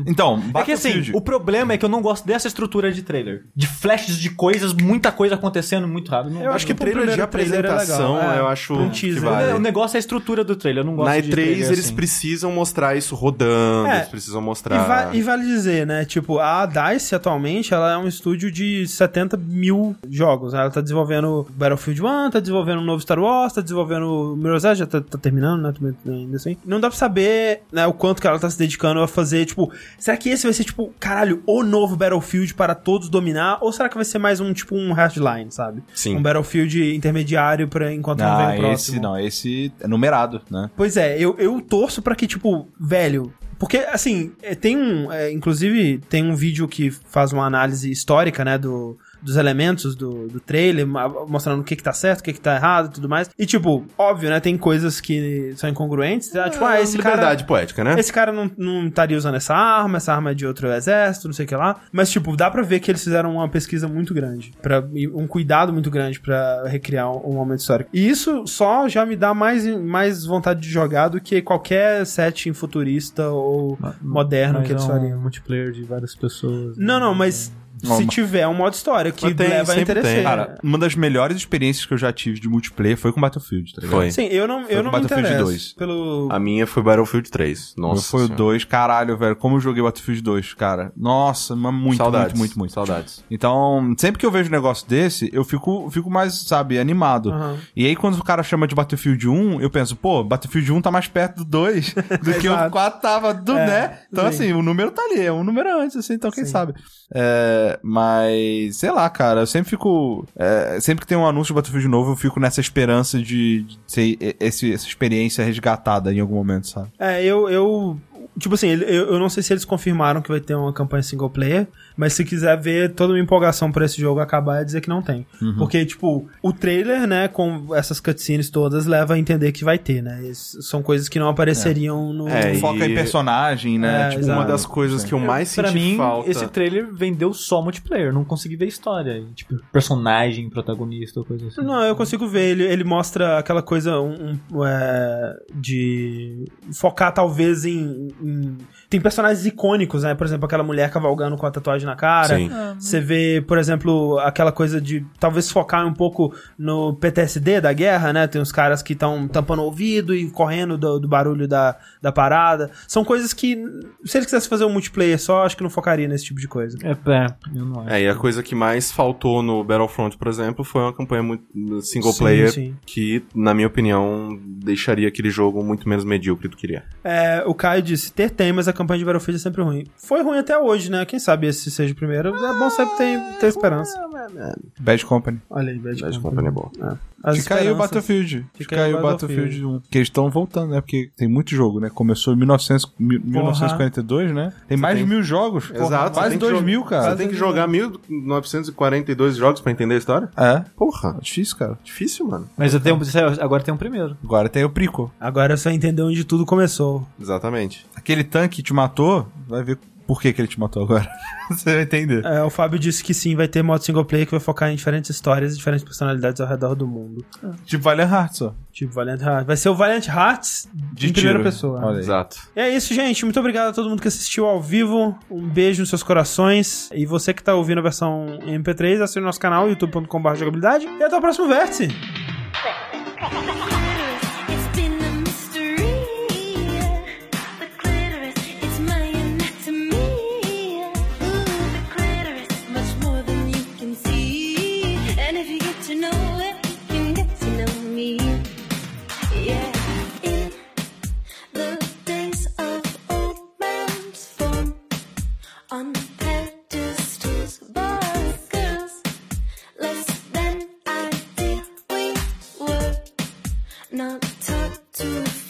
Então, É que assim, o problema é que eu não gosto dessa estrutura de trailer. De flashes de coisas, muita coisa acontecendo muito rápido. Não- Eu acho que trailer de trailer é apresentação, legal, é. eu acho um teaser. vale. O negócio é a estrutura do trailer, eu não gosto Na de E3 trailer eles assim. precisam mostrar isso rodando, É. eles precisam E, mostrar... va- e vale dizer, né? Tipo, a DICE atualmente ela é um estúdio de 70 mil jogos. Ela tá desenvolvendo Battlefield 1, tá desenvolvendo um novo Star Wars, tá desenvolvendo Mirror's Edge, já tá, tá terminando, né? Ainda assim. Não dá pra saber né, o quanto que ela tá se dedicando a fazer, tipo, será que esse vai ser, tipo, caralho, o novo Battlefield para todos dominar? Ou será que vai ser mais um, tipo, um Hardline, sabe? Sim. Um Battlefield intermediário pra enquanto não vem Ah, o próximo. esse não, esse é numerado, né? Pois é, eu, eu torço pra que, tipo, velho. Porque, assim, é, tem um. é, inclusive, tem um vídeo que faz uma análise histórica, né, do, dos elementos do, do trailer, mostrando o que que tá certo, o que que tá errado e tudo mais. E, tipo, óbvio, né, tem coisas que são incongruentes. Ah, tipo, ah, esse cara. liberdade poética, né? Esse cara não, não estaria usando essa arma, essa arma é de outro exército, não sei o que lá. Mas, tipo, dá pra ver que eles fizeram uma pesquisa muito grande. Pra, um cuidado muito grande pra recriar um, um momento histórico. E isso só já me dá mais, mais vontade de jogar do que qualquer setting futurista ou moderno que eles fariam. um multiplayer de várias pessoas. Não, não, mas Não, se mas- tiver um modo história que tem, leva a tem. Cara, uma das melhores experiências que eu já tive de multiplayer foi com Battlefield, tá ligado? Foi. Sim, eu não, eu com não me Battlefield interesso 2. pelo... A minha foi Battlefield 3. Meu Nossa foi o Senhora. 2, caralho, velho. Como eu joguei Battlefield 2, cara. Nossa, mas muito, Saudades. muito, muito, muito. Saudades. Então, sempre que eu vejo um negócio desse, eu fico, fico mais, sabe, animado. Aham. E aí, quando o cara chama de Battlefield 1, eu penso, pô, Battlefield 1 tá mais perto do 2 do que o Exato. 4 tava do, É, né? Então, sim. assim, o número tá ali, é um número antes, assim, então quem Sim. sabe. É, mas, sei lá, cara, eu sempre fico. é, sempre que tem um anúncio de Battlefield novo, eu fico nessa esperança de, de ser esse- essa experiência resgatada em algum momento, sabe? É, eu, eu. Tipo assim, eu, eu não sei se eles confirmaram que vai ter uma campanha single player, mas se quiser ver toda uma empolgação pra esse jogo acabar, é dizer que não tem. Uhum. Porque, tipo, o trailer, né, com essas cutscenes todas, leva a entender que vai ter, né? Isso são coisas que não apareceriam no. É, e- Foca em personagem, né? É, tipo, exato. Uma das coisas que eu mais pra senti mim, falta... esse trailer vendeu só multiplayer. Não consegui ver história. Tipo, personagem, protagonista ou coisa assim. Não, eu consigo ver. Ele, ele mostra aquela coisa um, um, é, de focar talvez em, em- Tem personagens icônicos, né? Por exemplo, aquela mulher cavalgando com a tatuagem na cara. Sim. Você vê, por exemplo, aquela coisa de talvez focar um pouco no PTSD da guerra, né? Tem uns caras que estão tampando o ouvido e correndo do, do barulho da, da parada. São coisas que, se ele quisesse fazer um multiplayer só, acho que não focaria nesse tipo de coisa. É, é, eu não acho. É, e a coisa que mais faltou no Battlefront, por exemplo, foi uma campanha muito single Sim, player sim. que, na minha opinião, deixaria aquele jogo muito menos medíocre do que ele é. É, o Caio disse, ter tem, mas a campanha de Battlefield é sempre ruim. Foi ruim até hoje, né? Quem sabe esse seja o primeiro. É bom sempre ter, ter esperança. Bad Company. Olha aí, Bad Bad Company. Company é boa. As Fica aí o. Battlefield. Fica, aí aí o Battlefield 1. Porque eles estão voltando, né? Porque tem muito jogo, né? Começou em 1900, mi- 1942, né? Tem mais tem- de mil jogos. Exato. Quase você que dois mil, Você cara. tem que jogar 1942 jogos pra entender a história? É. Porra, Difícil, cara. difícil, mano. Mas eu tenho, agora tem um primeiro. Agora tem o Prico. Agora é só entender onde tudo começou. Exatamente. Aquele tanque que te matou, vai ver por que, que ele te matou agora. Você vai entender. É, o Fábio disse que sim, vai ter modo single player que vai focar em diferentes histórias e diferentes personalidades ao redor do mundo. É. Tipo Valiant Hearts, ó. Tipo Valiant Hearts. Vai ser o Valiant Hearts de em primeira né? pessoa. Olha. Exato. E é isso, gente. Muito obrigado a todo mundo que assistiu ao vivo. Um beijo nos seus corações. E você que tá ouvindo a versão MP3, assine o nosso canal, youtube.com.br jogabilidade. E até o próximo vértice. not talk to